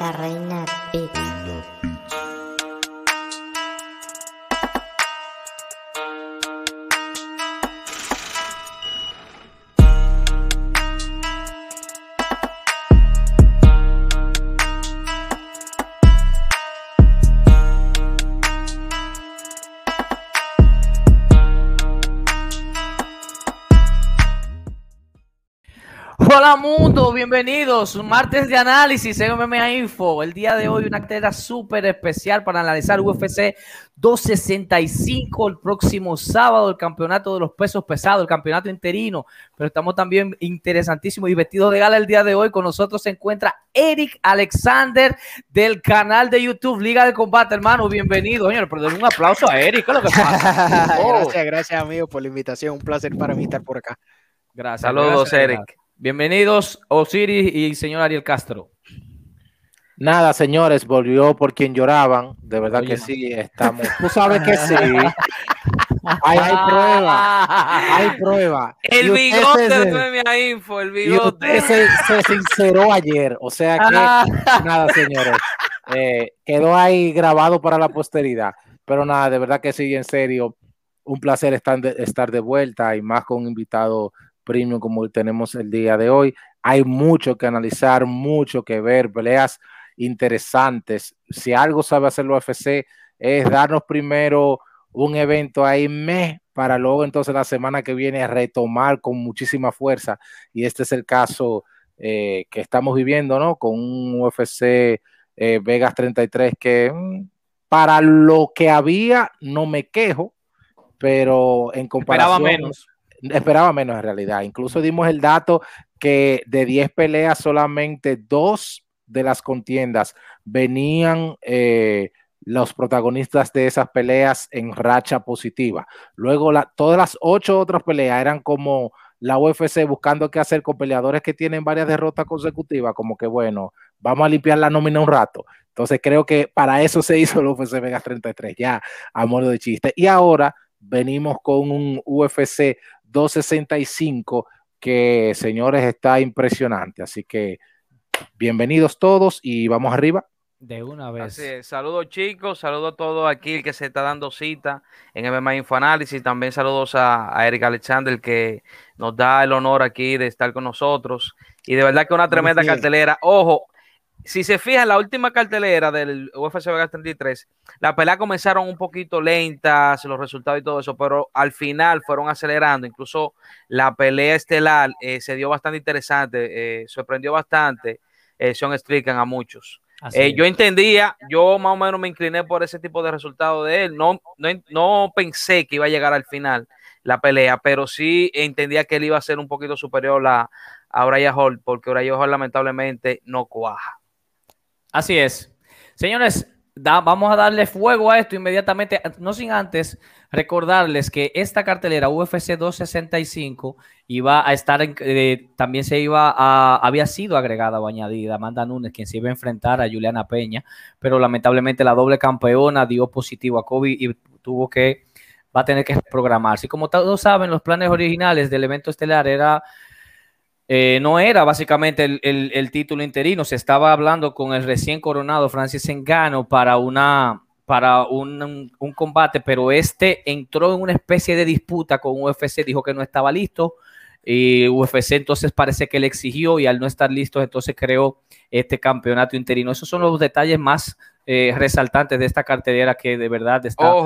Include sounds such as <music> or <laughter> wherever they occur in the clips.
la reina Beats. Bienvenidos. Un martes de análisis en MMA Info. El día de hoy una actividad súper especial para analizar UFC 265 el próximo sábado, el campeonato de los pesos pesados, el campeonato interino. Pero estamos también interesantísimos y vestidos de gala el día de hoy. Con nosotros se encuentra Eric Alexander del canal de YouTube Liga de Combate, hermano. Bienvenido, señor. Pero un aplauso a Eric. ¿Qué es lo que pasa? Oh, <laughs> Gracias, gracias amigo por la invitación. Un placer para mí estar por acá. Gracias. Saludos, gracias, Eric. Bienvenidos, Osiris y señor Ariel Castro. Nada, señores, volvió por quien lloraban. De verdad Oye, que sí, estamos. Tú sabes que sí. Hay, hay prueba. Hay prueba. El bigote se- de Info, el Y usted bigote. se, se sinceró ayer. O sea que, <laughs> nada, señores. eh, quedó ahí grabado para la posteridad. Pero nada, de verdad que sí, en serio. Un placer estar de, estar de vuelta y más con un invitado premium como tenemos el día de hoy. Hay mucho que analizar, mucho que ver, peleas interesantes. Si algo sabe hacer la UFC es darnos primero un evento ahí mes para luego entonces la semana que viene retomar con muchísima fuerza. Y este es el caso eh, que estamos viviendo, ¿no? Con un UFC eh, Vegas 33 que mm, para lo que había no me quejo, pero en comparación... menos. Esperaba menos en realidad. Incluso dimos el dato que de 10 peleas solamente dos de las contiendas venían eh, los protagonistas de esas peleas en racha positiva. Luego la- todas las ocho otras peleas eran como la UFC buscando qué hacer con peleadores que tienen varias derrotas consecutivas, como que bueno, vamos a limpiar la nómina un rato. Entonces creo que para eso se hizo el UFC Vegas 33, ya a modo de chiste. Y ahora venimos con un UFC 265 que, señores, está impresionante. Así que bienvenidos todos y vamos arriba. De una vez. Saludos chicos, saludos a todos aquí el que se está dando cita en MMA Info Análisis. También saludos a, a Eric Alexander que nos da el honor aquí de estar con nosotros. Y de verdad que una tremenda cartelera. Ojo, si se fijan, la última cartelera del UFC Vegas 33, las peleas comenzaron un poquito lentas, los resultados y todo eso, pero al final fueron acelerando. Incluso la pelea estelar eh, se dio bastante interesante, eh, sorprendió bastante eh, Sean Strickland a muchos. Yo entendía, yo más o menos me incliné por ese tipo de resultado de él. No, no, no pensé que iba a llegar al final la pelea, pero sí entendía que él iba a ser un poquito superior a, a Uriah Hall, porque Uriah Hall lamentablemente no cuaja. Así es. Señores, vamos a darle fuego a esto inmediatamente, no sin antes recordarles que esta cartelera UFC 265 iba a estar, en- eh, también se iba a, había sido agregada o añadida Amanda Nunes, quien se iba a enfrentar a Juliana Peña, pero lamentablemente la doble campeona dio positivo a COVID y tuvo que, va a tener que programarse. Y como todos saben, los planes originales del evento estelar era eh, no era básicamente el, el- título interino, se estaba hablando con el recién coronado Francis Engano para una para un, un- combate, pero este entró en una especie de disputa con UFC, dijo que no estaba listo y UFC entonces parece que le exigió y al no estar listo entonces creó este campeonato interino. Esos son los detalles más eh, resaltantes de esta cartelera que de verdad está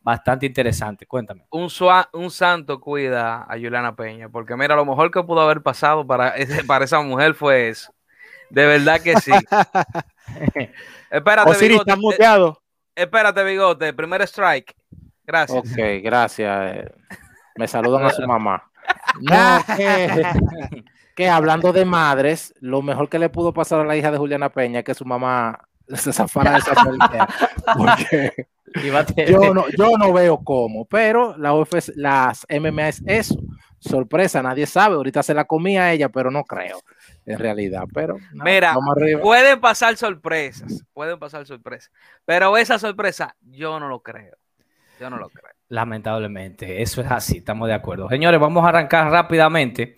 bastante interesante. Cuéntame. un, sua- un santo cuida a Juliana Peña, porque mira, lo mejor que pudo haber pasado para, <laughs> ese- para esa mujer fue eso. De verdad que sí. <laughs> Espérate, Osiris, bigote, ¿estás muteado? eh, espérate, bigote, primer strike. Gracias. Ok, gracias. eh, Me saludan a su mamá. No, que, que hablando de madres, lo mejor que le pudo pasar a la hija de Juliana Peña es que su mamá se zafara de esa pelea. <laughs> Porque yo no, yo no veo cómo, pero la UFC, las MMA es eso. Sorpresa, nadie sabe. Ahorita se la comía a ella, pero no creo, en realidad. Pero Mira. Pueden pasar sorpresas, pueden pasar sorpresas, pero esa sorpresa yo no lo creo. Yo no lo creo. Lamentablemente, eso es así, estamos de acuerdo. Señores, vamos a arrancar rápidamente.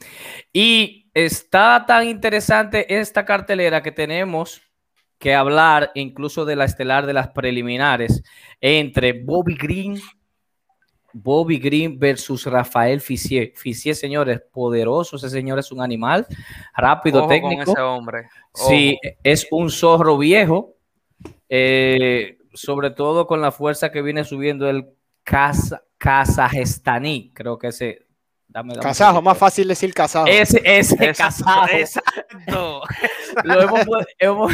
Y está tan interesante esta cartelera que tenemos que hablar incluso de la estelar de las preliminares entre Bobby Green, Bobby Green versus Rafael Fisier. Fisier, señores, poderoso, ese señor es un animal, rápido, Ojo con técnico. ese hombre. Sí, es un zorro viejo, eh, sobre todo con la fuerza que viene subiendo el Kaza- kazajestaní, creo que ese. Dame, segundito. más fácil decir kazajo. Ese, ese Exacto, kazajo. <laughs> Exacto. Lo hemos hemos-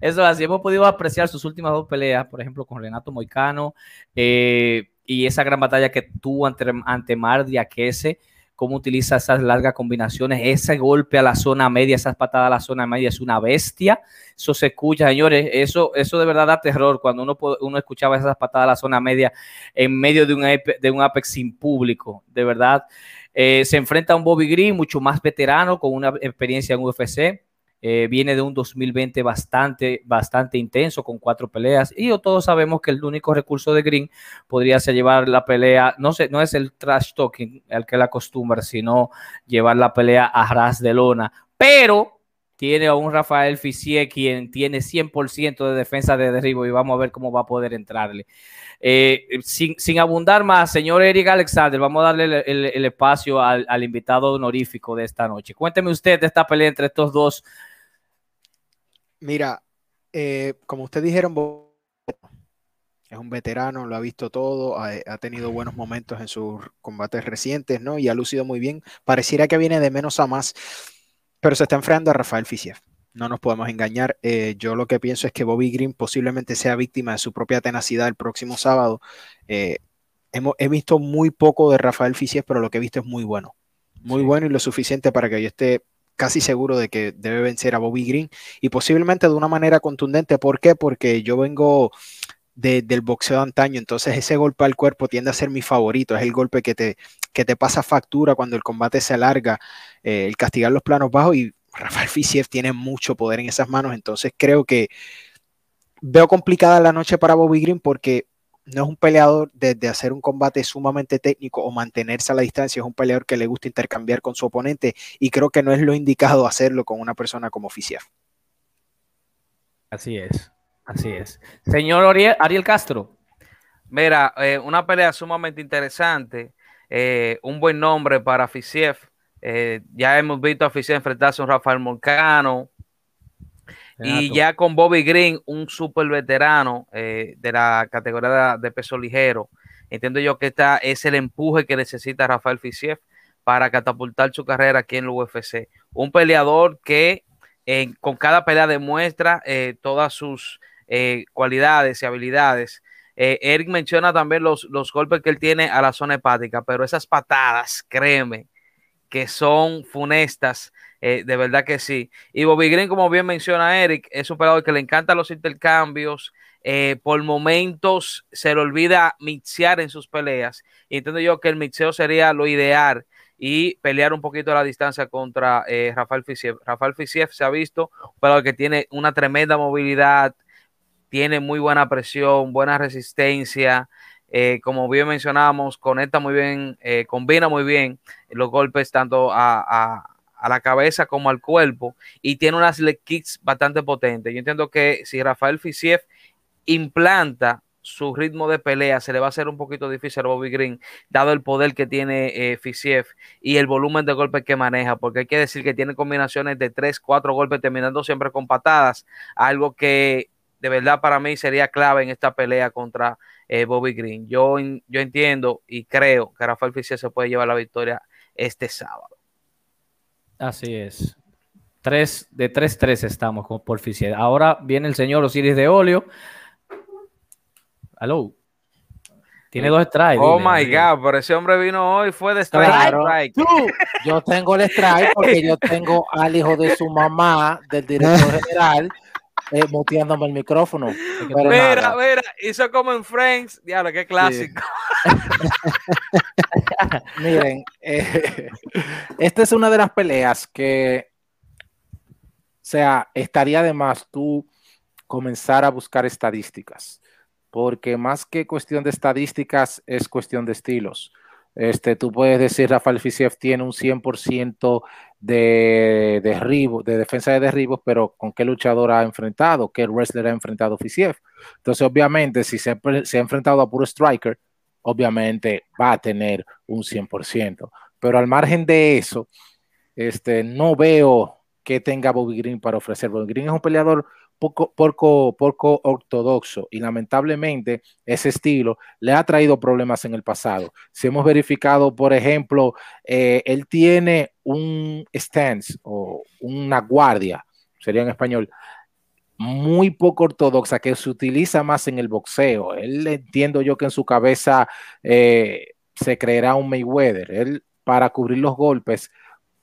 eso así, hemos podido apreciar sus últimas dos peleas, por ejemplo, con Renato Moicano eh, y esa gran batalla que tuvo ante, ante Mardi Akese, cómo utiliza esas largas combinaciones, ese golpe a la zona media, esas patadas a la zona media, es una bestia. Eso se escucha, señores, eso, eso de verdad da terror cuando uno, uno escuchaba esas patadas a la zona media en medio de un, de un Apex sin público, de verdad. Eh, se enfrenta a un Bobby Green mucho más veterano, con una experiencia en UFC. Eh, viene de un 2020 bastante, bastante intenso, con cuatro peleas. Y todos sabemos que el único recurso de Green podría ser llevar la pelea, no, sé, no es el trash talking al que él acostumbra, sino llevar la pelea a ras de lona. Pero tiene a un Rafael Fisier quien tiene 100% de defensa de derribo y vamos a ver cómo va a poder entrarle. Eh, sin, sin, abundar más, señor Eric Alexander, vamos a darle el, espacio al, invitado honorífico de esta noche. Cuénteme usted de esta pelea entre estos dos. Mira, eh, como ustedes dijeron, es un veterano, lo ha visto todo, ha, ha, tenido buenos momentos en sus combates recientes, ¿no? Y ha lucido muy bien. Pareciera que viene de menos a más, pero se está enfrentando a Rafael Fisiev. No nos podemos engañar. Eh, yo lo que pienso es que Bobby Green posiblemente sea víctima de su propia tenacidad el próximo sábado. Eh, hemos, he visto muy poco de Rafael Fisiev, pero lo que he visto es muy bueno. Muy sí. bueno y lo suficiente para que yo esté casi seguro de que debe vencer a Bobby Green y posiblemente de una manera contundente. ¿Por qué? Porque yo vengo de, del boxeo de antaño, entonces ese golpe al cuerpo tiende a ser mi favorito, es el golpe que te, que te pasa factura cuando el combate se alarga, eh, el castigar los planos bajos y Rafael <laughs> Fisiev tiene mucho poder en esas manos, entonces creo que veo complicada la noche para Bobby Green porque no es un peleador de, de, hacer un combate sumamente técnico o mantenerse a la distancia, es un peleador que le gusta intercambiar con su oponente y creo que no es lo indicado hacerlo con una persona como Fisiev. Así es, así es. Señor Ariel, Ariel Castro. Mira, eh, una pelea sumamente interesante, eh, un buen nombre para Fisiev. Eh, ya hemos visto a Fisiev enfrentarse a un Rafael Moncano, Renato. Y ya con Bobby Green, un super veterano de la categoría de peso ligero, entiendo yo que esta es el empuje que necesita Rafael Fisiev para catapultar su carrera aquí en el UFC. Un peleador que eh, con cada pelea demuestra eh, todas sus eh, cualidades y habilidades. Eh, Eric menciona también los, los golpes que él tiene a la zona hepática, pero esas patadas, créeme, que son funestas eh, de verdad que sí. Y Bobby Green, como bien menciona Eric, es un peleador que le encantan los intercambios. Eh, por momentos se le olvida mixear en sus peleas. Entiendo yo que el mixeo sería lo ideal y pelear un poquito a la distancia contra Rafael Fisiev. Rafael Fisiev se ha visto un peleador que tiene una tremenda movilidad, tiene muy buena presión, buena resistencia. Eh, como bien mencionábamos, conecta muy bien, eh, combina muy bien los golpes tanto a, la cabeza como al cuerpo y tiene unas leg kicks bastante potentes. Yo entiendo que si Rafael Fisiev implanta su ritmo de pelea, se le va a hacer un poquito difícil a Bobby Green, dado el poder que tiene eh, Fisiev y el volumen de golpes que maneja, porque hay que decir que tiene combinaciones de 3, 4 golpes terminando siempre con patadas, algo que de verdad para mí sería clave en esta pelea contra eh, Bobby Green. Yo, yo entiendo y creo que Rafael Fischer se puede llevar la victoria este sábado. Así es. Tres, de 3-3 estamos con, por Fischer. Ahora viene el señor Osiris de Olio. Aló. Tiene dos strikes. Oh dile, my dile. God, pero ese hombre vino hoy, fue de strike. Claro. strike. Yo tengo el strike porque yo tengo al hijo de su mamá, del director <laughs> general, eh, muteándome el micrófono. Mira, nada. mira, hizo como en Friends, diablo, qué clásico. Sí. <laughs> Miren, eh, <laughs> esta es una de las peleas que, o sea, estaría de más tú comenzar a buscar estadísticas, porque más que cuestión de estadísticas es cuestión de estilos. Este, tú puedes decir, Rafael Fisiev tiene un 100% de derribo, de defensa de derribos, pero con qué luchador ha enfrentado, qué wrestler ha enfrentado Fisiev. Entonces, obviamente, si se, ha enfrentado a puro striker, obviamente va a tener un 100%. Pero al margen de eso, este, no veo que tenga Bobby Green para ofrecer. Bobby Green es un peleador poco, poco, poco ortodoxo y lamentablemente ese estilo le ha traído problemas en el pasado. Si hemos verificado, por ejemplo, eh, él tiene un stance o una guardia, sería en español, muy poco ortodoxa que se utiliza más en el boxeo. Él entiendo yo que en su cabeza eh, se creerá un Mayweather. Él para cubrir los golpes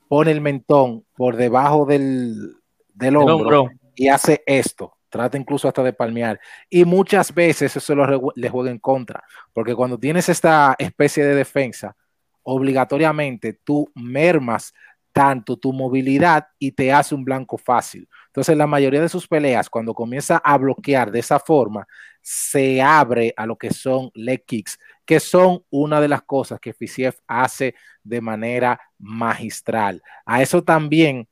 pone el mentón por debajo del, del hombro, y hace esto. Trata incluso hasta de palmear. Y muchas veces eso lo, le juega en contra, porque cuando tienes esta especie de defensa, obligatoriamente tú mermas tanto tu movilidad y te hace un blanco fácil. Entonces, la mayoría de sus peleas, cuando comienza a bloquear de esa forma, se abre a lo que son leg kicks, que son una de las cosas que Fisiev hace de manera magistral. A eso también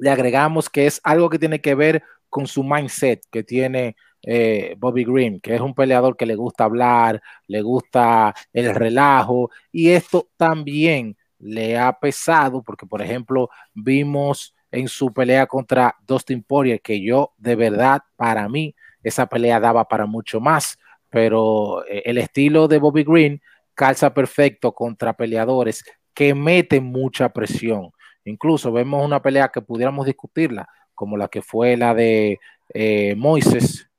le agregamos que es algo que tiene que ver con su mindset que tiene eh, Bobby Green, que es un peleador que le gusta hablar, le gusta el relajo, y esto también le ha pesado, porque por ejemplo vimos en su pelea contra Dustin Poirier, que yo de verdad, para mí, esa pelea daba para mucho más pero eh, el estilo de Bobby Green calza perfecto contra peleadores que meten mucha presión. Incluso vemos una pelea que pudiéramos discutirla, como la que fue la de eh, Moises,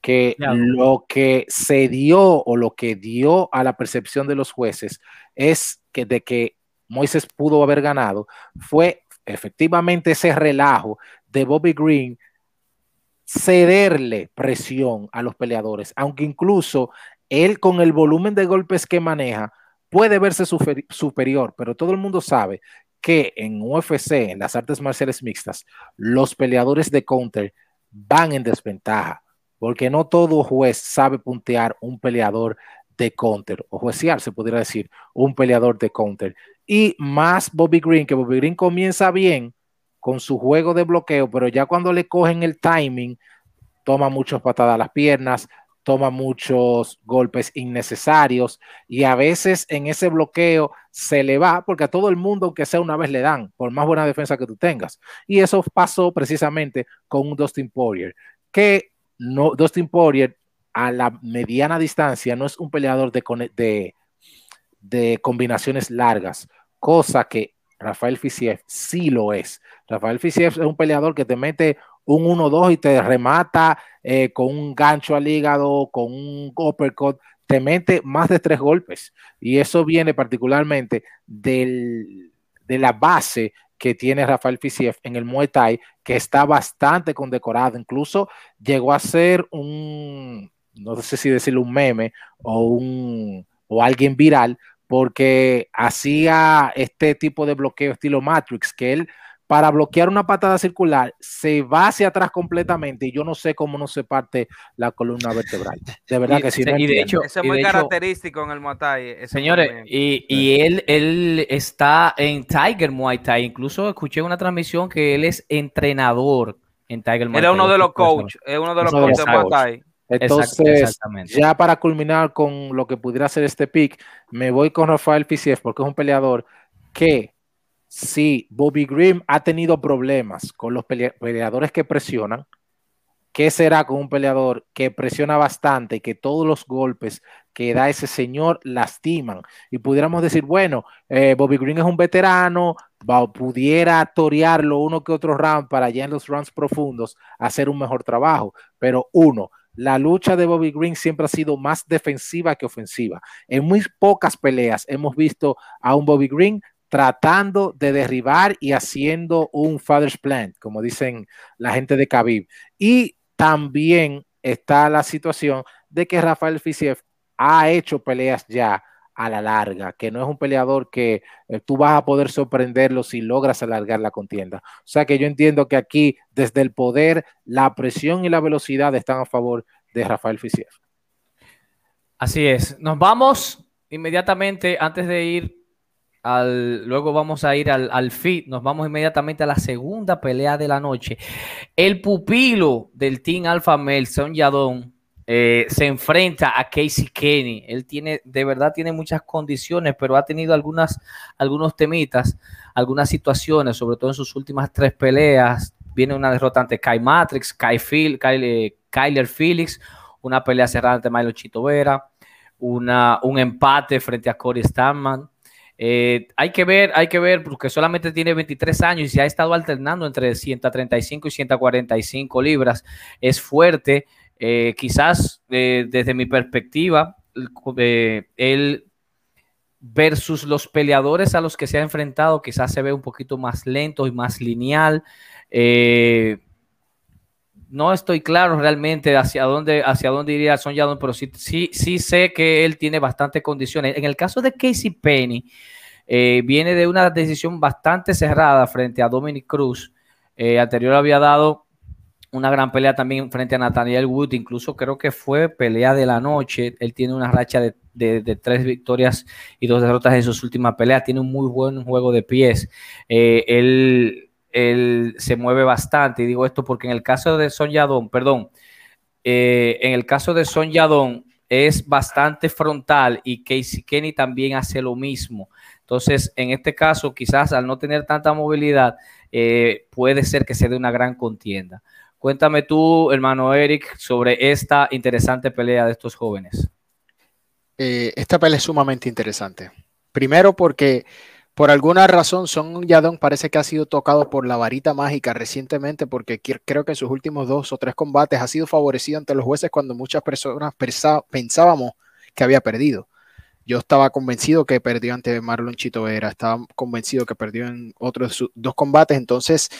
que lo que se dio o lo que dio a la percepción de los jueces es que de que Moises pudo haber ganado fue efectivamente ese relajo de Bobby Green cederle presión a los peleadores, aunque incluso él con el volumen de golpes que maneja puede verse superior, pero todo el mundo sabe que en UFC, en las artes marciales mixtas, los peleadores de counter van en desventaja, porque no todo juez sabe puntear un peleador de counter, o juecear, se podría decir, un peleador de counter. Y más Bobby Green, que Bobby Green comienza bien, con su juego de bloqueo, pero ya cuando le cogen el timing, toma muchas patadas a las piernas, toma muchos golpes innecesarios y a veces en ese bloqueo se le va porque a todo el mundo, aunque sea una vez, le dan, por más buena defensa que tú tengas. Y eso pasó precisamente con un Dustin Poirier, que no, Dustin Poirier a la mediana distancia no es un peleador de, de, combinaciones largas, cosa que Rafael Fisiev sí lo es. Rafael Fisiev es un peleador que te mete un 1-2 y te remata eh, con un gancho al hígado, con un uppercut, te mete más de tres golpes. Y eso viene particularmente del, de la base que tiene Rafael Fisiev en el Muay Thai, que está bastante condecorado. Incluso llegó a ser un, no sé si decirlo, un meme o, un, o alguien viral, porque hacía este tipo de bloqueo estilo Matrix, que él para bloquear una patada circular se va hacia atrás completamente y yo no sé cómo no se parte la columna vertebral. De verdad <laughs> que sí. y de hecho, eso es muy característico en el Muay Thai. Señores, y, y, él, él está en Tiger Muay Thai. Incluso escuché una transmisión que él es entrenador en Tiger Muay Thai. Él es uno de los coaches, es uno de los coaches de Muay Thai. Entonces, ya para culminar con lo que pudiera ser este pick, me voy con Rafael Fisiev porque es un peleador que si Bobby Green ha tenido problemas con los peleadores que presionan, ¿qué será con un peleador que presiona bastante y que todos los golpes que da ese señor lastiman? Y pudiéramos decir, bueno, eh, Bobby Green es un veterano, pudiera torearlo uno que otro round para ya en los rounds profundos hacer un mejor trabajo. Pero uno, la lucha de Bobby Green siempre ha sido más defensiva que ofensiva. En muy pocas peleas hemos visto a un Bobby Green tratando de derribar y haciendo un father's plan, como dicen la gente de Khabib. Y también está la situación de que Rafael Fisiev ha hecho peleas ya a la larga, que no es un peleador que eh, tú vas a poder sorprenderlo si logras alargar la contienda. O sea que yo entiendo que aquí, desde el poder, la presión y la velocidad están a favor de Rafael Fisiev. Así es. Nos vamos inmediatamente antes de ir al, luego vamos a ir al, al fit, nos vamos inmediatamente a la segunda pelea de la noche. El pupilo del Team Alpha Male, Son Yadon, eh, se enfrenta a Casey Kenny. Él tiene, de verdad tiene muchas condiciones, pero ha tenido algunas, algunos temitas, algunas situaciones, sobre todo en sus últimas tres peleas. Viene una derrota ante Kai Matrix, Kai Phil, eh, Kyler Felix, una pelea cerrada ante Milo Chito Vera, una, un empate frente a Corey Stanman. Eh, hay que ver, hay que ver, porque solamente tiene 23 años y se ha estado alternando entre 135 y 145 libras. Es fuerte, eh, quizás eh, desde mi perspectiva, él versus los peleadores a los que se ha enfrentado, quizás se ve un poquito más lento y más lineal. Eh, no estoy claro realmente hacia dónde, hacia dónde iría Son Yadon, pero sí, sí, sí sé que él tiene bastantes condiciones. En el caso de Casey Penny, viene de una decisión bastante cerrada frente a Dominic Cruz. anterior había dado una gran pelea también frente a Nathaniel Wood, incluso creo que fue pelea de la noche. Él tiene una racha de, tres victorias y dos derrotas en sus últimas peleas. Tiene un muy buen juego de pies. Eh, él, él, se mueve bastante. Y digo esto porque en el caso de Son Yadon, perdón, eh, en el caso de Son Yadon es bastante frontal y Casey Kenny también hace lo mismo. Entonces, en este caso, quizás al no tener tanta movilidad, eh, puede ser que se dé una gran contienda. Cuéntame tú, hermano Eric, sobre esta interesante pelea de estos jóvenes. Eh, esta pelea es sumamente interesante. Primero porque por alguna razón Son Yadong parece que ha sido tocado por la varita mágica recientemente porque creo que en sus últimos dos o tres combates ha sido favorecido ante los jueces cuando muchas personas pensábamos que había perdido. Yo estaba convencido que perdió ante Marlon Chito Vera, estaba convencido que perdió en otros dos combates, entonces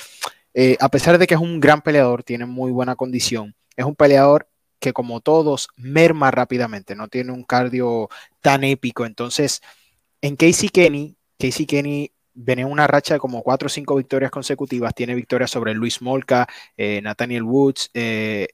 eh, a pesar de que es un gran peleador, tiene muy buena condición, es un peleador que como todos merma rápidamente, no tiene un cardio tan épico. Entonces, en Casey Kenny, Casey Kenny viene una racha de como cuatro o cinco victorias consecutivas, tiene victorias sobre Luis Molca, eh, Nathaniel Woods, eh,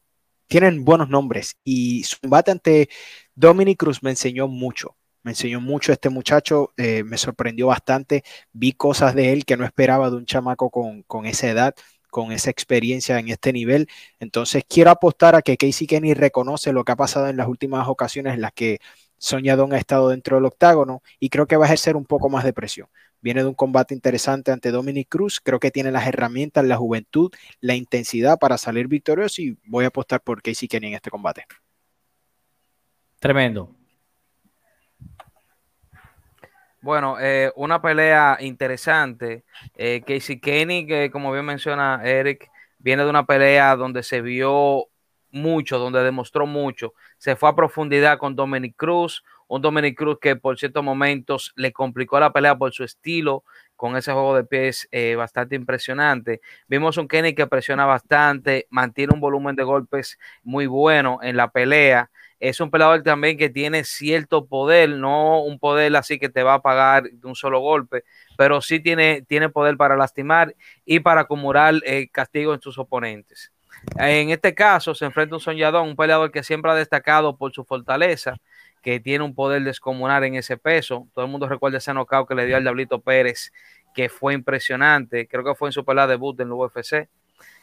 tienen buenos nombres y su combate ante Dominic Cruz me enseñó mucho. Me enseñó mucho este muchacho, me sorprendió bastante. Vi cosas de él que no esperaba de un chamaco con, con esa edad con esa experiencia en este nivel. Entonces quiero apostar a que Casey Kenny reconoce lo que ha pasado en las últimas ocasiones en las que Soñadón ha estado dentro del octágono y creo que va a ejercer un poco más de presión. Viene de un combate interesante ante Dominic Cruz, creo que tiene las herramientas, la juventud, la intensidad para salir victorioso y voy a apostar por Casey Kenny en este combate. Tremendo. Bueno, eh, una pelea interesante. Eh, Casey Kenny, que como bien menciona Eric, viene de una pelea donde se vio mucho, donde demostró mucho. Se fue a profundidad con Dominic Cruz, un Dominic Cruz que por ciertos momentos le complicó la pelea por su estilo, con ese juego de pies eh, bastante impresionante. Vimos un Kenny que presiona bastante, mantiene un volumen de golpes muy bueno en la pelea es un peleador también que tiene cierto poder, no un poder así que te va a pagar de un solo golpe, pero sí tiene, tiene poder para lastimar y para acumular eh, castigo en sus oponentes. En este caso se enfrenta un soñador, un peleador que siempre ha destacado por su fortaleza, que tiene un poder descomunal en ese peso. Todo el mundo recuerda ese knockout que le dio al Diablito Pérez, que fue impresionante. Creo que fue en su pelea debut en el UFC.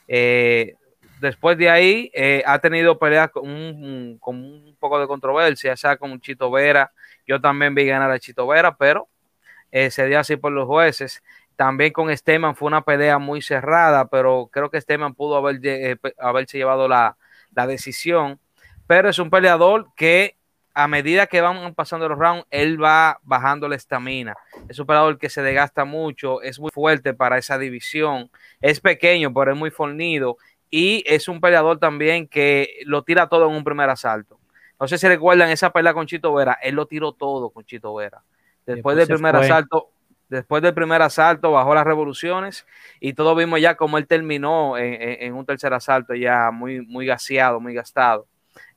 Eh, después de ahí eh, ha tenido peleas con un, poco de controversia, sea con Chito Vera. Yo también vi ganar a Chito Vera, pero eh, se dio así por los jueces. También con Esteban fue una pelea muy cerrada, pero creo que Esteban pudo haber, eh, haberse llevado la, la decisión. Pero es un peleador que a medida que van pasando los rounds, él va bajando la estamina. Es un peleador que se desgasta mucho, es muy fuerte para esa división. Es pequeño, pero es muy fornido y es un peleador también que lo tira todo en un primer asalto. No sé si recuerdan esa pelea con Chito Vera, él lo tiró todo con Chito Vera. Después, del primer asalto, después del primer asalto bajó las revoluciones y todos vimos ya cómo él terminó en, un tercer asalto ya muy, muy gaseado, muy gastado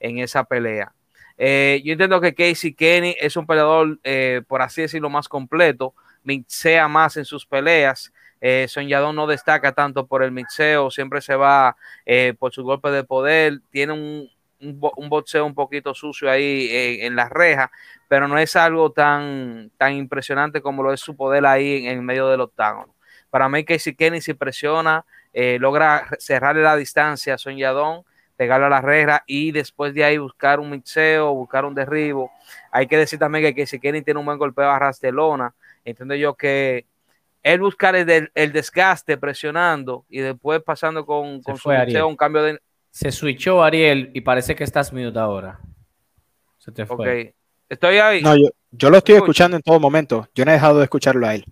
en esa pelea. Eh, yo entiendo que Casey Kenny es un peleador, eh, por así decirlo, más completo, mixea más en sus peleas, eh, Soñadón no destaca tanto por el mixeo, siempre se va eh, por su golpe de poder, tiene un, un, boxeo un poquito sucio ahí eh, en las rejas, pero no es algo tan, tan impresionante como lo es su poder ahí en, medio del octágono. Para mí, Casey Kenny si presiona, eh, logra cerrarle la distancia a Son Yadón, pegarle a la reja y después de ahí buscar un mixeo, buscar un derribo. Hay que decir también que Casey Kenny tiene un buen golpeo a Rastelona. Entiendo yo que él buscar el, desgaste presionando y después pasando con, su mixeo, un cambio de, se switchó Ariel y parece que estás mute ahora. Se te fue. Estoy ahí. No, yo, lo estoy escuchando en todo momento. Yo no he dejado de escucharlo a él.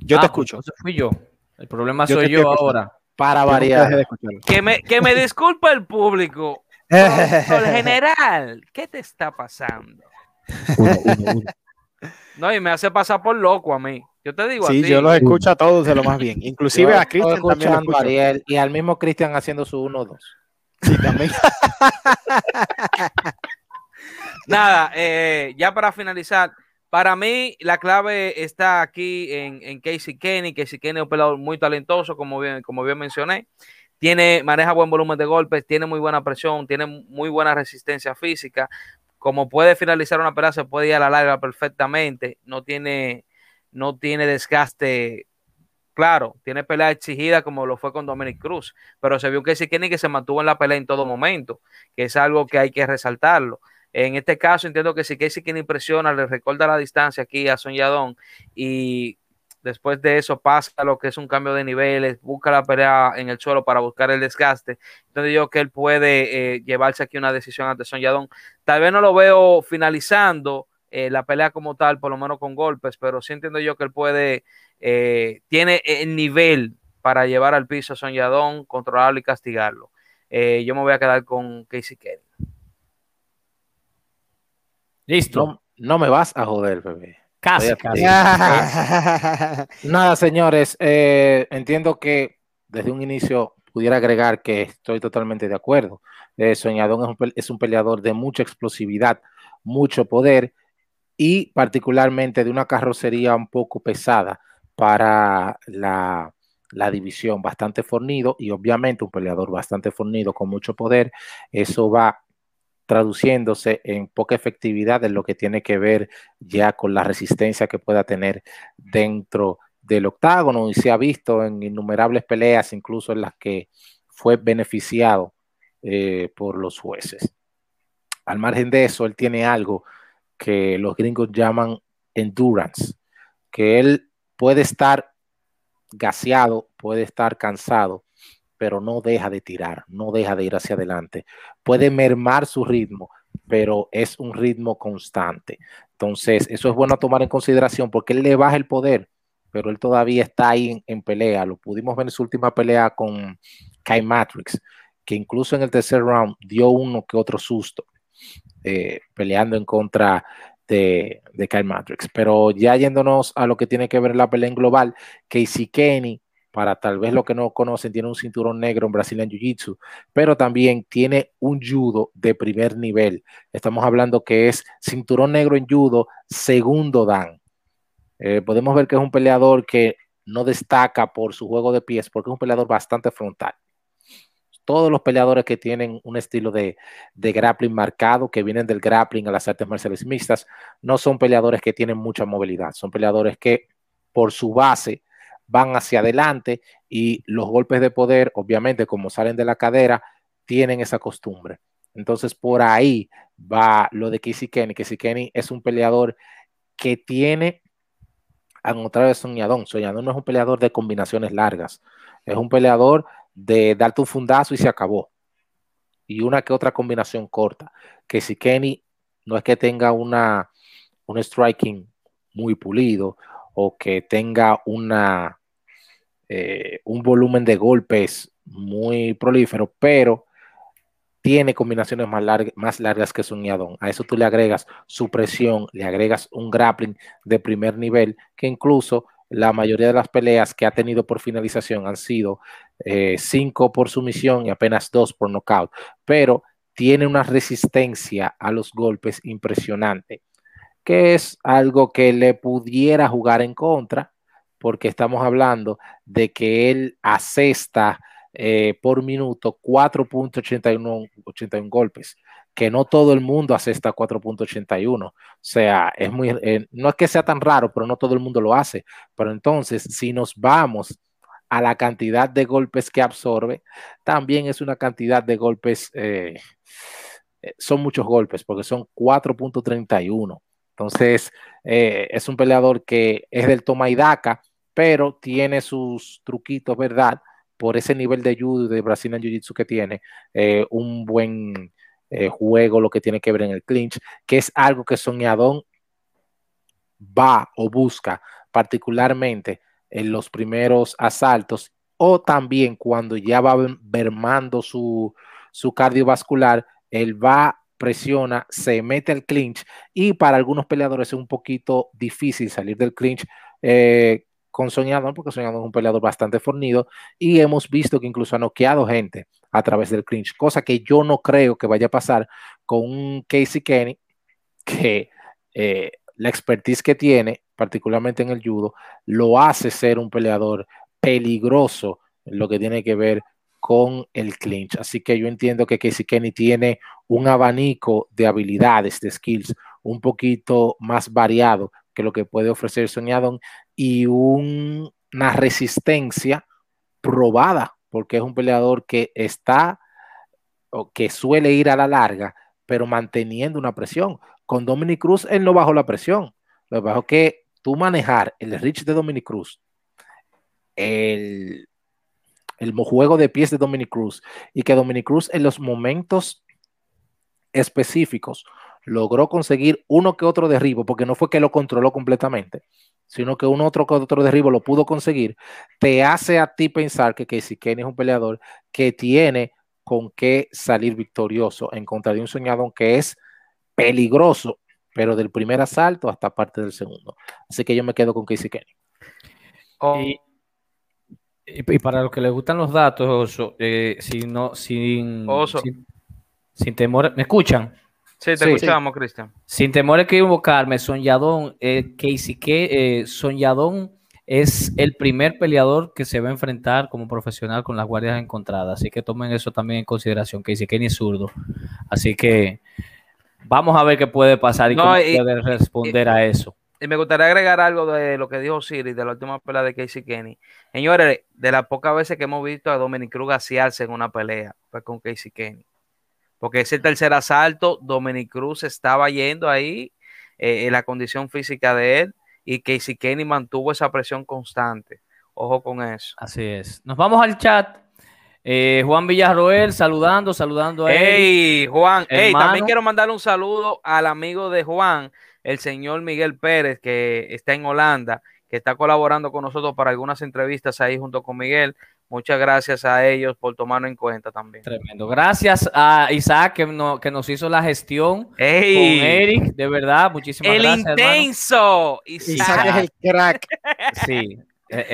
Yo te ah, escucho. Fui yo. El problema soy yo ahora. Para variar. que, me, que me disculpe el público. <laughs> el general, ¿qué te está pasando? No, y me hace pasar por loco a mí. Yo te digo sí, yo los escucho a todos de lo más bien. <laughs> Inclusive a Cristian también. Ariel, y al mismo Cristian haciendo su 1-2. <laughs> Nada, eh, ya para finalizar, para mí la clave está aquí en, Casey Kenny. Casey Kenny es un pelador muy talentoso, como bien, como bien mencioné. Tiene, maneja buen volumen de golpes, tiene muy buena presión, tiene muy buena resistencia física. Como puede finalizar una pelea, se puede ir a la larga perfectamente. No tiene, no tiene desgaste Claro, tiene pelea exigida como lo fue con Dominic Cruz, pero se vio que ese Kenny que se mantuvo en la pelea en todo momento, que es algo que hay que resaltarlo. En este caso entiendo que si Casey Kenny presiona, le recorta la distancia aquí a Son y después de eso pasa lo que es un cambio de niveles, busca la pelea en el suelo para buscar el desgaste. Entonces yo que él puede eh, llevarse aquí una decisión ante Son Yadón. Tal vez no lo veo finalizando eh, la pelea como tal, por lo menos con golpes, pero sí entiendo yo que él puede eh, tiene el nivel para llevar al piso a Soñadón, controlarlo y castigarlo. Eh, yo me voy a quedar con Casey Kelly. Listo. No, me vas a joder, bebé. Casi, <laughs> Nada, señores, eh, entiendo que desde un inicio pudiera agregar que estoy totalmente de acuerdo. Soñadón es un peleador de mucha explosividad, mucho poder y particularmente de una carrocería un poco pesada para la, división bastante fornido y obviamente un peleador bastante fornido con mucho poder, eso va traduciéndose en poca efectividad en lo que tiene que ver ya con la resistencia que pueda tener dentro del octágono y se ha visto en innumerables peleas, incluso en las que fue beneficiado eh, por los jueces. Al margen de eso, él tiene algo que los gringos llaman endurance, que él puede estar gaseado, puede estar cansado, pero no deja de tirar, no deja de ir hacia adelante. Puede mermar su ritmo, pero es un ritmo constante. Entonces, eso es bueno tomar en consideración porque él le baja el poder, pero él todavía está ahí en, pelea. Lo pudimos ver en su última pelea con Kai Matrix, que incluso en el tercer round dio uno que otro susto, eh, peleando en contra de, de Kyle Matrix. Pero ya yéndonos a lo que tiene que ver la pelea en global, Casey Kenny, para tal vez lo que no conocen, tiene un cinturón negro en Brazilian Jiu-Jitsu, pero también tiene un judo de primer nivel. Estamos hablando que es cinturón negro en judo, segundo dan. Eh, podemos ver que es un peleador que no destaca por su juego de pies, porque es un peleador bastante frontal todos los peleadores que tienen un estilo de, grappling marcado, que vienen del grappling a las artes marciales mixtas, no son peleadores que tienen mucha movilidad, son peleadores que por su base van hacia adelante y los golpes de poder, obviamente, como salen de la cadera, tienen esa costumbre. Entonces, por ahí va lo de Casey Kenny. Casey Kenny es un peleador que tiene, a otra vez Soñadón. Soñadón no es un peleador de combinaciones largas, es un peleador de darte un fundazo y se acabó. Y una que otra combinación corta. Que si Kenny no es que tenga una, un striking muy pulido o que tenga una, eh, un volumen de golpes muy prolífero, pero tiene combinaciones más, largas, más largas que Soñadón. A eso tú le agregas su presión, le agregas un grappling de primer nivel que incluso la mayoría de las peleas que ha tenido por finalización han sido eh, cinco por sumisión y apenas dos por nocaut, pero tiene una resistencia a los golpes impresionante, que es algo que le pudiera jugar en contra, porque estamos hablando de que él asesta eh, por minuto 4.81 golpes, que no todo el mundo hace esta 4.81. O sea, es muy, eh, no es que sea tan raro, pero no todo el mundo lo hace. Pero entonces, si nos vamos a la cantidad de golpes que absorbe, también es una cantidad de golpes, eh, eh, son muchos golpes, porque son 4.31. Entonces, es un peleador que es del toma y daca, pero tiene sus truquitos, ¿verdad? Por ese nivel de judo de Brazilian Jiu-Jitsu que tiene, un buen eh, juego, lo que tiene que ver en el clinch, que es algo que Soñadón va o busca particularmente en los primeros asaltos o también cuando ya va mermando su, su cardiovascular, él va, presiona, se mete al clinch y para algunos peleadores es un poquito difícil salir del clinch eh, con Soñador, porque Soñador es un peleador bastante fornido y hemos visto que incluso ha noqueado gente a través del clinch, cosa que yo no creo que vaya a pasar con Casey Kenny, que eh, la expertise que tiene, particularmente en el judo, lo hace ser un peleador peligroso en lo que tiene que ver con el clinch. Así que yo entiendo que Casey Kenny tiene un abanico de habilidades, de skills, un poquito más variado que lo que puede ofrecer Soñadón y una resistencia probada porque es un peleador que está o que suele ir a la larga, pero manteniendo una presión. Con Dominic Cruz, él no bajó la presión. Lo que que tú manejar el reach de Dominic Cruz, el, el juego de pies de Dominic Cruz, y que Dominic Cruz en los momentos específicos logró conseguir uno que otro derribo, porque no fue que lo controló completamente, sino que uno otro otro derribo lo pudo conseguir, te hace a ti pensar que Casey Kenny es un peleador que tiene con qué salir victorioso en contra de un soñador que es peligroso, pero del primer asalto hasta parte del segundo. Así que yo me quedo con Casey Kenny. Oh. Y, para los que les gustan los datos, eh, sin, no, sin, sin, sin temor, ¿me escuchan? Sí, te escuchamos, Cristian. Sin temor a equivocarme, Soñadón, eh, Casey que eh, Soñadón es el primer peleador que se va a enfrentar como profesional con las guardias encontradas. Así que tomen eso también en consideración. Casey Kenny es zurdo. Así que vamos a ver qué puede pasar y cómo puede responder a eso. Y me gustaría agregar algo de lo que dijo Siri de la última pelea de Casey Kenny. Señores, de las pocas veces que hemos visto a Dominic Cruz gasearse en una pelea, fue con Casey Kenny porque ese tercer asalto, Dominic Cruz estaba yendo ahí eh, en la condición física de él y Casey Kenny mantuvo esa presión constante. Ojo con eso. Así es. Nos vamos al chat. Eh, Juan Villarroel saludando, saludando a Hey, Juan. Hey, también quiero mandarle un saludo al amigo de Juan, el señor Miguel Pérez, que está en Holanda, que está colaborando con nosotros para algunas entrevistas ahí junto con Miguel. Muchas gracias a ellos por tomarlo en cuenta también. Tremendo. Gracias a Isaac que, que nos hizo la gestión con Eric. De verdad, muchísimas gracias. El intenso. Isaac. es el crack. <laughs> Sí.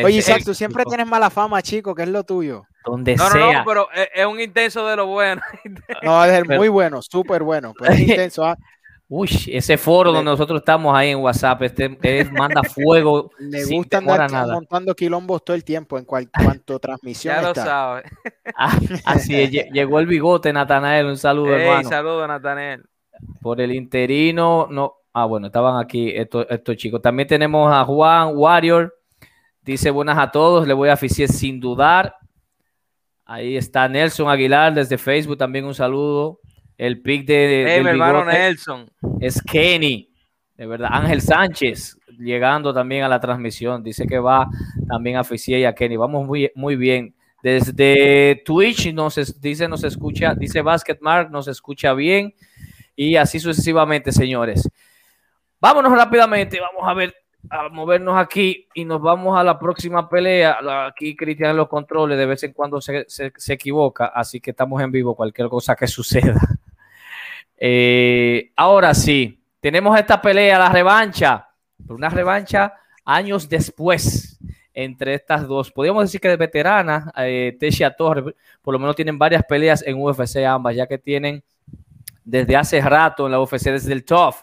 Oye, Isaac, tú siempre tienes mala fama, chico, ¿qué es lo tuyo? Donde no, sea. No, no, pero es un intenso de lo bueno. no, es muy bueno, súper bueno. Pero es <laughs> intenso. ¿ah? Uy, ese foro donde nosotros estamos ahí en WhatsApp, este es, manda <laughs> fuego. Le gusta andar montando quilombos todo el tiempo en cuanto <laughs> transmisión. Ya lo sabes. Ah, así es, llegó el bigote, Natanael. Un saludo, hey, hermano. saludo, Natanael. Por el interino, no. Ah, bueno, estaban aquí estos, estos chicos. También tenemos a Juan Warrior. Dice buenas a todos. Le voy a oficiar sin dudar. Ahí está Nelson Aguilar desde Facebook. También un saludo. El pick de, mi hermano Nelson. es Kenny. De verdad, Ángel Sánchez llegando también a la transmisión. Dice que va también a oficiar y a Kenny. Vamos muy, muy bien. Desde Twitch nos dice, nos escucha, dice Basketmark, nos escucha bien. Y así sucesivamente, señores. Vámonos rápidamente. Vamos a ver, a movernos aquí y nos vamos a la próxima pelea. Aquí Cristian en los controles de vez en cuando se, se equivoca, así que estamos en vivo. Cualquier cosa que suceda. Eh, ahora sí, tenemos esta pelea, la revancha, una revancha años después entre estas dos. Podríamos decir que de veterana, eh, Tesia Torres, por lo menos tienen varias peleas en UFC ambas, ya que tienen desde hace rato en la UFC, desde el TOF.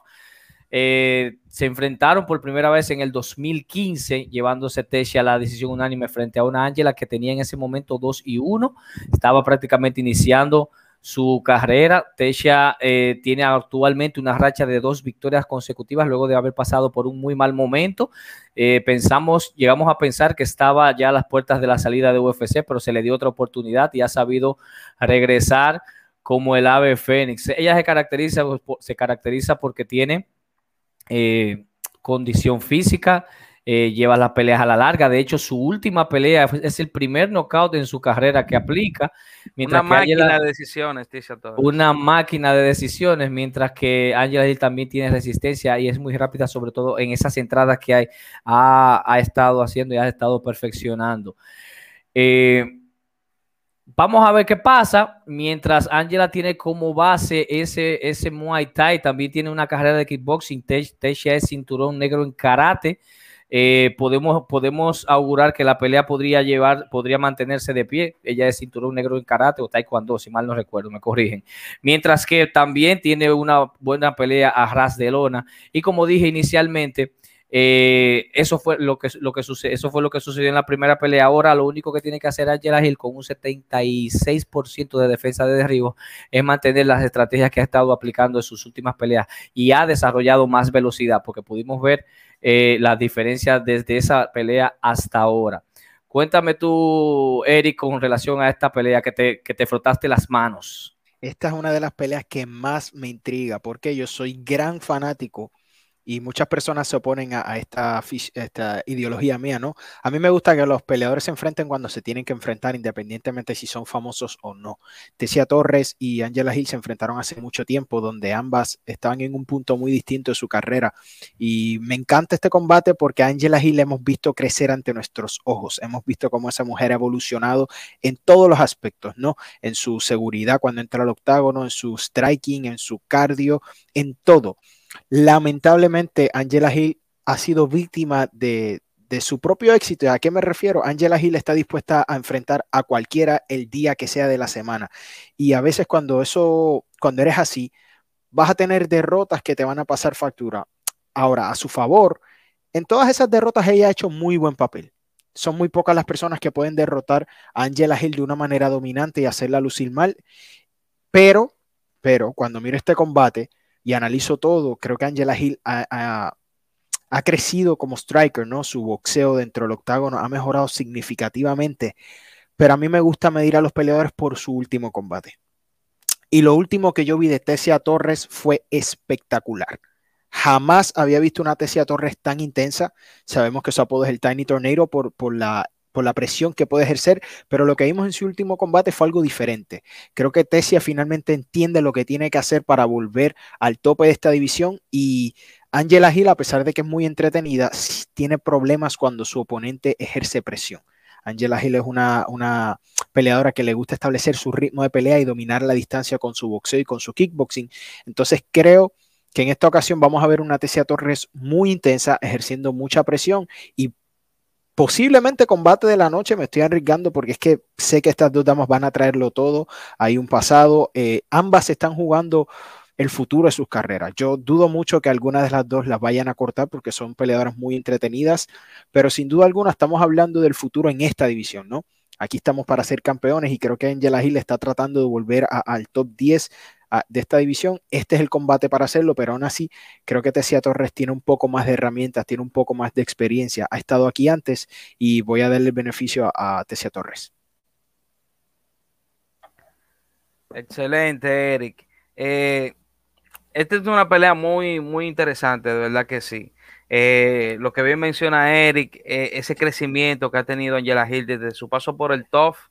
Eh, se enfrentaron por primera vez en el 2015, llevándose Tesia a la decisión unánime frente a una Ángela que tenía en ese momento 2 y 1. Estaba prácticamente iniciando su carrera. Tesha eh, tiene actualmente una racha de dos victorias consecutivas luego de haber pasado por un muy mal momento. Eh, pensamos, llegamos a pensar que estaba ya a las puertas de la salida de UFC, pero se le dio otra oportunidad y ha sabido regresar como el ave fénix. Ella se caracteriza, se caracteriza porque tiene eh, condición física, eh, lleva las peleas a la larga. De hecho, su última pelea es el primer knockout en su carrera que aplica. Mientras una máquina de decisiones, Una máquina de decisiones, mientras que Angela Hill también tiene resistencia y es muy rápida, sobre todo en esas entradas que hay, ha, estado haciendo y ha estado perfeccionando. Eh, vamos a ver qué pasa. Mientras Angela tiene como base ese, ese Muay Thai, también tiene una carrera de kickboxing. Tesha es cinturón negro en karate. Eh, podemos, podemos augurar que la pelea podría llevar, podría mantenerse de pie. Ella es cinturón negro en karate o taekwondo, si mal no recuerdo, me corrigen. Mientras que también tiene una buena pelea a ras de lona. Y como dije inicialmente, eh, eso fue lo que, lo que sucedió, eso fue lo que sucedió en la primera pelea. Ahora lo único que tiene que hacer Angela Hill con un 76% de defensa de derribo es mantener las estrategias que ha estado aplicando en sus últimas peleas y ha desarrollado más velocidad, porque pudimos ver eh, las diferencias desde esa pelea hasta ahora. Cuéntame tú, Eric, con relación a esta pelea que te, que te frotaste las manos. Esta es una de las peleas que más me intriga porque yo soy gran fanático y muchas personas se oponen a, esta, esta, ideología mía, ¿no? A mí me gusta que los peleadores se enfrenten cuando se tienen que enfrentar, independientemente si son famosos o no. Tecia Torres y Angela Hill se enfrentaron hace mucho tiempo, donde ambas estaban en un punto muy distinto de su carrera. Y me encanta este combate porque a Angela Hill hemos visto crecer ante nuestros ojos. Hemos visto cómo esa mujer ha evolucionado en todos los aspectos, ¿no? En su seguridad cuando entra al octágono, en su striking, en su cardio, en todo. Lamentablemente, Angela Hill ha sido víctima de, su propio éxito. ¿A qué me refiero? Angela Hill está dispuesta a enfrentar a cualquiera el día que sea de la semana. Y a veces cuando eso, cuando eres así, vas a tener derrotas que te van a pasar factura. Ahora, a su favor, en todas esas derrotas ella ha hecho muy buen papel. Son muy pocas las personas que pueden derrotar a Angela Hill de una manera dominante y hacerla lucir mal. Pero, pero, cuando miro este combate, y analizo todo, creo que Angela Hill ha, crecido como striker, ¿no? Su boxeo dentro del octágono ha mejorado significativamente, pero a mí me gusta medir a los peleadores por su último combate. Y lo último que yo vi de Tessia Torres fue espectacular. Jamás había visto una Tessia Torres tan intensa. Sabemos que su apodo es el Tiny Tornado por, por la por la presión que puede ejercer, pero lo que vimos en su último combate fue algo diferente. Creo que Tessia finalmente entiende lo que tiene que hacer para volver al tope de esta división y Angela Hill, a pesar de que es muy entretenida, tiene problemas cuando su oponente ejerce presión. Angela Hill es una, una, peleadora que le gusta establecer su ritmo de pelea y dominar la distancia con su boxeo y con su kickboxing. Entonces creo que en esta ocasión vamos a ver una Tessia Torres muy intensa, ejerciendo mucha presión y posiblemente combate de la noche, me estoy arriesgando porque es que sé que estas dos damas van a traerlo todo, hay un pasado, eh, ambas están jugando el futuro de sus carreras. Yo dudo mucho que alguna de las dos las vayan a cortar porque son peleadoras muy entretenidas, pero sin duda alguna estamos hablando del futuro en esta división, ¿no? Aquí estamos para ser campeones y creo que Angela Hill está tratando de volver al top 10 de esta división. Este es el combate para hacerlo, pero aún así creo que Tessia Torres tiene un poco más de herramientas, tiene un poco más de experiencia. Ha estado aquí antes y voy a darle el beneficio a, Tessia Torres. Excelente, Eric. Eh, esta es una pelea muy, muy interesante, de verdad que sí. Eh, lo que bien menciona Eric, eh, ese crecimiento que ha tenido Angela Hill desde su paso por el TOF,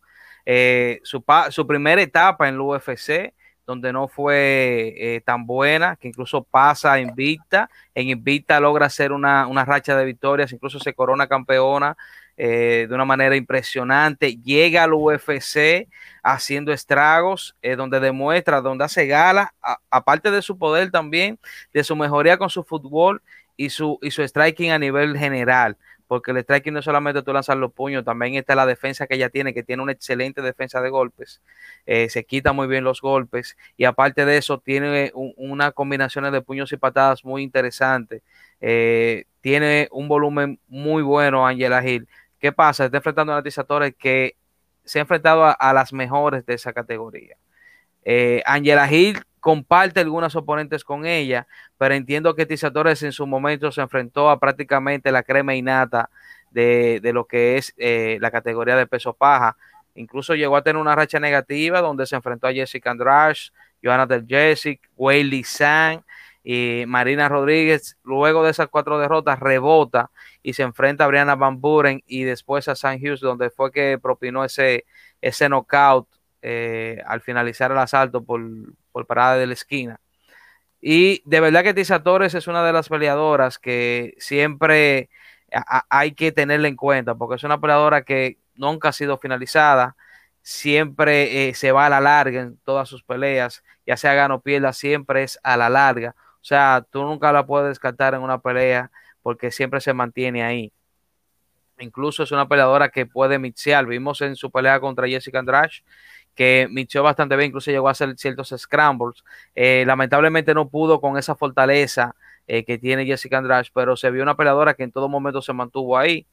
su, su primera etapa en el UFC, donde no fue eh, tan buena, que incluso pasa Invicta. En Invicta logra hacer una, racha de victorias, incluso se corona campeona eh, de una manera impresionante. Llega al UFC haciendo estragos, eh, donde demuestra, donde hace gala, aparte de su poder también, de su mejoría con su fútbol y su, y su striking a nivel general porque el striking no solamente tú lanzas los puños, también está la defensa que ella tiene, que tiene una excelente defensa de golpes, eh, se quita muy bien los golpes y aparte de eso tiene una combinación de puños y patadas muy interesante, eh, tiene un volumen muy bueno Angela Hill. ¿Qué pasa? Está enfrentando a Torres que se ha enfrentado a, las mejores de esa categoría. Eh, Angela Hill comparte algunos oponentes con ella, pero entiendo que Tisha Torres en su momento se enfrentó a prácticamente la crema innata de, de lo que es eh, la categoría de peso paja. Incluso llegó a tener una racha negativa donde se enfrentó a Jessica Andrade, Johanna Del Jessic, Wayley Sang y Marina Rodríguez. Luego de esas cuatro derrotas, rebota y se enfrenta a Brianna Van Buren y después a San Hughes, donde fue que propinó ese, ese knockout eh, al finalizar el asalto por, por parada de la esquina. Y de verdad que Tisa Torres es una de las peleadoras que siempre hay que tenerla en cuenta, porque es una peleadora que nunca ha sido finalizada, siempre eh, se va a la larga en todas sus peleas, ya sea gano o pierda, siempre es a la larga. O sea, tú nunca la puedes descartar en una pelea porque siempre se mantiene ahí. Incluso es una peleadora que puede mixear. Vimos en su pelea contra Jessica Andrade que mixeó bastante bien, incluso llegó a hacer ciertos scrambles. Eh, lamentablemente no pudo con esa fortaleza eh, que tiene Jessica Andrade, pero se vio una peleadora que en todo momento se mantuvo ahí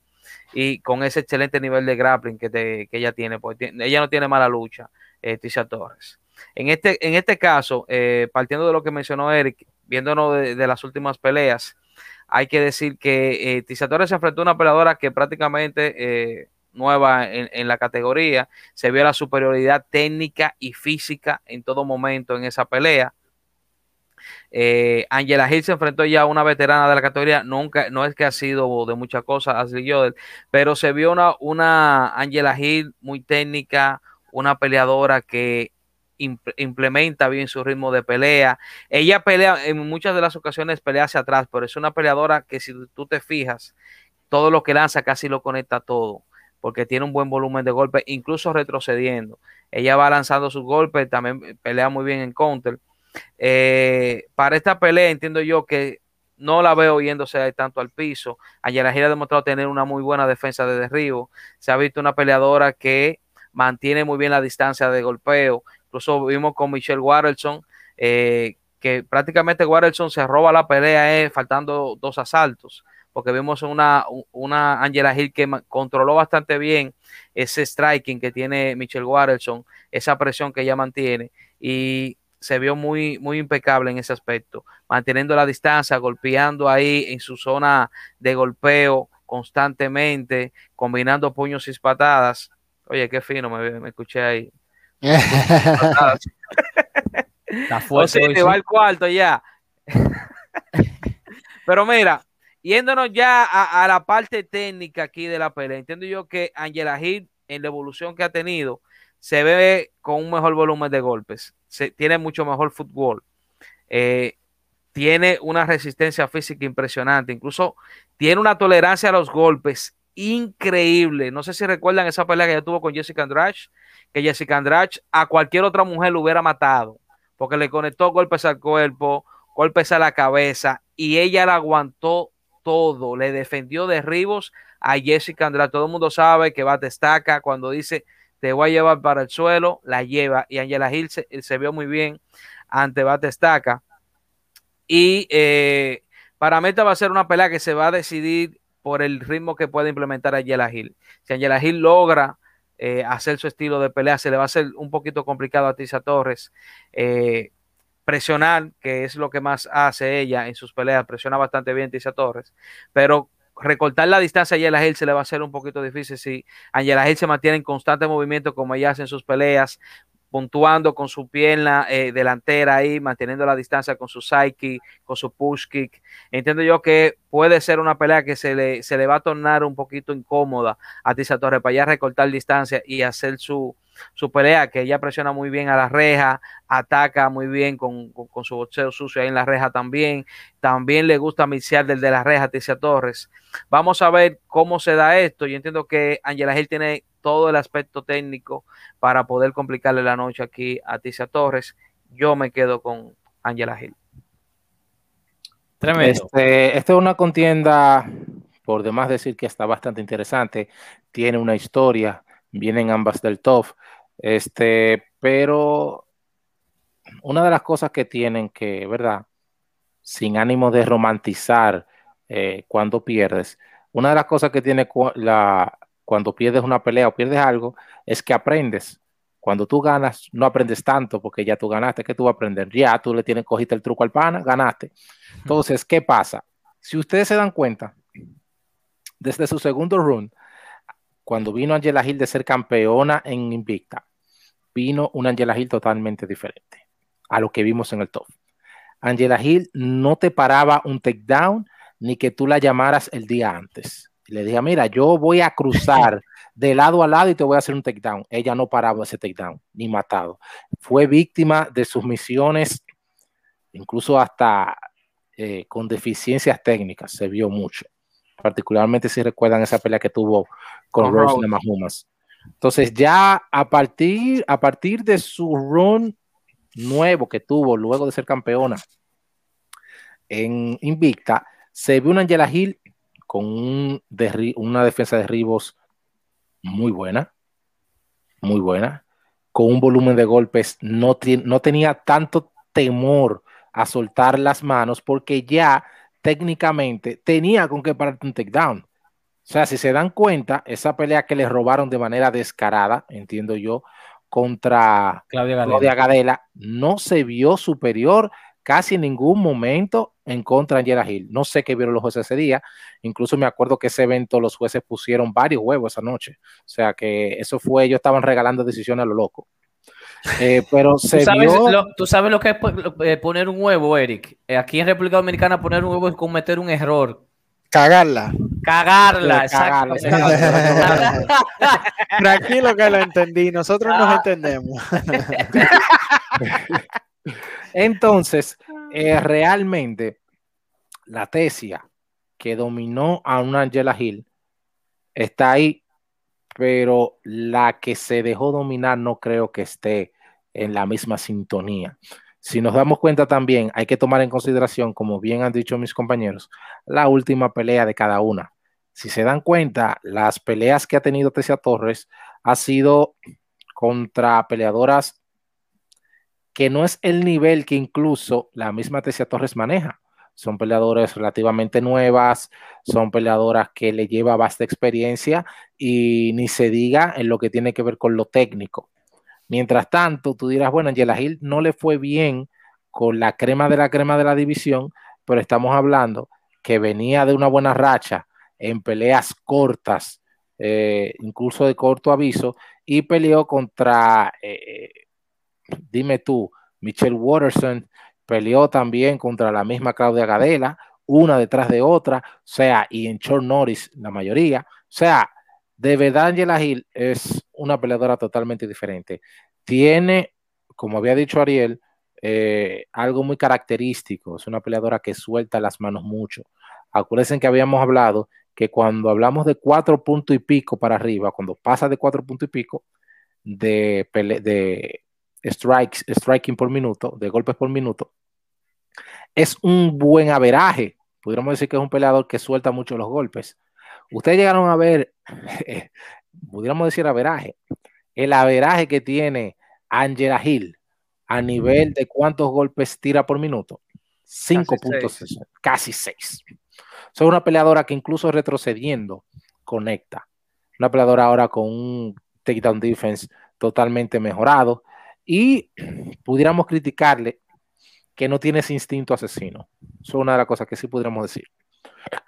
y con ese excelente nivel de grappling que, que ella tiene, porque ella no tiene mala lucha, eh, Tisha Torres. En este, en este caso, eh, partiendo de lo que mencionó Eric, viéndonos de, las últimas peleas, hay que decir que eh, Torres se enfrentó a una peleadora que prácticamente eh, nueva en, la categoría, se vio la superioridad técnica y física en todo momento en esa pelea. Eh, Angela Hill se enfrentó ya a una veterana de la categoría, nunca, no es que ha sido de muchas cosas, Ashley Yodel, pero se vio una, una Angela Hill muy técnica, una peleadora que implementa bien su ritmo de pelea. Ella pelea, en muchas de las ocasiones pelea hacia atrás, pero es una peleadora que si tú te fijas, todo lo que lanza casi lo conecta todo, porque tiene un buen volumen de golpes, incluso retrocediendo. Ella va lanzando sus golpes, también pelea muy bien en counter. Eh, para esta pelea entiendo yo que no la veo yéndose tanto al piso. Gira ha demostrado tener una muy buena defensa de derribo. Se ha visto una peleadora que mantiene muy bien la distancia de golpeo. Incluso vimos con Michelle Waterson, eh, que prácticamente Waterson se roba la pelea eh, faltando dos asaltos, porque vimos una, una Angela Hill que controló bastante bien ese striking que tiene Michelle Waterson, esa presión que ella mantiene, y se vio muy, muy impecable en ese aspecto, manteniendo la distancia, golpeando ahí en su zona de golpeo constantemente, combinando puños y patadas. Oye, qué fino, me, escuché ahí. <laughs> Está <laughs> fuerte. va al cuarto ya. <laughs> Pero mira, yéndonos ya a, la parte técnica aquí de la pelea, entiendo yo que Angela Hill, en la evolución que ha tenido, se ve con un mejor volumen de golpes, se, tiene mucho mejor fútbol, eh, tiene una resistencia física impresionante, incluso tiene una tolerancia a los golpes increíble. No sé si recuerdan esa pelea que ella tuvo con Jessica Andrade, que Jessica Andrade a cualquier otra mujer lo hubiera matado, porque le conectó golpes al cuerpo, golpes a la cabeza, y ella la aguantó todo, le defendió derribos a Jessica Andrade. Todo el mundo sabe que va a destaca cuando dice te voy a llevar para el suelo, la lleva. Y Angela Hill se, vio muy bien ante Batestaca. Y eh, para Meta va a ser una pelea que se va a decidir por el ritmo que puede implementar Angela Hill. Si Angela Hill logra eh, hacer su estilo de pelea, se le va a hacer un poquito complicado a Tisa Torres. Eh, presionar, que es lo que más hace ella en sus peleas, presiona bastante bien Tisa Torres, pero recortar la distancia a Angela Hill se le va a hacer un poquito difícil si Angela Hill se mantiene en constante movimiento como ella hace en sus peleas, puntuando con su pierna eh, delantera ahí, manteniendo la distancia con su psyche, con su push kick. Entiendo yo que puede ser una pelea que se le, se le va a tornar un poquito incómoda a Tisa Torres para ya recortar distancia y hacer su, su pelea, que ella presiona muy bien a la reja, ataca muy bien con, su boxeo sucio ahí en la reja también. También le gusta mixear desde la reja Ticia Torres. Vamos a ver cómo se da esto. Yo entiendo que Angela Gil tiene todo el aspecto técnico para poder complicarle la noche aquí a Ticia Torres. Yo me quedo con Angela Gil. Tremendo. Este, esta es una contienda, por demás decir que está bastante interesante, tiene una historia, vienen ambas del top. Este, pero una de las cosas que tienen que, ¿verdad? Sin ánimo de romantizar eh, cuando pierdes, una de las cosas que tiene la, cuando pierdes una pelea o pierdes algo es que aprendes. Cuando tú ganas, no aprendes tanto porque ya tú ganaste. ¿Qué tú vas a aprender? Ya tú le tienes, cogiste el truco al pana, ganaste. Entonces, ¿qué pasa? Si ustedes se dan cuenta, desde su segundo run, cuando vino Angela Hill de ser campeona en Invicta, vino una Angela Hill totalmente diferente a lo que vimos en el top. Angela Hill no te paraba un takedown ni que tú la llamaras el día antes. Le dije, mira, yo voy a cruzar <laughs> de lado a lado y te voy a hacer un takedown. Ella no paraba ese takedown, ni matado. Fue víctima de sus misiones, incluso hasta eh, con deficiencias técnicas, se vio mucho. Particularmente si recuerdan esa pelea que tuvo con, Rose de Mahumas. Entonces ya a partir, a partir de su run nuevo que tuvo luego de ser campeona en Invicta, se vio una Angela Hill con una defensa de derribos muy buena, muy buena, con un volumen de golpes, no, no tenía tanto temor a soltar las manos porque ya técnicamente tenía con qué pararte un takedown. O sea, si se dan cuenta, esa pelea que le robaron de manera descarada, entiendo yo, contra Claudia Claudia Gadela no se vio superior casi en ningún momento en contra de Angela Hill. No sé qué vieron los jueces ese día. Incluso me acuerdo que ese evento los jueces pusieron varios huevos esa noche. O sea que eso fue, ellos estaban regalando decisiones a lo loco. Eh, <laughs> pero se ¿Tú sabes, vio... lo, ¿Tú sabes lo que es eh, poner un huevo, Eric? Eh, aquí en República Dominicana poner un huevo es cometer un error. Cagarla. Cagarla, exacto. <laughs> <laughs> Tranquilo que lo entendí, nosotros nos entendemos. Entonces, eh, realmente, la tesia que dominó a una Angela Hill está ahí, pero la que se dejó dominar no creo que esté en la misma sintonía. Si nos damos cuenta también, hay que tomar en consideración, como bien han dicho mis compañeros, la última pelea de cada una. Si se dan cuenta, las peleas que ha tenido Tesia Torres ha sido contra peleadoras que no es el nivel que incluso la misma Tesia Torres maneja. Son peleadoras relativamente nuevas, son peleadoras que le lleva vasta experiencia y ni se diga en lo que tiene que ver con lo técnico. Mientras tanto, tú dirás, bueno, Angela Hill no le fue bien con la crema de la crema de la división, pero estamos hablando que venía de una buena racha en peleas cortas, eh, incluso de corto aviso, y peleó contra eh, dime tú, Michelle Watterson peleó también contra la misma Claudia Gadela, una detrás de otra, o sea, y en short Norris la mayoría, o sea, de verdad Angela Hill es una peleadora totalmente diferente. Tiene, como había dicho Ariel, eh, algo muy característico, es una peleadora que suelta las manos mucho. Acuérdense que habíamos hablado que cuando hablamos de cuatro puntos y pico para arriba, cuando pasa de cuatro puntos y pico de, de strikes, striking por minuto, de golpes por minuto, es un buen averaje. Pudiéramos decir que es un peleador que suelta mucho los golpes. Ustedes llegaron a ver, <laughs> pudiéramos decir averaje, el averaje que tiene Angela Hill a nivel de cuántos golpes tira por minuto. 5.6, casi 6. Es una peleadora que incluso retrocediendo conecta. Una peleadora ahora con un takedown defense totalmente mejorado y pudiéramos criticarle que no tiene ese instinto asesino. Es una de las cosas que sí pudiéramos decir.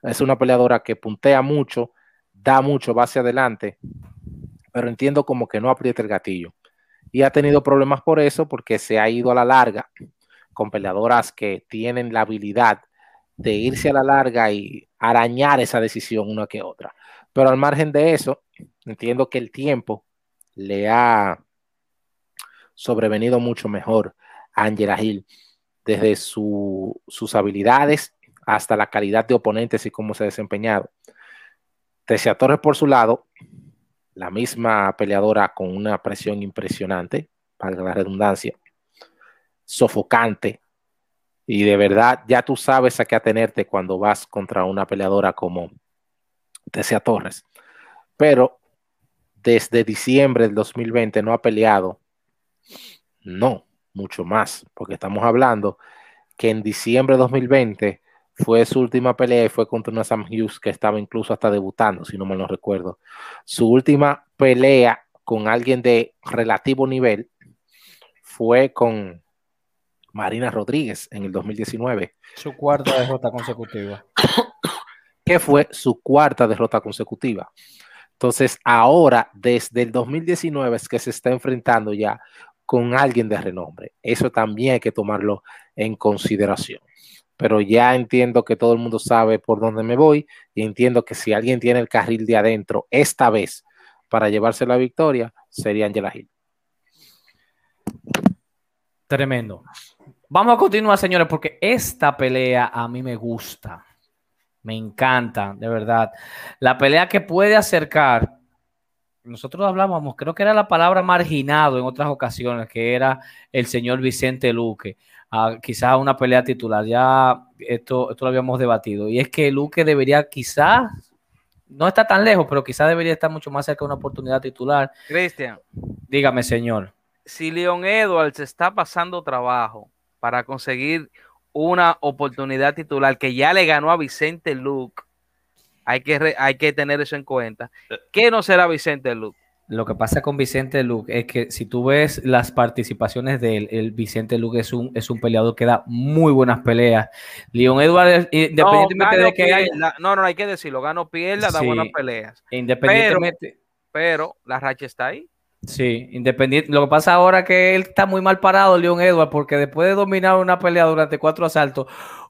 Es una peleadora que puntea mucho, da mucho, va hacia adelante, pero entiendo como que no aprieta el gatillo. Y ha tenido problemas por eso, porque se ha ido a la larga con peleadoras que tienen la habilidad de irse a la larga y arañar esa decisión una que otra. Pero al margen de eso, entiendo que el tiempo le ha sobrevenido mucho mejor a Angela Hill, desde sus habilidades hasta la calidad de oponentes y cómo se ha desempeñado. Tesia Torres, por su lado, la misma peleadora con una presión impresionante, para la redundancia, sofocante, y de verdad ya tú sabes a qué atenerte cuando vas contra una peleadora como Tesia Torres. Pero desde diciembre del 2020 no ha peleado no, mucho más, porque estamos hablando que en diciembre de 2020 fue su última pelea y fue contra una Sam Hughes que estaba incluso hasta debutando, si no mal no recuerdo. Su última pelea con alguien de relativo nivel fue con Marina Rodríguez en el 2019. Su cuarta derrota consecutiva. <coughs> que fue su cuarta derrota consecutiva. Entonces, ahora, desde el 2019 es que se está enfrentando ya con alguien de renombre. Eso también hay que tomarlo en consideración. Pero ya entiendo que todo el mundo sabe por dónde me voy y entiendo que si alguien tiene el carril de adentro esta vez para llevarse la victoria, sería Angela Hill. Tremendo. Vamos a continuar, señores, porque esta pelea a mí me gusta. Me encanta, de verdad. La pelea que puede acercar. Nosotros hablábamos, creo que era la palabra marginado en otras ocasiones, que era el señor Vicente Luque. quizás una pelea titular. Ya esto, esto lo habíamos debatido. Y es que Luque debería quizás, no está tan lejos, pero quizás debería estar mucho más cerca de una oportunidad titular. Cristian. Dígame, señor. Si Leon Edwards está pasando trabajo para conseguir una oportunidad titular que ya le ganó a Vicente Luke. Hay que, hay que tener eso en cuenta. ¿Qué no será Vicente Luke? Lo que pasa con Vicente Luke es que si tú ves las participaciones de él, el Vicente Luke es un, es un peleador que da muy buenas peleas. Leon Edwards, independientemente de que No, no, hay que decirlo, gano pierda, da buenas peleas. Independientemente. Pero, la racha está ahí. Sí, independiente. Lo que pasa ahora es que él está muy mal parado, Leon Edwards, porque después de dominar una pelea durante cuatro asaltos,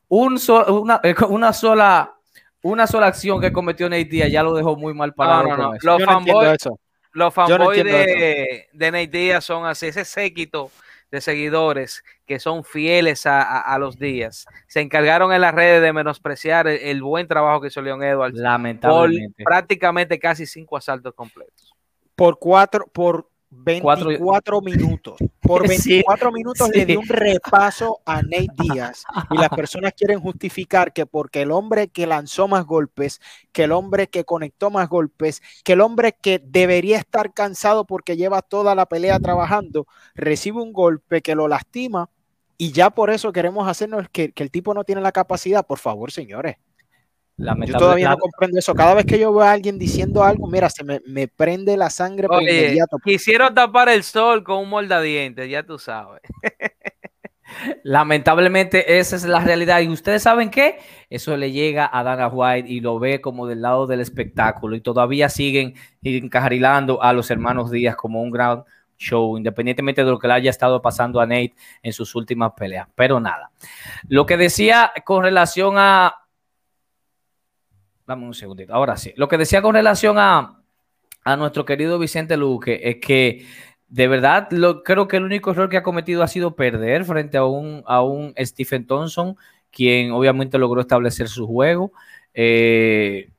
un una, eh, <laughs> una, sola, una sola acción que cometió Nate ya lo dejó muy mal parado. No, no, Los fanboys, los fanboys de, de Nate Diaz son así, ese séquito de seguidores que son fieles a, los días. Se encargaron en las redes de menospreciar el, buen trabajo que hizo Leon Edwards. Lamentablemente. prácticamente casi cinco asaltos completos por cuatro, por 24 minutos. Por <laughs> 24 minutos le dio un repaso a Nate Díaz y las personas quieren justificar que porque el hombre que lanzó más golpes, que el hombre que conectó más golpes, que el hombre que debería estar cansado porque lleva toda la pelea trabajando, recibe un golpe que lo lastima y ya por eso queremos hacernos que, que el tipo no tiene la capacidad. Por favor, señores. Yo todavía no comprendo eso. Cada vez que yo veo a alguien diciendo algo, mira, se me, prende la sangre por inmediato. Quisieron tapar el sol con un moldadientes, ya tú sabes. <laughs> Lamentablemente esa es la realidad. ¿Y ustedes saben qué? Eso le llega a Dana White y lo ve como del lado del espectáculo y todavía siguen encarrilando a los hermanos Díaz como un gran show, independientemente de lo que le haya estado pasando a Nate en sus últimas peleas. Pero nada. Lo que decía con relación a Dame un segundito. Ahora sí. Lo que decía con relación a, nuestro querido Vicente Luque es que de verdad lo, creo que el único error que ha cometido ha sido perder frente a un, a un Stephen Thompson, quien obviamente logró establecer su juego. Eh,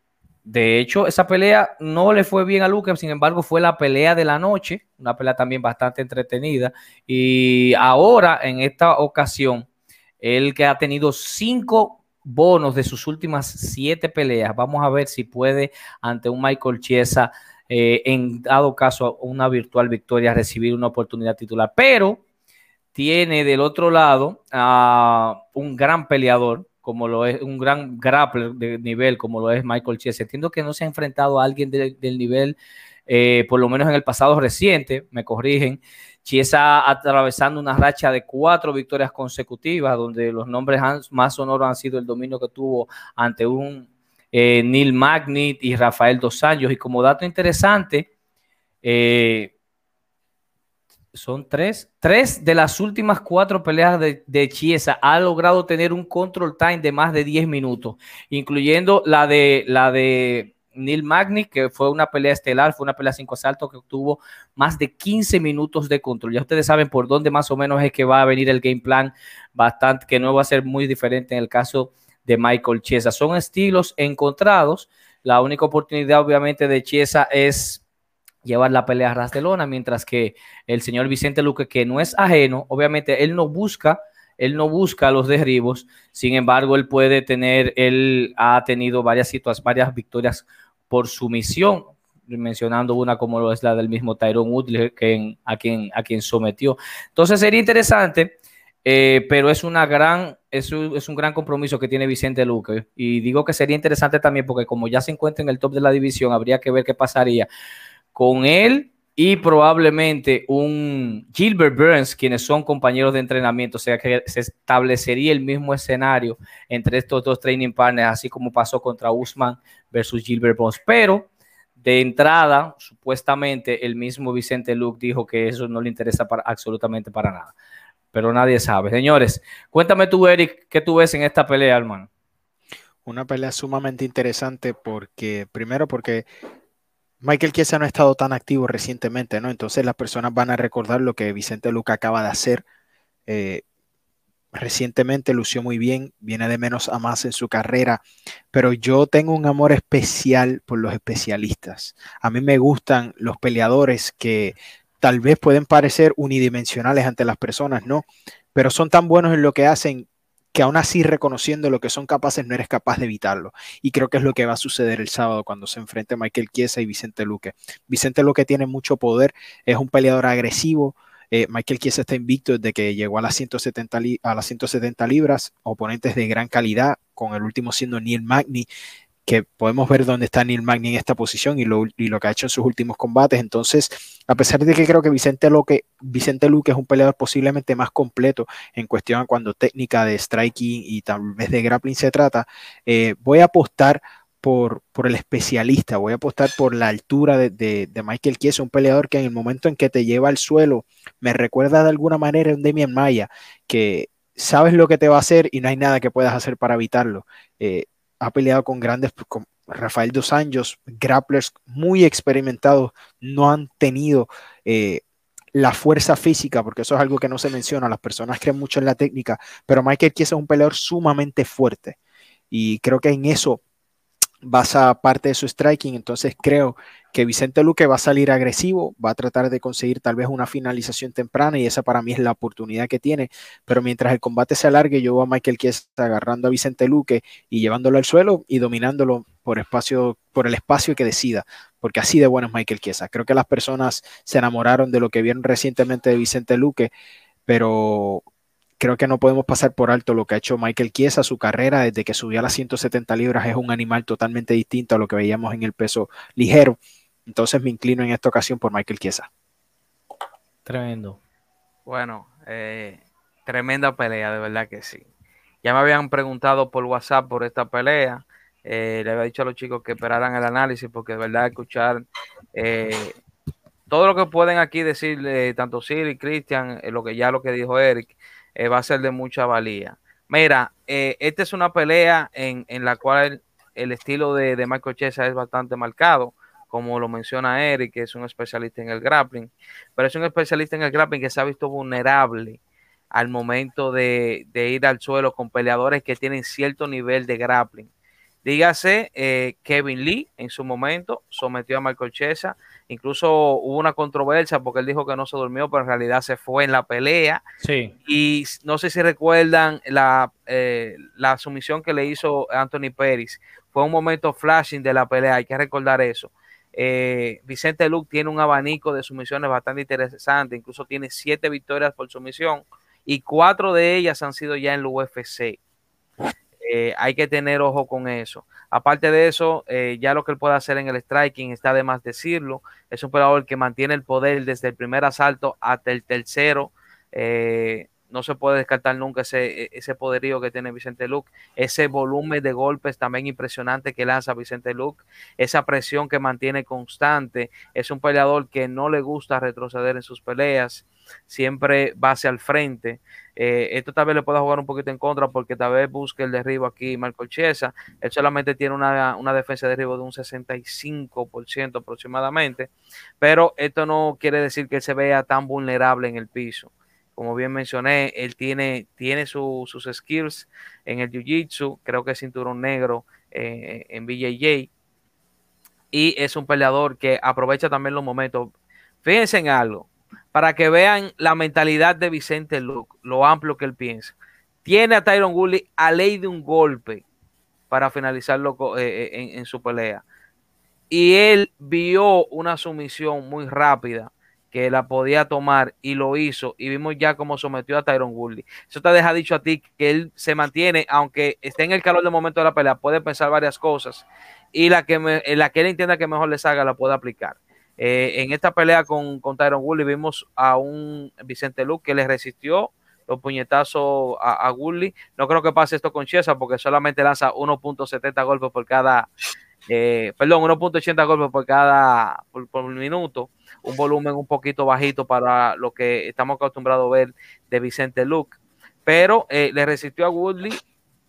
de hecho, esa pelea no le fue bien a Luque, sin embargo, fue la pelea de la noche, una pelea también bastante entretenida. Y ahora, en esta ocasión, él que ha tenido cinco bonos de sus últimas siete peleas. Vamos a ver si puede ante un Michael Chiesa, eh, en dado caso una virtual victoria, recibir una oportunidad titular. Pero tiene del otro lado a un gran peleador, como lo es un gran grappler de nivel, como lo es Michael Chiesa. Entiendo que no se ha enfrentado a alguien del nivel, eh, por lo menos en el pasado reciente, me corrigen, Chiesa atravesando una racha de cuatro victorias consecutivas, donde los nombres más sonoros han sido el dominio que tuvo ante un eh, Neil Magnet y Rafael Dos Años. Y como dato interesante, eh, son tres, tres de las últimas cuatro peleas de, de, Chiesa ha logrado tener un control time de más de 10 minutos, incluyendo la de la de Neil Magny, que fue una pelea estelar, fue una pelea cinco asaltos que obtuvo más de 15 minutos de control. Ya ustedes saben por dónde más o menos es que va a venir el game plan, bastante, que no va a ser muy diferente en el caso de Michael Chiesa. Son estilos encontrados. La única oportunidad, obviamente, de Chiesa es llevar la pelea a ras mientras que el señor Vicente Luque, que no es ajeno, obviamente él no busca él no busca los derribos, sin embargo, él puede tener, él ha tenido varias situaciones, varias victorias por sumisión, mencionando una como lo es la del mismo Tyrone Woodley, a, quien, a quien sometió. Entonces sería interesante, eh, pero es una gran, un, es un, gran compromiso que tiene Vicente Luque. Y digo que sería interesante también porque como ya se encuentra en el top de la división, habría que ver qué pasaría con él y probablemente un Gilbert Burns, quienes son compañeros de entrenamiento, o sea que se establecería el mismo escenario entre estos dos training partners, así como pasó contra Usman versus Gilbert Burns. Pero de entrada, supuestamente el mismo Vicente Luke dijo que eso no le interesa absolutamente para nada. Pero nadie sabe. Señores, cuéntame tú, Eric, ¿qué tú ves en esta pelea, hermano? Una pelea sumamente interesante porque, primero porque Michael Chiesa no ha estado tan activo recientemente, ¿no? Entonces las personas van a recordar lo que Vicente Luca acaba de hacer. Eh, recientemente lució muy bien, viene de menos a más en su carrera, pero yo tengo un amor especial por los especialistas. A mí me gustan los peleadores que tal vez pueden parecer unidimensionales ante las personas, ¿no? Pero son tan buenos en lo que hacen que aún así reconociendo lo que son capaces no eres capaz de evitarlo. Y creo que es lo que va a suceder el sábado cuando se enfrente Michael Chiesa y Vicente Luque. Vicente Luque tiene mucho poder, es un peleador agresivo. Eh, Michael Chiesa está invicto desde que llegó a las, 170 a las 170 libras, oponentes de gran calidad, con el último siendo Neil Magny que podemos ver dónde está Neil Magny en esta posición y lo, que ha hecho en sus últimos combates. Entonces, a pesar de que creo que Vicente, Luque, Vicente Luque es un peleador posiblemente más completo en cuestión cuando técnica de striking y tal vez de grappling se trata, eh, voy a apostar por, por, el especialista, voy a apostar por la altura de, de, Michael Chiesa, un peleador que en el momento en que te lleva al suelo me recuerda de alguna manera a un Demian Maya, que sabes lo que te va a hacer y no hay nada que puedas hacer para evitarlo. Eh, ha peleado con grandes, con Rafael Dos Anjos, grapplers muy experimentados, no han tenido eh, la fuerza física, porque eso es algo que no se menciona, las personas creen mucho en la técnica, pero Michael Chiesa es un peleador sumamente fuerte y creo que en eso basa parte de su striking, entonces creo que Vicente Luque va a salir agresivo, va a tratar de conseguir tal vez una finalización temprana y esa para mí es la oportunidad que tiene, pero mientras el combate se alargue, yo veo a Michael Chiesa agarrando a Vicente Luque y llevándolo al suelo y dominándolo por espacio, por el espacio que decida, porque así de bueno es Michael Chiesa. Creo que las personas se enamoraron de lo que vieron recientemente de Vicente Luque, pero creo que no podemos pasar por alto lo que ha hecho Michael Chiesa, su carrera desde que subió a las 170 libras es un animal totalmente distinto a lo que veíamos en el peso ligero. Entonces me inclino en esta ocasión por Michael Chiesa. Tremendo. Bueno, eh, tremenda pelea, de verdad que sí. Ya me habían preguntado por WhatsApp por esta pelea. Eh, le había dicho a los chicos que esperaran el análisis porque de verdad escuchar eh, todo lo que pueden aquí decirle tanto Siri, Cristian, lo que ya lo que dijo Eric, eh, va a ser de mucha valía. Mira, eh, esta es una pelea en, la cual el, estilo de, de, Michael Chiesa es bastante marcado, como lo menciona Eric, que es un especialista en el grappling, pero es un especialista en el grappling que se ha visto vulnerable al momento de, ir al suelo con peleadores que tienen cierto nivel de grappling. Dígase, eh, Kevin Lee en su momento sometió a Michael Chiesa Incluso hubo una controversia porque él dijo que no se durmió, pero en realidad se fue en la pelea. Sí. Y no sé si recuerdan la, eh, la sumisión que le hizo Anthony Pérez. Fue un momento flashing de la pelea, hay que recordar eso. Eh, Vicente Luke tiene un abanico de sumisiones bastante interesante, incluso tiene siete victorias por sumisión y cuatro de ellas han sido ya en el UFC. Eh, hay que tener ojo con eso. Aparte de eso, eh, ya lo que él puede hacer en el striking está de más decirlo. Es un peleador que mantiene el poder desde el primer asalto hasta el tercero. Eh, no se puede descartar nunca ese, e, ese poderío que tiene Vicente Luke, ese volumen de golpes también impresionante que lanza Vicente Luke, esa presión que mantiene constante. Es un peleador que no le gusta retroceder en sus peleas siempre va hacia el frente. Eh, esto tal vez le pueda jugar un poquito en contra porque tal vez busque el derribo aquí Marco Chiesa. Él solamente tiene una, defensa de derribo de un 65% aproximadamente, pero esto no quiere decir que él se vea tan vulnerable en el piso. Como bien mencioné, él tiene, tiene sus skills en el Jiu-Jitsu, creo que es cinturón negro eh, en BJJ, y es un peleador que aprovecha también los momentos. Fíjense en algo, para que vean la mentalidad de Vicente Luke, lo amplio que él piensa. Tiene a Tyron Woodley a ley de un golpe para finalizarlo eh, eh, en, su pelea. Y él vio una sumisión muy rápida que la podía tomar y lo hizo. Y vimos ya cómo sometió a Tyron Woodley. Eso te deja dicho a ti que él se mantiene, aunque esté en el calor del momento de la pelea, puede pensar varias cosas. Y la que, la que él entienda que mejor le salga la puede aplicar. Eh, en esta pelea con, con Tyron Woodley vimos a un Vicente Luke que le resistió los puñetazos a, a. No creo que pase esto con Chiesa porque solamente lanza 1.70 golpes por cada, eh, perdón, 1.80 golpes por cada por, minuto. Un volumen un poquito bajito para lo que estamos acostumbrados a ver de Vicente Luke. Pero eh, le resistió a Woodley,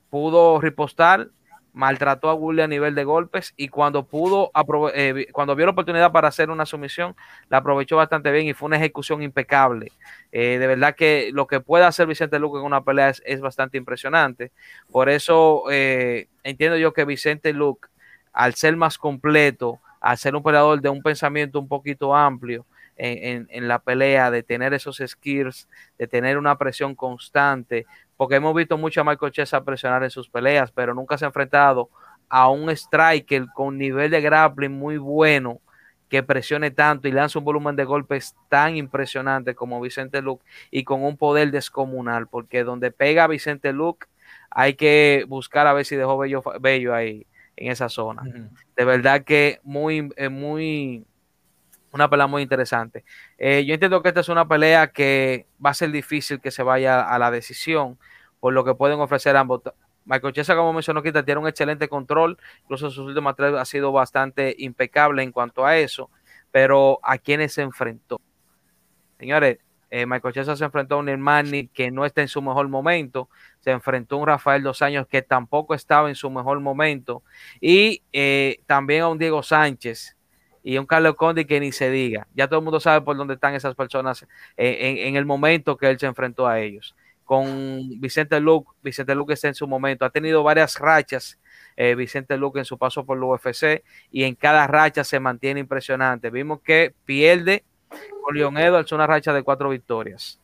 pudo ripostar, maltrató a Woodley a nivel de golpes y cuando pudo, eh, cuando vio la oportunidad para hacer una sumisión, la aprovechó bastante bien y fue una ejecución impecable. Eh, de verdad que lo que puede hacer Vicente Luque en una pelea es, bastante impresionante. Por eso eh, entiendo yo que Vicente Luque, al ser más completo, al ser un peleador de un pensamiento un poquito amplio, en, en, la pelea, de tener esos skills, de tener una presión constante, porque hemos visto mucho a Michael Chiesa presionar en sus peleas, pero nunca se ha enfrentado a un striker con nivel de grappling muy bueno que presione tanto y lanza un volumen de golpes tan impresionante como Vicente Luke y con un poder descomunal, porque donde pega Vicente Luke hay que buscar a ver si dejó bello, bello ahí en esa zona. Uh -huh. De verdad que muy, eh, muy, una pelea muy interesante. Eh, yo entiendo que esta es una pelea que va a ser difícil que se vaya a la decisión por lo que pueden ofrecer ambos. Michael Chiesa, como mencionó Quita, tiene un excelente control, incluso sus últimas tres ha sido bastante impecable en cuanto a eso, pero ¿a quiénes se enfrentó? Señores, eh, Michael Chiesa se enfrentó a un Hermani que no está en su mejor momento, se enfrentó a un Rafael Dos Años que tampoco estaba en su mejor momento, y eh, también a un Diego Sánchez, y un Carlos Condi que ni se diga. Ya todo el mundo sabe por dónde están esas personas eh, en, en, el momento que él se enfrentó a ellos. Con Vicente Luke, Vicente Luke está en su momento, ha tenido varias rachas. Eh, Vicente Luque en su paso por el UFC y en cada racha se mantiene impresionante. Vimos que pierde con Leon Edwards una racha de cuatro victorias.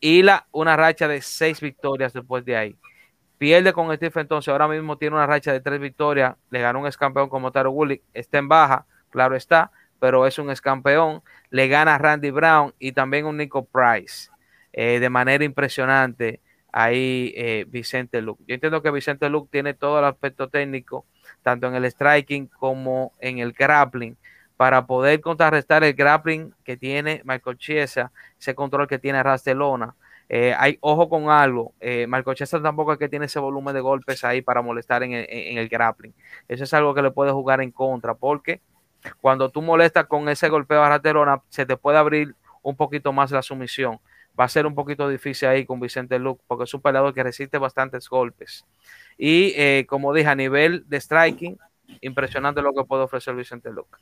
Y la, una racha de seis victorias después de ahí. Pierde con Steve entonces, ahora mismo tiene una racha de tres victorias, le ganó un ex campeón como Taro Woolley, está en baja, claro está, pero es un ex campeón, le gana a Randy Brown y también un Nico Price. Eh, de manera impresionante ahí eh, Vicente Luke. Yo entiendo que Vicente Luke tiene todo el aspecto técnico, tanto en el striking como en el grappling, para poder contrarrestar el grappling que tiene Michael Chiesa, ese control que tiene Rastelona. Eh, hay ojo con algo, eh, Michael Chiesa tampoco es que tiene ese volumen de golpes ahí para molestar en el, grappling. Eso es algo que le puede jugar en contra, porque cuando tú molestas con ese golpeo a Rastelona, se te puede abrir un poquito más la sumisión va a ser un poquito difícil ahí con Vicente Luke, porque es un peleador que resiste bastantes golpes. Y eh, como dije, a nivel de striking, impresionante lo que puede ofrecer Vicente Luke.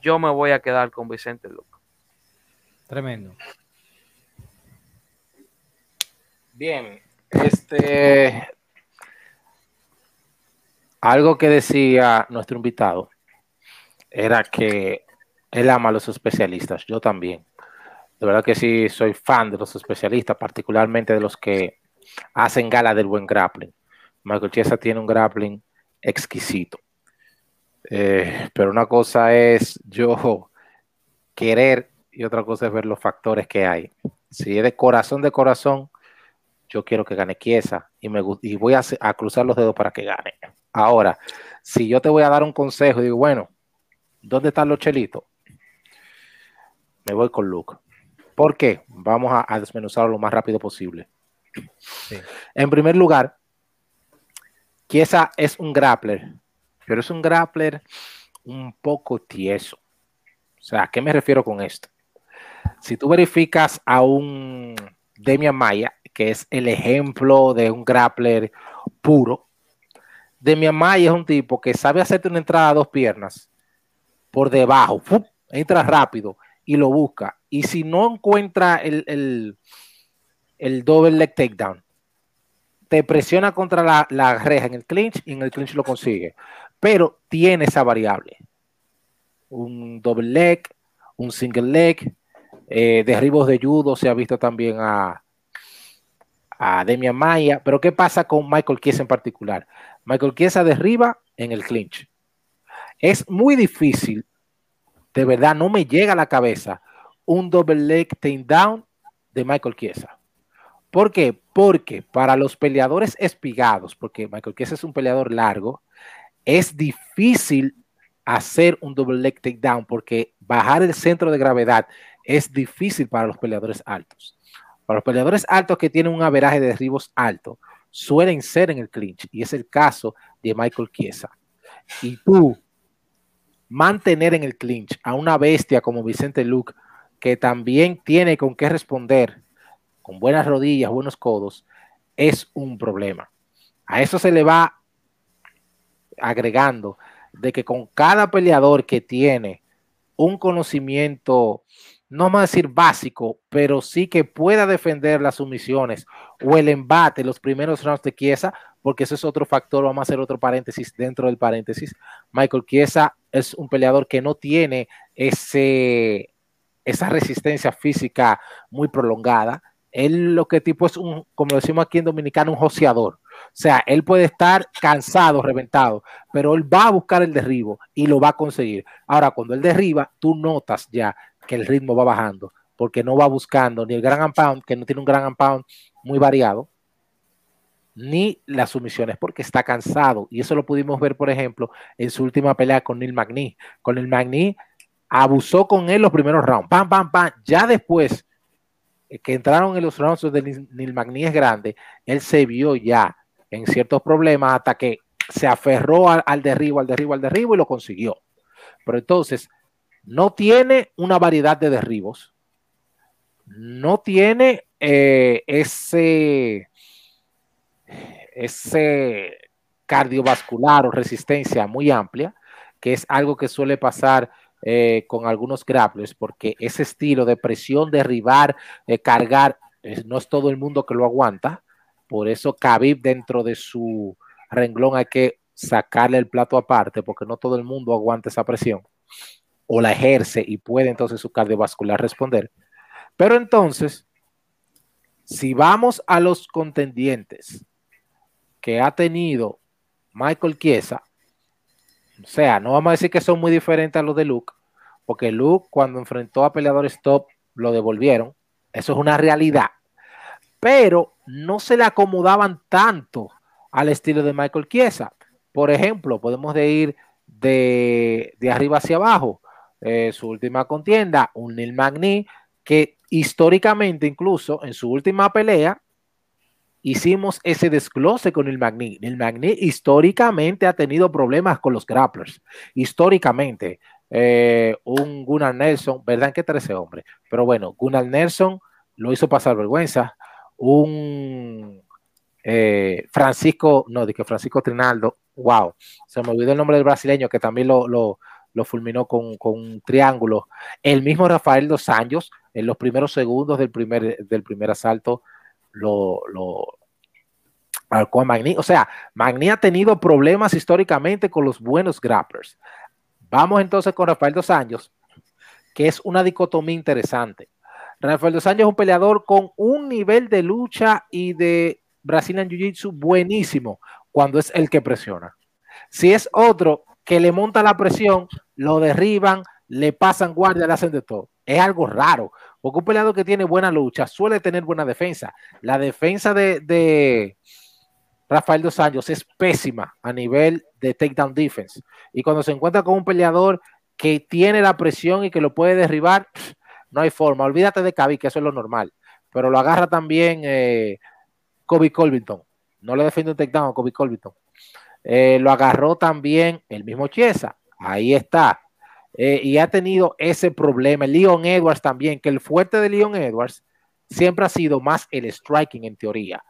Yo me voy a quedar con Vicente Luke. Tremendo. Bien, este algo que decía nuestro invitado era que él ama a los especialistas, yo también. De verdad que sí, soy fan de los especialistas, particularmente de los que hacen gala del buen grappling. Michael Chiesa tiene un grappling exquisito. Eh, pero una cosa es yo <laughs> querer y otra cosa es ver los factores que hay. Si es de corazón de corazón, yo quiero que gane Chiesa y, me, y voy a, a cruzar los dedos para que gane. Ahora, si yo te voy a dar un consejo, digo, bueno, ¿dónde están los chelitos? Me voy con Luke. ¿Por qué? Vamos a, a desmenuzarlo lo más rápido posible. Sí. En primer lugar, Chiesa es un grappler, pero es un grappler un poco tieso. O sea, ¿a qué me refiero con esto? Si tú verificas a un Demian Maya, que es el ejemplo de un grappler puro, Demian Maya es un tipo que sabe hacerte una entrada a dos piernas por debajo, entra rápido y lo busca. Y si no encuentra el, el, el double leg takedown, te presiona contra la, la, reja en el clinch y en el clinch lo consigue. Pero tiene esa variable. Un double leg, un single leg, eh, derribos de judo se ha visto también a, a Demian Maya. Pero ¿qué pasa con Michael Chiesa en particular? Michael Chiesa derriba en el clinch. Es muy difícil, de verdad, no me llega a la cabeza un double leg takedown de Michael Chiesa. ¿Por qué? Porque para los peleadores espigados, porque Michael Chiesa es un peleador largo, es difícil hacer un double leg takedown porque bajar el centro de gravedad es difícil para los peleadores altos. Para los peleadores altos que tienen un averaje de derribos alto, suelen ser en el clinch y es el caso de Michael Chiesa. Y tú mantener en el clinch a una bestia como Vicente Luke, que también tiene con qué responder, con buenas rodillas, buenos codos, es un problema. A eso se le va agregando de que con cada peleador que tiene un conocimiento, no a decir básico, pero sí que pueda defender las sumisiones o el embate, los primeros rounds de Chiesa, porque eso es otro factor, vamos a hacer otro paréntesis dentro del paréntesis. Michael Chiesa es un peleador que no tiene ese, esa resistencia física muy prolongada. Él lo que tipo es un, como decimos aquí en Dominicano, un joseador. Sea, él puede estar cansado, reventado, pero él va a buscar el derribo y lo va a conseguir. Ahora, cuando él derriba, tú notas ya que el ritmo va bajando, porque no va buscando ni el gran pound, que no tiene un gran pound muy variado, ni las sumisiones, porque está cansado. Y eso lo pudimos ver, por ejemplo, en su última pelea con Neil Magny. Con el Magny abusó con él los primeros rounds, pam, pam, pam. Ya después eh, que entraron en los rounds de Neil Magny es grande, él se vio ya en ciertos problemas hasta que se aferró al, derribo, al derribo, al derribo y lo consiguió. Pero entonces, no tiene una variedad de derribos, no tiene eh, ese, ese cardiovascular o resistencia muy amplia, que es algo que suele pasar eh, con algunos grapplers, porque ese estilo de presión, derribar, eh, cargar, no es todo el mundo que lo aguanta. Por eso Khabib dentro de su renglón hay que sacarle el plato aparte, porque no todo el mundo aguanta esa presión o la ejerce y puede entonces su cardiovascular responder. Pero entonces, si vamos a los contendientes que ha tenido Michael Chiesa, o sea, no vamos a decir que son muy diferentes a los de Luke, porque Luke cuando enfrentó a peleadores top lo devolvieron, eso es una realidad, pero no se le acomodaban tanto al estilo de Michael Chiesa. Por ejemplo, podemos ir de, arriba hacia abajo. Eh, su última contienda, un Neil Magny, que históricamente, incluso en su última pelea, hicimos ese desglose con el Magni. El Magni históricamente ha tenido problemas con los grapplers. Históricamente, eh, un Gunnar Nelson, ¿verdad que 13 hombres? Pero bueno, Gunnar Nelson lo hizo pasar vergüenza un eh, Francisco, no, de que Francisco Trinaldo, wow, se me olvidó el nombre del brasileño que también lo, lo, fulminó con, un triángulo. El mismo Rafael dos Anjos, en los primeros segundos del primer, del primer asalto, lo, lo a Magni. O sea, Magni ha tenido problemas históricamente con los buenos grapplers. Vamos entonces con Rafael dos Anjos, que es una dicotomía interesante. Rafael dos Anjos es un peleador con un nivel de lucha y de Brazilian Jiu-Jitsu buenísimo cuando es el que presiona. Si es otro que le monta la presión, lo derriban, le pasan guardia, le hacen de todo. Es algo raro, porque un peleador que tiene buena lucha suele tener buena defensa. La defensa de, Rafael dos Anjos es pésima a nivel de takedown defense. Y cuando se encuentra con un peleador que tiene la presión y que lo puede derribar, no hay forma. Olvídate de Cabi, que eso es lo normal. Pero lo agarra también eh, Kobe Colvington. No le defiende un takedown a Kobe Colvington. Eh, lo agarró también el mismo Chiesa. Ahí está. Eh, y ha tenido ese problema. Leon Edwards también, que el fuerte de Leon Edwards siempre ha sido más el striking en teoría.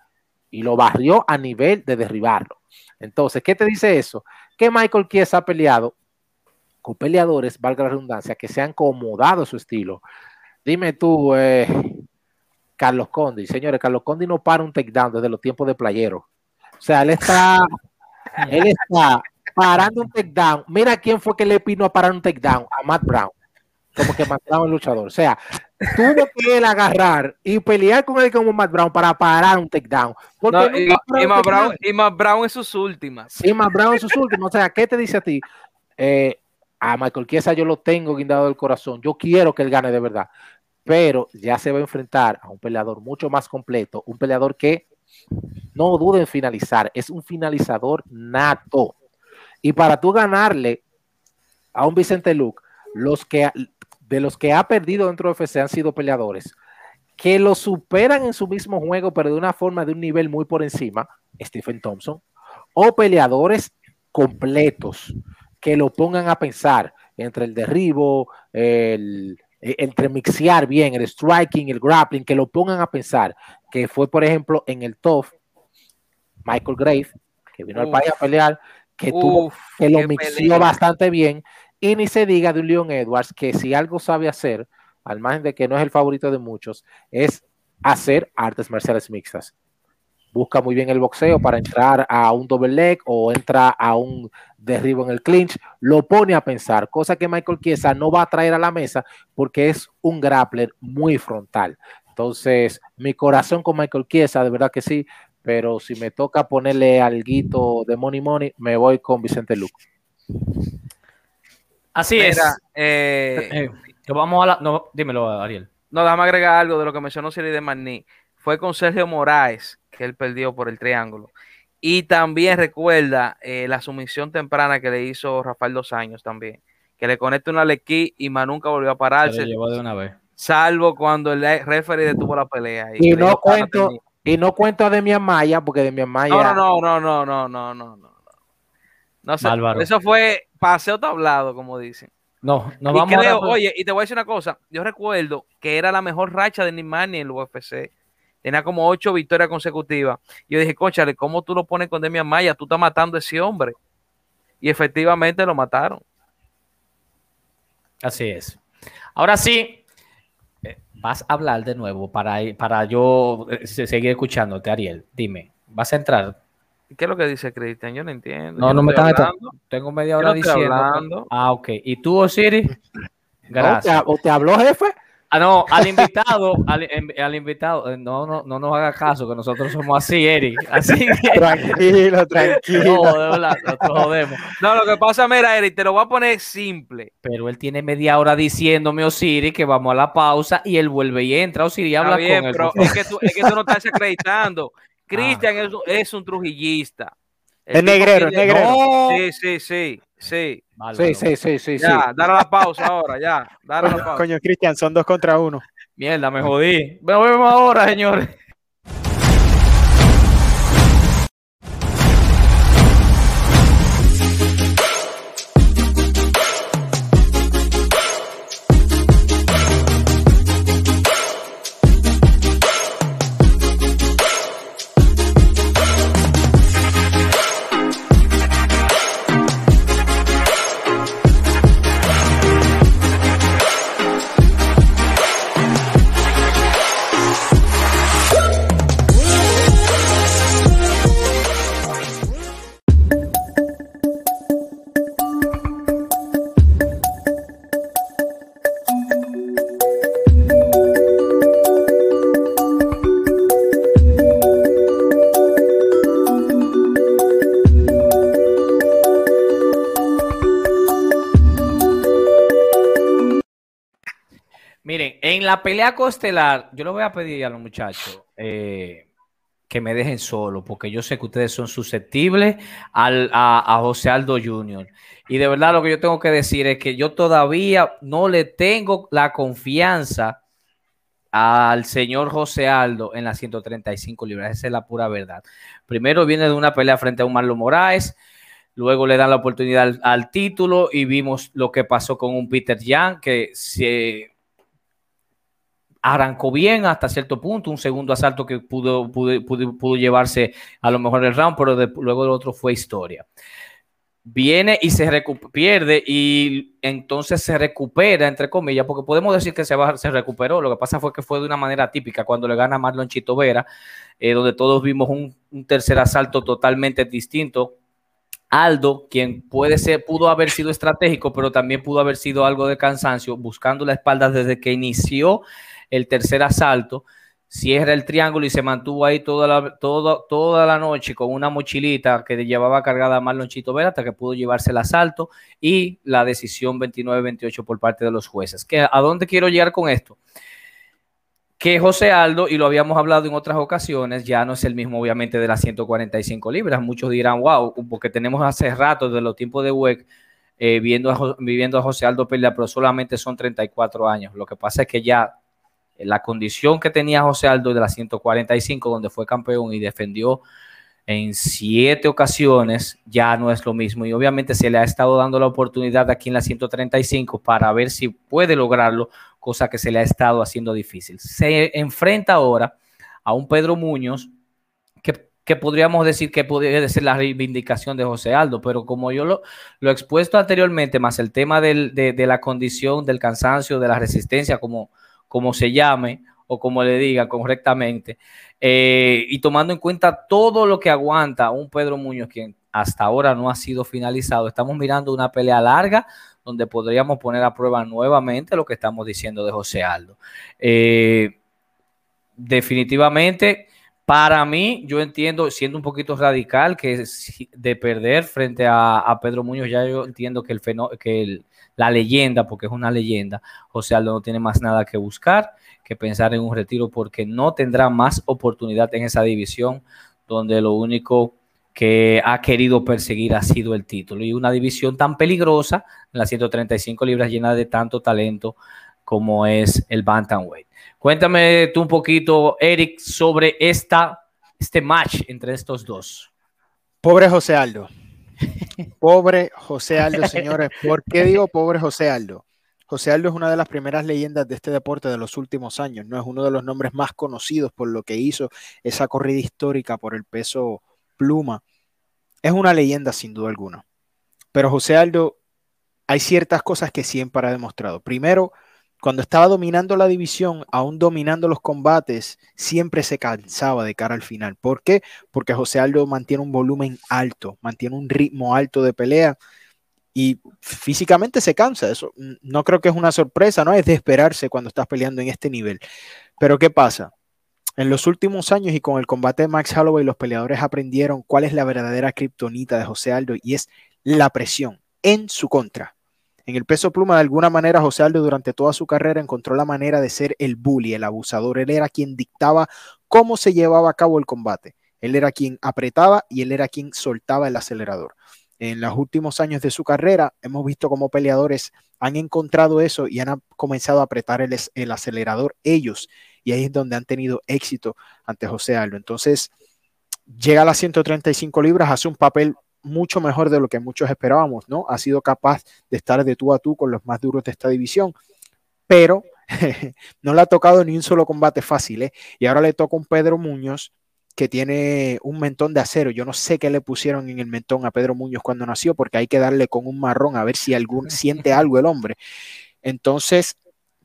Y lo barrió a nivel de derribarlo. Entonces, ¿qué te dice eso? Que Michael Chiesa ha peleado con peleadores, valga la redundancia, que se han acomodado su estilo, Dime tú, eh, Carlos Condi. Señores, Carlos Condi no para un takedown desde los tiempos de playero. O sea, él está, <laughs> él está parando un takedown. Mira quién fue que le pino a parar un takedown, a Matt Brown. Como que Matt Brown el luchador. O sea, tuvo que él agarrar y pelear con él como Matt Brown para parar un takedown. y, Matt Brown, y Matt Brown en sus últimas. Sí, Matt Brown en sus últimas. O sea, ¿qué te dice a ti? Eh, a Michael Chiesa yo lo tengo guindado del corazón. Yo quiero que él gane de verdad. Pero ya se va a enfrentar a un peleador mucho más completo, un peleador que no dude en finalizar, es un finalizador nato. Y para tú ganarle a un Vicente Luke, los que, de los que ha perdido dentro de UFC han sido peleadores que lo superan en su mismo juego, pero de una forma de un nivel muy por encima, Stephen Thompson, o peleadores completos que lo pongan a pensar entre el derribo, el, entre mixear bien, el striking, el grappling, que lo pongan a pensar, que fue, por ejemplo, en el TOF, Michael Grave, que vino al país a pelear, que, tuvo, que lo mixió bastante bien, y ni se diga de un Leon Edwards, que si algo sabe hacer, al margen de que no es el favorito de muchos, es hacer artes marciales mixtas. Busca muy bien el boxeo para entrar a un double leg o entra a un derribo en el clinch, lo pone a pensar, cosa que Michael Chiesa no va a traer a la mesa porque es un grappler muy frontal. Entonces, mi corazón con Michael Chiesa, de verdad que sí, pero si me toca ponerle algo de Money Money, me voy con Vicente Luke. Así es. Eh, eh, vamos a la, no, dímelo, Ariel. No, déjame agregar algo de lo que mencionó Siri de Magni. Fue con Sergio Moraes que él perdió por el triángulo. Y también recuerda eh, la sumisión temprana que le hizo Rafael dos años también. Que le conecta una lequí y más nunca volvió a pararse. llevó de una vez. Salvo cuando el referee detuvo la pelea. Y, no cuento, y no cuento de mi Maya, porque de mi Maya. No, no, no, no, no, no, no, no. No sé. Eso fue paseo tablado, como dicen. No, no vamos a Oye, y te voy a decir una cosa. Yo recuerdo que era la mejor racha de Nimani en el UFC. Tenía como ocho victorias consecutivas. Y yo dije, conchale, ¿cómo tú lo pones con Demian Maya? Tú estás matando a ese hombre. Y efectivamente lo mataron. Así es. Ahora sí, eh, vas a hablar de nuevo para, para yo eh, seguir escuchándote, Ariel. Dime, ¿vas a entrar? ¿Qué es lo que dice Cristian? Yo no entiendo. No, no, me están hablando. Tengo media hora diciendo. Ah, ok. ¿Y tú, Osiris? <laughs> Gracias. ¿O te, habló, jefe? Ah, no, al invitado, em, al, invitado, eh, no, no, no nos haga caso, que nosotros somos así, Eric. Así que... Tranquilo, tranquilo. No, de verdad, nosotros jodemos. No, lo que pasa, mira, Eric, te lo voy a poner simple. Pero él tiene media hora diciéndome, Osiris, que vamos a la pausa y él vuelve y entra. Osiris, habla bien, con pero es que, tú, es que tú no estás acreditando. <laughs> Cristian es, es, un trujillista. Es negrero, es negrero. Sí, sí, sí, sí. sí, sí, sí, sí. Ya, dale la pausa ahora, ya. Dale la pausa. Coño, Cristian, son dos contra uno. Mierda, me jodí. Nos vemos ahora, señores. La pelea costelar, yo le voy a pedir a los muchachos eh, que me dejen solo, porque yo sé que ustedes son susceptibles a, José Aldo Jr. Y de verdad lo que yo tengo que decir es que yo todavía no le tengo la confianza al señor José Aldo en las 135 libras. Esa es la pura verdad. Primero viene de una pelea frente a un Marlon Moraes. Luego le dan la oportunidad al, al, título y vimos lo que pasó con un Peter Young que se arrancó bien hasta cierto punto, un segundo asalto que pudo, pudo, llevarse a lo mejor el round, pero luego el otro fue historia. Viene y se pierde y entonces se recupera, entre comillas, porque podemos decir que se, se recuperó. Lo que pasa fue que fue de una manera típica cuando le gana Marlon Chito Vera, eh, donde todos vimos un, un tercer asalto totalmente distinto Aldo, quien puede ser, pudo haber sido estratégico, pero también pudo haber sido algo de cansancio, buscando la espalda desde que inició el tercer asalto, cierra el triángulo y se mantuvo ahí toda la, toda la noche con una mochilita que llevaba cargada a Marlon Chito Vera hasta que pudo llevarse el asalto y la decisión 29-28 por parte de los jueces. ¿Que, ¿A dónde quiero llegar con esto? que José Aldo, y lo habíamos hablado en otras ocasiones, ya no es el mismo obviamente de las 145 libras. Muchos dirán, wow, porque tenemos hace rato, de los tiempos de WEC, eh, viendo viviendo a José Aldo pelear, pero solamente son 34 años. Lo que pasa es que ya la condición que tenía José Aldo de la 145, donde fue campeón y defendió en siete ocasiones, ya no es lo mismo. Y obviamente se le ha estado dando la oportunidad aquí en la 135 para ver si puede lograrlo, cosa que se le ha estado haciendo difícil. Se enfrenta ahora a un Pedro Muñoz que, podríamos decir que podría ser la reivindicación de José Aldo, pero como yo lo, lo he expuesto anteriormente, más el tema de, la condición, del cansancio, de la resistencia, como, como se llame o como le digan correctamente, eh, y tomando en cuenta todo lo que aguanta un Pedro Muñoz, quien hasta ahora no ha sido finalizado, estamos mirando una pelea larga donde podríamos poner a prueba nuevamente lo que estamos diciendo de José Aldo. Eh, definitivamente, para mí, yo entiendo, siendo un poquito radical, que de perder frente a, Pedro Muñoz, ya yo entiendo que, el, que la leyenda, porque es una leyenda, José Aldo no tiene más nada que buscar, que pensar en un retiro, porque no tendrá más oportunidad en esa división, donde lo único que ha querido perseguir ha sido el título. Y una división tan peligrosa, en las 135 libras, llena de tanto talento como es el Bantamweight. Cuéntame tú un poquito, Eric, sobre esta, este match entre estos dos. Pobre José Aldo. Pobre José Aldo, señores. ¿Por qué digo pobre José Aldo? José Aldo es una de las primeras leyendas de este deporte de los últimos años, ¿no? Es uno de los nombres más conocidos por lo que hizo esa corrida histórica por el peso pluma. Es una leyenda sin duda alguna. Pero José Aldo, hay ciertas cosas que siempre ha demostrado. Primero, cuando estaba dominando la división, aún dominando los combates, siempre se cansaba de cara al final. ¿Por qué? Porque José Aldo mantiene un volumen alto, mantiene un ritmo alto de pelea y físicamente se cansa. Eso no creo que es una sorpresa, ¿no? Es de esperarse cuando estás peleando en este nivel. Pero ¿qué pasa? En los últimos años y con el combate de Max Holloway, los peleadores aprendieron cuál es la verdadera kriptonita de José Aldo y es la presión en su contra. En el peso pluma, de alguna manera, José Aldo durante toda su carrera encontró la manera de ser el bully, el abusador. Él era quien dictaba cómo se llevaba a cabo el combate. Él era quien apretaba y él era quien soltaba el acelerador. En los últimos años de su carrera, hemos visto cómo peleadores han encontrado eso y han comenzado a apretar el, el acelerador ellos. Y ahí es donde han tenido éxito ante José Aldo. Entonces, llega a las 135 libras, hace un papel mucho mejor de lo que muchos esperábamos, ¿no? Ha sido capaz de estar de tú a tú con los más duros de esta división, pero <laughs> no le ha tocado ni un solo combate fácil, ¿eh? Y ahora le toca un Pedro Muñoz que tiene un mentón de acero. Yo no sé qué le pusieron en el mentón a Pedro Muñoz cuando nació, porque hay que darle con un marrón a ver si algún <laughs> siente algo el hombre. Entonces,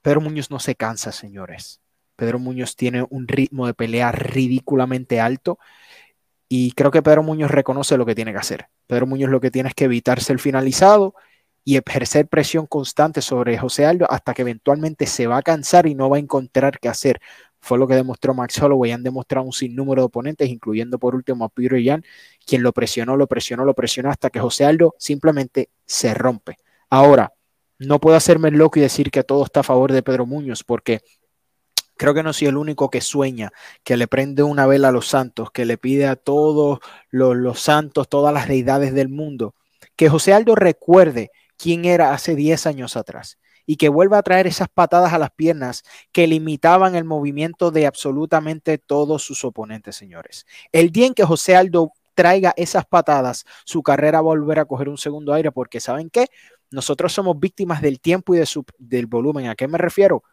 Pedro Muñoz no se cansa, señores. Pedro Muñoz tiene un ritmo de pelea ridículamente alto y creo que Pedro Muñoz reconoce lo que tiene que hacer. Pedro Muñoz lo que tiene es que evitarse el finalizado y ejercer presión constante sobre José Aldo hasta que eventualmente se va a cansar y no va a encontrar qué hacer. Fue lo que demostró Max Holloway. Han demostrado un sinnúmero de oponentes, incluyendo por último a Peter Yan, quien lo presionó, lo presionó, lo presionó hasta que José Aldo simplemente se rompe. Ahora, no puedo hacerme loco y decir que todo está a favor de Pedro Muñoz, porque creo que no soy el único que sueña, que le prende una vela a los santos, que le pide a todos los, santos, todas las deidades del mundo, que José Aldo recuerde quién era hace 10 años atrás y que vuelva a traer esas patadas a las piernas que limitaban el movimiento de absolutamente todos sus oponentes, señores. El día en que José Aldo traiga esas patadas, su carrera va a volver a coger un segundo aire porque ¿saben qué? Nosotros somos víctimas del tiempo y del volumen. ¿A qué me refiero?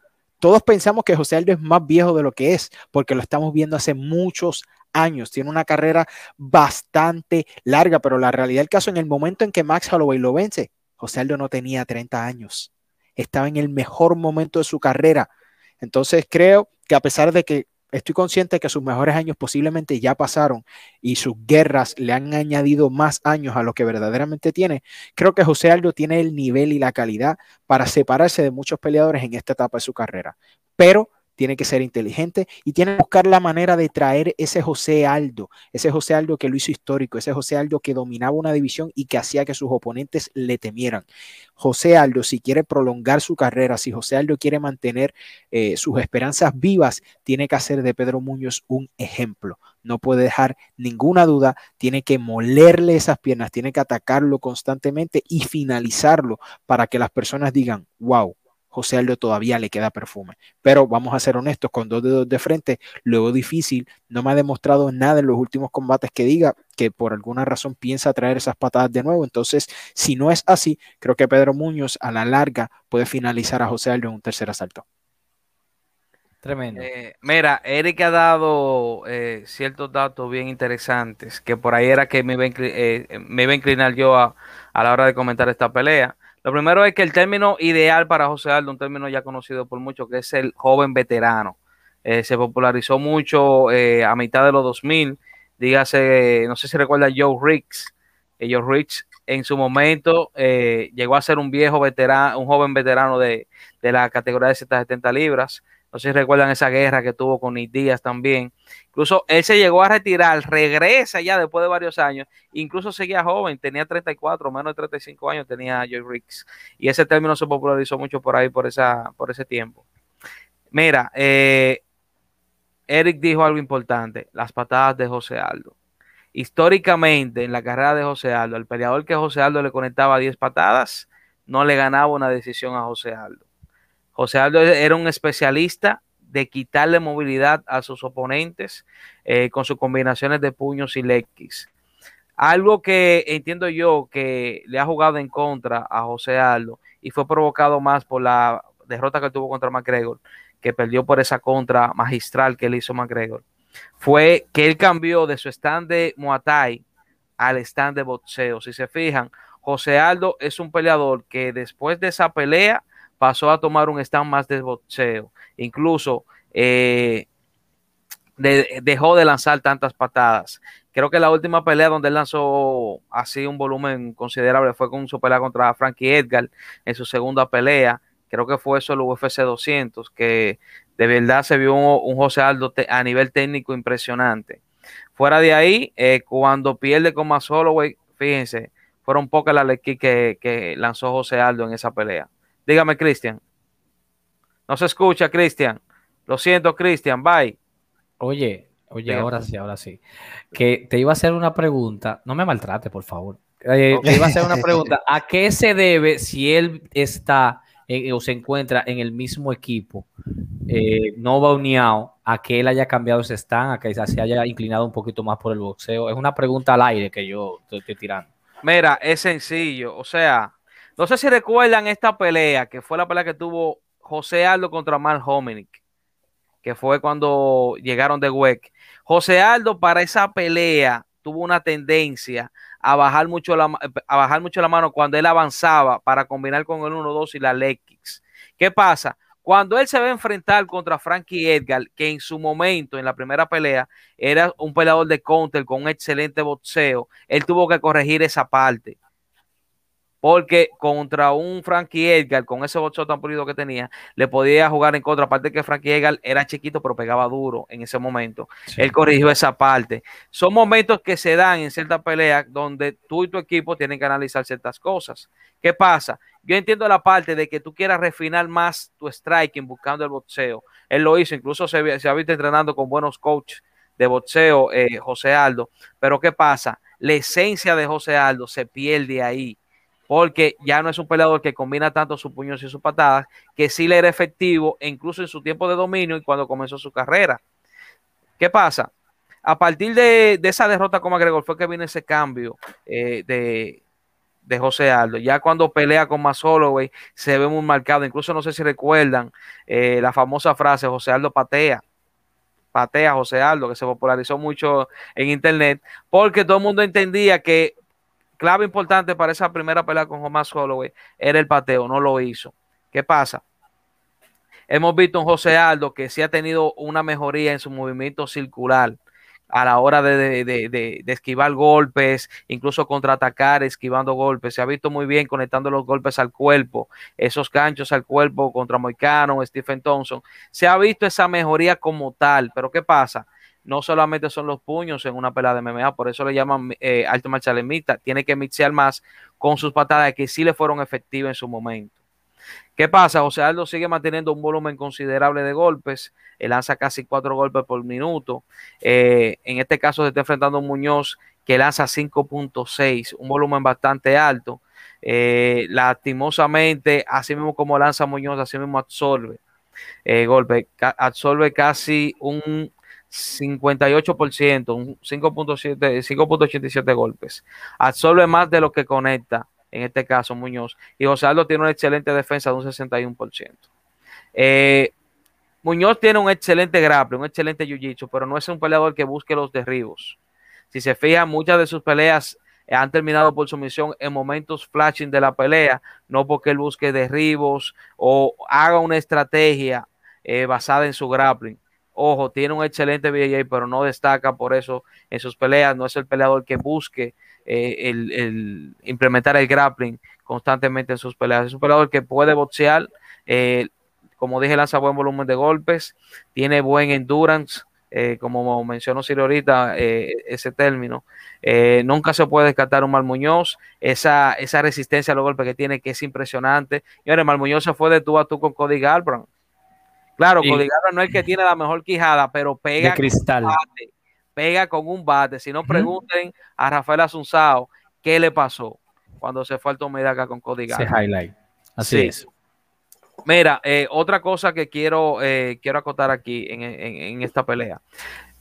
Todos pensamos que José Aldo es más viejo de lo que es, porque lo estamos viendo hace muchos años. Tiene una carrera bastante larga, pero la realidad del caso, en el momento en que Max Holloway lo vence, José Aldo no tenía 30 años. Estaba en el mejor momento de su carrera. Entonces creo que a pesar de que estoy consciente que sus mejores años posiblemente ya pasaron y sus guerras le han añadido más años a lo que verdaderamente tiene, creo que José Aldo tiene el nivel y la calidad para separarse de muchos peleadores en esta etapa de su carrera. Pero tiene que ser inteligente y tiene que buscar la manera de traer ese José Aldo, ese José Aldo que lo hizo histórico, ese José Aldo que dominaba una división y que hacía que sus oponentes le temieran. José Aldo, si quiere prolongar su carrera, si José Aldo quiere mantener eh, sus esperanzas vivas, tiene que hacer de Pedro Muñoz un ejemplo. No puede dejar ninguna duda, tiene que molerle esas piernas, tiene que atacarlo constantemente y finalizarlo para que las personas digan, wow, José Aldo todavía le queda perfume. Pero vamos a ser honestos, con dos dedos de frente, luego difícil, no me ha demostrado nada en los últimos combates que diga que por alguna razón piensa traer esas patadas de nuevo. Entonces, si no es así, creo que Pedro Muñoz a la larga puede finalizar a José Aldo en un tercer asalto. Tremendo. Eh, mira, Eric ha dado eh, ciertos datos bien interesantes, que por ahí era que me iba a, eh, me iba a inclinar yo a, a la hora de comentar esta pelea. Lo primero es que el término ideal para José Aldo, un término ya conocido por muchos, que es el joven veterano. Eh, se popularizó mucho eh, a mitad de los 2000. Dígase, no sé si recuerda Joe Riggs. Eh, Joe Riggs en su momento llegó a ser un viejo veterano, un joven veterano de, de la categoría de 170 libras. No sé si recuerdan esa guerra que tuvo con Díaz también. Incluso él se llegó a retirar, regresa ya después de varios años. Incluso seguía joven, tenía 34, menos de 35 años tenía Joy Riggs. Y ese término se popularizó mucho por ahí, por, esa, por ese tiempo. Mira, eh, Eric dijo algo importante, las patadas de José Aldo. Históricamente, en la carrera de José Aldo, el peleador que José Aldo le conectaba 10 patadas, no le ganaba una decisión a José Aldo. José Aldo era un especialista de quitarle movilidad a sus oponentes eh, con sus combinaciones de puños y legs. Algo que entiendo yo que le ha jugado en contra a José Aldo y fue provocado más por la derrota que tuvo contra McGregor, que perdió por esa contra magistral que le hizo McGregor, fue que él cambió de su stand de Muay Thai al stand de boxeo. Si se fijan, José Aldo es un peleador que después de esa pelea pasó a tomar un stand más de boxeo. Incluso eh, dejó de lanzar tantas patadas. Creo que la última pelea donde él lanzó así un volumen considerable fue con su pelea contra Frankie Edgar en su segunda pelea. Creo que fue eso el UFC 200, que de verdad se vio un, José Aldo a nivel técnico impresionante. Fuera de ahí, eh, cuando pierde con Max Holloway, fíjense, fueron pocas las que, que lanzó José Aldo en esa pelea. Dígame, Cristian. No se escucha, Cristian. Lo siento, Cristian. Bye. Oye, oye, ahora sí, ahora sí. Que te iba a hacer una pregunta. No me maltrate, por favor. Eh, te iba a hacer una pregunta. ¿A qué se debe si él está o se encuentra en el mismo equipo, eh, no va a que él haya cambiado ese stand, a que se haya inclinado un poquito más por el boxeo? Es una pregunta al aire que yo estoy tirando. Mira, es sencillo. O sea, no sé si recuerdan esta pelea, que fue la pelea que tuvo José Aldo contra Mark Hominick, que fue cuando llegaron de WEC. José Aldo para esa pelea tuvo una tendencia a bajar mucho la, a bajar mucho la mano cuando él avanzaba para combinar con el 1-2 y la leg. ¿Qué pasa? Cuando él se va a enfrentar contra Frankie Edgar, que en su momento, en la primera pelea, era un peleador de counter con un excelente boxeo, él tuvo que corregir esa parte porque contra un Frankie Edgar, con ese boxeo tan pulido que tenía, le podía jugar en contra. Aparte que Frankie Edgar era chiquito, pero pegaba duro en ese momento. Él corrigió esa parte. Son momentos que se dan en ciertas peleas donde tú y tu equipo tienen que analizar ciertas cosas. ¿Qué pasa? Yo entiendo la parte de que tú quieras refinar más tu striking buscando el boxeo. Él lo hizo, incluso se, ha visto entrenando con buenos coaches de boxeo, eh, José Aldo. Pero ¿qué pasa? La esencia de José Aldo se pierde ahí porque ya no es un peleador que combina tanto sus puños y sus patadas, que sí le era efectivo, incluso en su tiempo de dominio y cuando comenzó su carrera. ¿Qué pasa? A partir de, esa derrota con McGregor fue que viene ese cambio eh, de, José Aldo. Ya cuando pelea con Max Holloway se ve muy marcado. Incluso no sé si recuerdan eh, la famosa frase José Aldo patea. Patea José Aldo, que se popularizó mucho en internet, porque todo el mundo entendía que clave importante para esa primera pelea con Thomas Holloway era el pateo, no lo hizo. ¿Qué pasa? Hemos visto un José Aldo que sí ha tenido una mejoría en su movimiento circular. a la hora de, de, de, esquivar golpes, incluso contraatacar, esquivando golpes. Se ha visto muy bien conectando los golpes al cuerpo, esos ganchos al cuerpo contra Moicano, Stephen Thompson. Se ha visto esa mejoría como tal, pero ¿qué pasa? No solamente son los puños en una pelea de MMA, por eso le llaman eh, alto marcial mixta. Tiene que mixear más con sus patadas que sí le fueron efectivas en su momento. ¿Qué pasa? José Aldo sigue manteniendo un volumen considerable de golpes, él lanza casi cuatro golpes por minuto. Eh, en este caso se está enfrentando a Muñoz que lanza 5.6, un volumen bastante alto. Eh, lastimosamente, así mismo como lanza Muñoz, así mismo absorbe eh, golpe, absorbe casi un 58%, un 5.7, 5.87 golpes. Absorbe más de lo que conecta en este caso Muñoz. Y José Aldo tiene una excelente defensa de un 61%. Eh, Muñoz tiene un excelente grapple, un excelente jiu-jitsu, pero no es un peleador que busque los derribos. Si se fija, muchas de sus peleas han terminado por sumisión en momentos flashing de la pelea, no porque él busque derribos o haga una estrategia eh, basada en su grappling. Ojo, tiene un excelente BJJ, pero no destaca por eso en sus peleas. No es el peleador que busque eh, el, implementar el grappling constantemente en sus peleas. Es un peleador que puede boxear, eh, como dije, lanza buen volumen de golpes, tiene buen endurance, eh, como mencionó Siri ahorita, ese término. nunca se puede descartar un Mal Muñoz, esa, esa resistencia a los golpes que tiene, que es impresionante. Y ahora, Mal Muñoz se fue de tú a tú con Cody Garbrandt. Claro, Cody Garbrandt no es el que <laughs> tiene la mejor quijada, pero pega. De cristal pega con un bate. Si no, pregunten a Rafael Asunzao qué le pasó cuando se fue al tome acá con Cody Ese highlight. Así es. Mira, eh, otra cosa que quiero, eh, quiero acotar aquí en, esta pelea.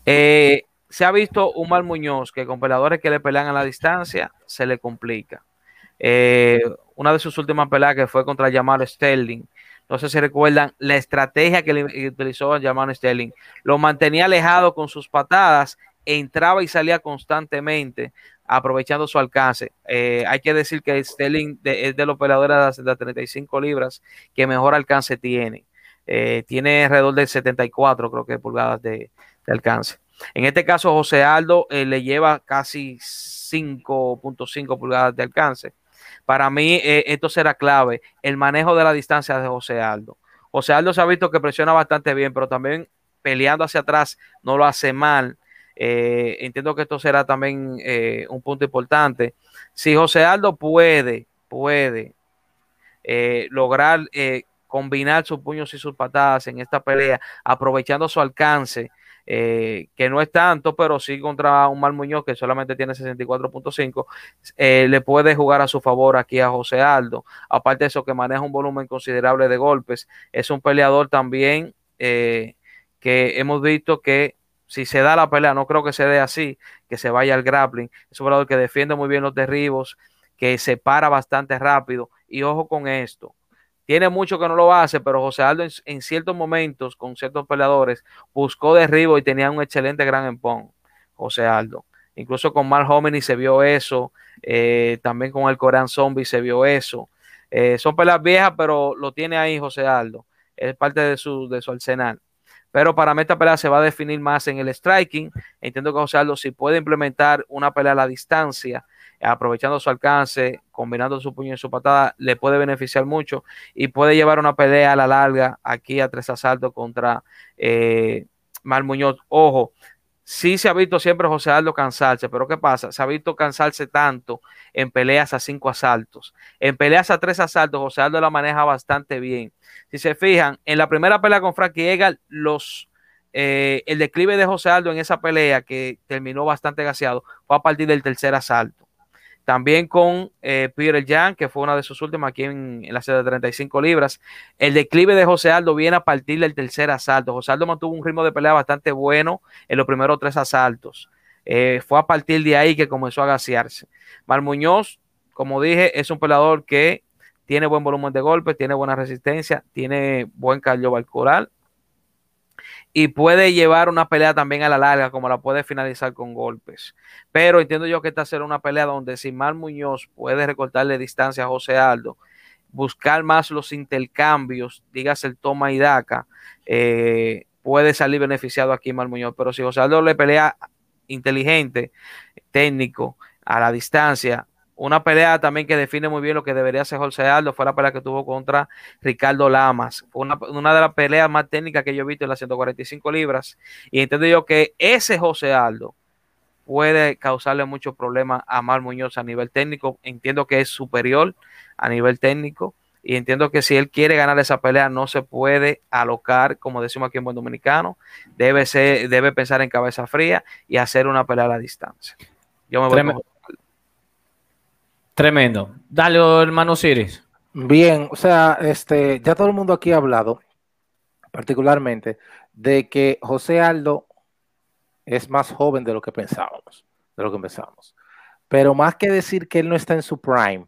Eh, se ha visto un mal Muñoz que con peleadores que le pelean a la distancia se le complica. una de sus últimas peleas que fue contra Jamal Sterling. No sé si recuerdan la estrategia que le utilizó Jamal Sterling. Lo mantenía alejado con sus patadas, entraba y salía constantemente, aprovechando su alcance. Eh, hay que decir que Sterling es de los peleadores de 35 libras que mejor alcance tiene. Eh, tiene alrededor de 74, creo que, pulgadas de, alcance. En este caso, José Aldo eh, le lleva casi 5.5 pulgadas de alcance. Para mí, eh, esto será clave, el manejo de la distancia de José Aldo. José Aldo se ha visto que presiona bastante bien, pero también peleando hacia atrás no lo hace mal. Eh, entiendo que esto será también eh, un punto importante. Si José Aldo puede, puede lograr combinar sus puños y sus patadas en esta pelea, aprovechando su alcance, eh, que no es tanto, pero sí contra un Mal Muñoz que solamente tiene 64.5, eh, le puede jugar a su favor aquí a José Aldo. Aparte de eso, que maneja un volumen considerable de golpes, es un peleador también eh, que hemos visto que si se da la pelea, no creo que se dé así, que se vaya al grappling. Es un peleador que defiende muy bien los derribos, que se para bastante rápido. Y ojo con esto, tiene mucho que no lo hace, pero José Aldo en, ciertos momentos, con ciertos peleadores, buscó derribo y tenía un excelente gran empón, José Aldo. Incluso con Mark Hominy se vio eso, eh, también con el Corean Zombie se vio eso. Eh, son peleas viejas, pero lo tiene ahí José Aldo. Es parte de su, de su arsenal. Pero para mí esta pelea se va a definir más en el striking. Entiendo que José Aldo si puede implementar una pelea a la distancia, aprovechando su alcance, combinando su puño y su patada, le puede beneficiar mucho y puede llevar una pelea a la larga aquí a tres asaltos contra eh, Mal Muñoz. Ojo, sí se ha visto siempre José Aldo cansarse, pero ¿qué pasa? Se ha visto cansarse tanto en peleas a cinco asaltos. En peleas a tres asaltos, José Aldo la maneja bastante bien. Si se fijan, en la primera pelea con Frankie Egal, los eh, el declive de José Aldo en esa pelea que terminó bastante gaseado fue a partir del tercer asalto. También con eh, Peter Jan, que fue una de sus últimas aquí en, la serie de 35 libras. El declive de José Aldo viene a partir del tercer asalto. José Aldo mantuvo un ritmo de pelea bastante bueno en los primeros tres asaltos. Eh, fue a partir de ahí que comenzó a gasearse. Mar Muñoz, como dije, es un peleador que tiene buen volumen de golpes, tiene buena resistencia, tiene buen cardiovascular y puede llevar una pelea también a la larga, como la puede finalizar con golpes. Pero entiendo yo que esta será una pelea donde Simán Muñoz puede recortarle distancia a José Aldo, buscar más los intercambios, dígase el toma y daca, eh, puede salir beneficiado aquí Mal Muñoz. Pero si José Aldo le pelea inteligente, técnico, a la distancia. Una pelea también que define muy bien lo que debería hacer José Aldo fue la pelea que tuvo contra Ricardo Lamas. Una, una de las peleas más técnicas que yo he visto en las 145 libras. Y entiendo yo que ese José Aldo puede causarle muchos problemas a Mar Muñoz a nivel técnico. Entiendo que es superior a nivel técnico y entiendo que si él quiere ganar esa pelea no se puede alocar, como decimos aquí en buen dominicano, debe ser, debe pensar en cabeza fría y hacer una pelea a la distancia. Yo me voy Tremendo. Tremendo. Dale, hermano Siris. Bien, o sea, este, ya todo el mundo aquí ha hablado, particularmente, de que José Aldo es más joven de lo que pensábamos, de lo que pensábamos. Pero más que decir que él no está en su prime,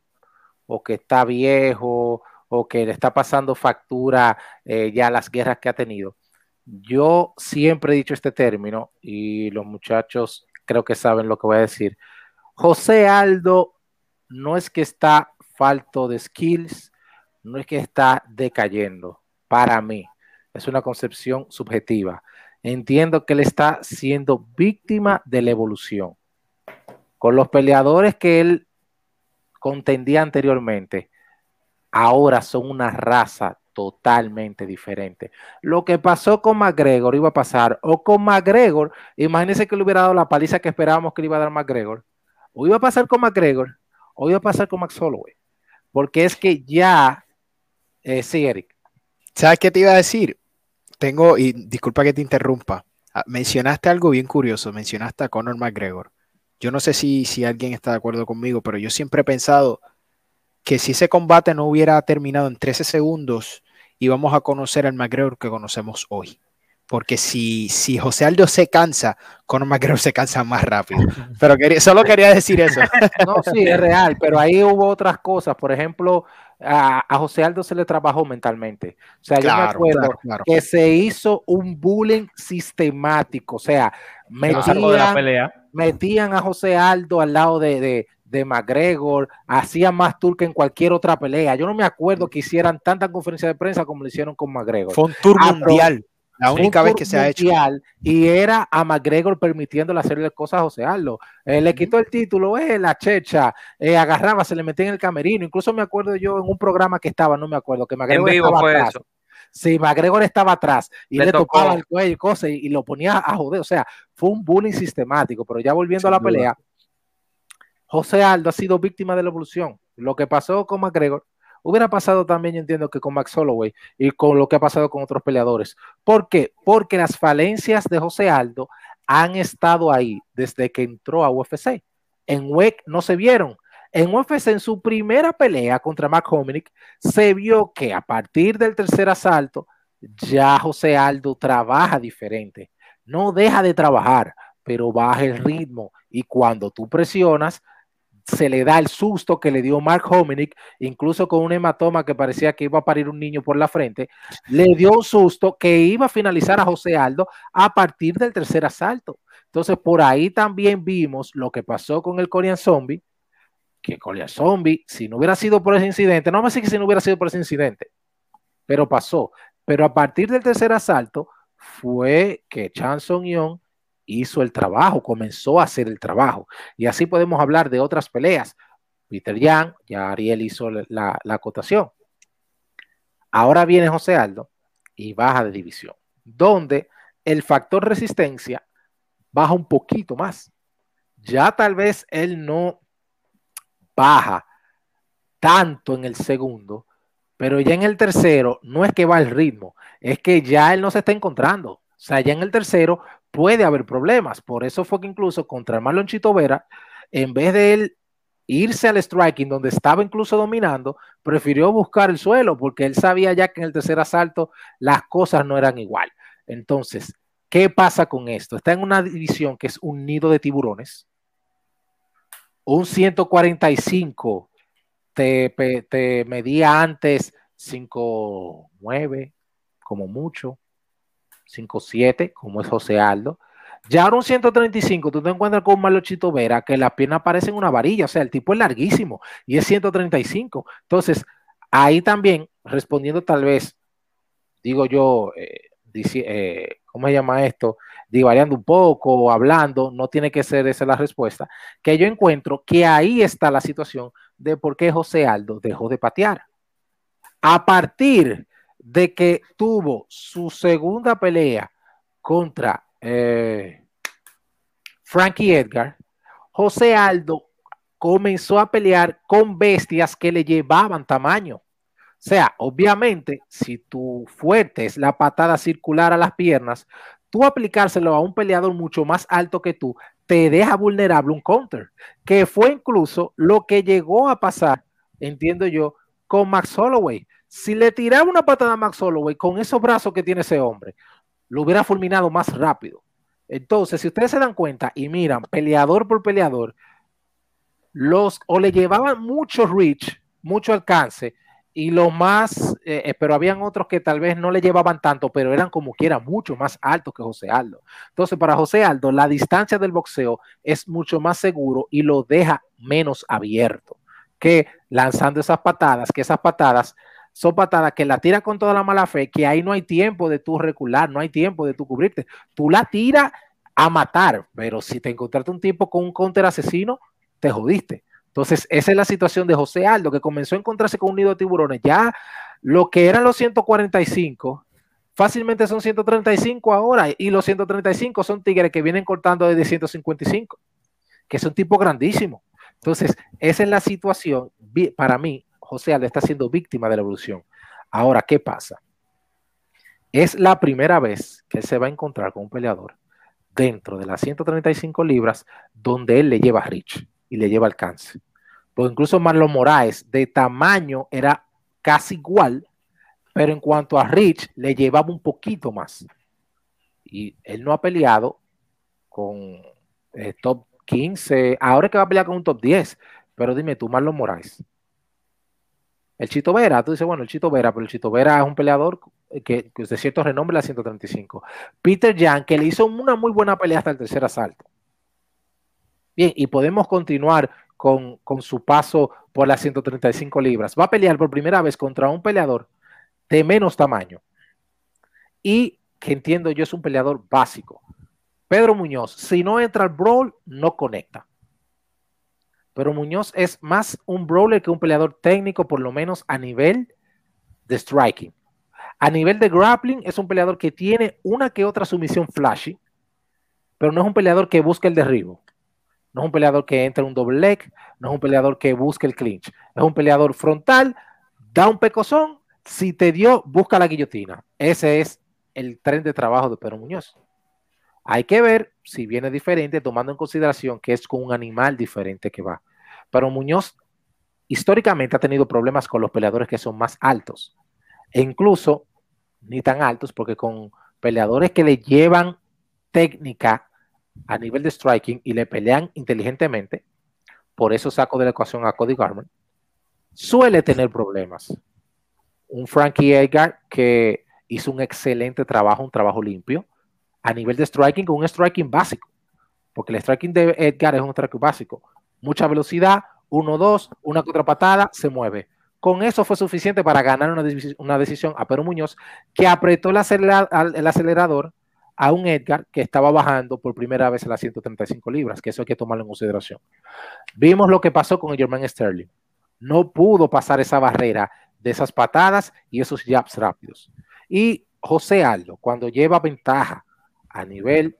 o que está viejo, o que le está pasando factura eh, ya las guerras que ha tenido, yo siempre he dicho este término, y los muchachos creo que saben lo que voy a decir. José Aldo no es que está falto de skills, no es que está decayendo, para mí. Es una concepción subjetiva. Entiendo que él está siendo víctima de la evolución. Con los peleadores que él contendía anteriormente, ahora son una raza totalmente diferente. Lo que pasó con McGregor iba a pasar, o con McGregor, imagínense que le hubiera dado la paliza que esperábamos que le iba a dar McGregor, o iba a pasar con McGregor, o iba a pasar con Max Holloway. Porque es que ya, eh, sí, Eric. ¿Sabes qué te iba a decir? Tengo, y disculpa que te interrumpa, ah, mencionaste algo bien curioso, mencionaste a Conor McGregor. Yo no sé si, si alguien está de acuerdo conmigo, pero yo siempre he pensado que si ese combate no hubiera terminado en 13 segundos, íbamos a conocer al McGregor que conocemos hoy. Porque si, si José Aldo se cansa, Conor McGregor se cansa más rápido. <laughs> Pero quería, solo quería decir eso. <laughs> No, sí, es real, pero ahí hubo otras cosas. Por ejemplo, a, a José Aldo se le trabajó mentalmente. O sea, yo me acuerdo claro, claro. que se hizo un bullying sistemático. O sea, de la metían, pelea. metían a José Aldo al lado de, de, de McGregor, hacían más tour que en cualquier otra pelea. Yo no me acuerdo que hicieran tanta conferencia de prensa como lo hicieron con McGregor. Fue un tour mundial. La única vez que se ha hecho. Y era a McGregor permitiéndole hacerle cosas a José Aldo. Eh, le quitó el título, eh, la checha, eh, agarraba, se le metía en el camerino. Incluso me acuerdo yo en un programa que estaba, no me acuerdo, que En McGregor vivo estaba fue atrás. eso. Sí, McGregor estaba atrás y Le le, tocaba el cuello y cosas y, y lo ponía a joder. O sea, fue un bullying sistemático. Pero ya volviendo Sin a la duda. pelea, José Aldo ha sido víctima de la evolución. Lo que pasó con McGregor hubiera pasado también, yo entiendo, que con Max Holloway y con lo que ha pasado con otros peleadores. ¿Por qué? Porque las falencias de José Aldo han estado ahí desde que entró a UFC. En WEC no se vieron. En UFC, en su primera pelea contra Hominick, se vio que a partir del tercer asalto, ya José Aldo trabaja diferente. No deja de trabajar, pero baja el ritmo. Y cuando tú presionas, se le da el susto que le dio Mark Hominick, incluso con un hematoma que parecía que iba a parir un niño por la frente, le dio un susto que iba a finalizar a José Aldo a partir del tercer asalto. Entonces, por ahí también vimos lo que pasó con el Korean Zombie, que Korean Zombie, si no hubiera sido por ese incidente, no me que si no hubiera sido por ese incidente, pero pasó. Pero a partir del tercer asalto fue que Chan Song Young hizo el trabajo, comenzó a hacer el trabajo. Y así podemos hablar de otras peleas. Peter Yang, ya Ariel hizo la, la acotación. Ahora viene José Aldo y baja de división, donde el factor resistencia baja un poquito más. Ya tal vez él no baja tanto en el segundo, pero ya en el tercero no es que va el ritmo, es que ya él no se está encontrando. Sea, ya en el tercero puede haber problemas. Por eso fue que incluso contra Marlon Chito Vera, en vez de él irse al striking donde estaba incluso dominando, prefirió buscar el suelo porque él sabía ya que en el tercer asalto las cosas no eran igual. Entonces, ¿qué pasa con esto? Está en una división que es un nido de tiburones. Un 145 te, te medía antes 5'9, como mucho, 5'7, como es José Aldo. Ya ahora un 135, tú te encuentras con un Marlochito Vera que las piernas parecen una varilla, o sea, el tipo es larguísimo y es 135. Entonces, ahí también, respondiendo tal vez, digo yo, eh, eh, ¿cómo se llama esto? Divariando un poco, hablando, no tiene que ser esa la respuesta, que yo encuentro que ahí está la situación de por qué José Aldo dejó de patear. A partir de que tuvo su segunda pelea contra eh, Frankie Edgar, José Aldo comenzó a pelear con bestias que le llevaban tamaño. O sea, obviamente, si tu fuerte es la patada circular a las piernas, tú aplicárselo a un peleador mucho más alto que tú, te deja vulnerable un counter, que fue incluso lo que llegó a pasar, entiendo yo, con Max Holloway. Si le tiraba una patada a Max Holloway con esos brazos que tiene ese hombre, lo hubiera fulminado más rápido. Entonces, si ustedes se dan cuenta y miran peleador por peleador, los o le llevaban mucho reach, mucho alcance, y lo más, eh, eh, pero habían otros que tal vez no le llevaban tanto, pero eran como quiera mucho más altos que José Aldo. Entonces, para José Aldo, la distancia del boxeo es mucho más seguro y lo deja menos abierto que lanzando esas patadas, que esas patadas son patadas que la tira con toda la mala fe, que ahí no hay tiempo de tú recular, no hay tiempo de tú cubrirte. Tú la tiras a matar, pero si te encontraste un tipo con un counter asesino, te jodiste. Entonces, esa es la situación de José Aldo, que comenzó a encontrarse con un nido de tiburones. Ya lo que eran los 145, fácilmente son 135 ahora, y los 135 son tigres que vienen cortando desde 155, que es un tipo grandísimo. Entonces, esa es la situación. Para mí, José Aldo está siendo víctima de la evolución. Ahora, ¿qué pasa? Es la primera vez que se va a encontrar con un peleador dentro de las 135 libras donde él le lleva a Rich y le lleva alcance. Incluso Marlon Moraes de tamaño era casi igual, pero en cuanto a Rich le llevaba un poquito más. Y él no ha peleado con eh, top 15, ahora es que va a pelear con un top 10, pero dime tú, Marlon Moraes. El Chito Vera, tú dices, bueno, el Chito Vera, pero el Chito Vera es un peleador que, es de cierto renombre la 135. Peter Jan, que le hizo una muy buena pelea hasta el tercer asalto. Bien, y podemos continuar con, su paso por las 135 libras. Va a pelear por primera vez contra un peleador de menos tamaño. Y que entiendo yo es un peleador básico. Pedro Muñoz, si no entra al brawl, no conecta. Pero Muñoz es más un brawler que un peleador técnico, por lo menos a nivel de striking. A nivel de grappling, es un peleador que tiene una que otra sumisión flashy, pero no es un peleador que busca el derribo. No es un peleador que entra en un doble leg, no es un peleador que busque el clinch. Es un peleador frontal, da un pecozón, si te dio, busca la guillotina. Ese es el tren de trabajo de Pedro Muñoz. Hay que ver si viene diferente, tomando en consideración que es con un animal diferente que va. Pero Muñoz históricamente ha tenido problemas con los peleadores que son más altos. E incluso ni tan altos, porque con peleadores que le llevan técnica a nivel de striking y le pelean inteligentemente, por eso saco de la ecuación a Cody Garman, suele tener problemas. Un Frankie Edgar que hizo un excelente trabajo, un trabajo limpio, a nivel de striking, con un striking básico, porque el striking de Edgar es un striking básico. Mucha velocidad, 1-2, una contrapatada, se mueve. Con eso fue suficiente para ganar una, decisión a Pedro Muñoz, que apretó el acelerador a un Edgar que estaba bajando por primera vez a las 135 libras, que eso hay que tomarlo en consideración. Vimos lo que pasó con el German Sterling. No pudo pasar esa barrera de esas patadas y esos jabs rápidos. Y José Aldo, cuando lleva ventaja a nivel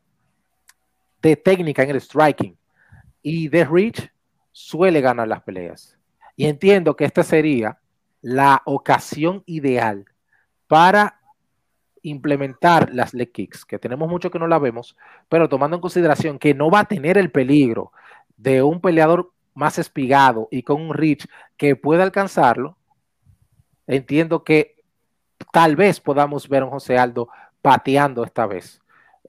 de técnica en el striking y de reach, suele ganar las peleas. Y entiendo que esta sería la ocasión ideal para implementar las leg kicks, que tenemos mucho que no la vemos, pero tomando en consideración que no va a tener el peligro de un peleador más espigado y con un reach que pueda alcanzarlo, entiendo que tal vez podamos ver a un José Aldo pateando esta vez.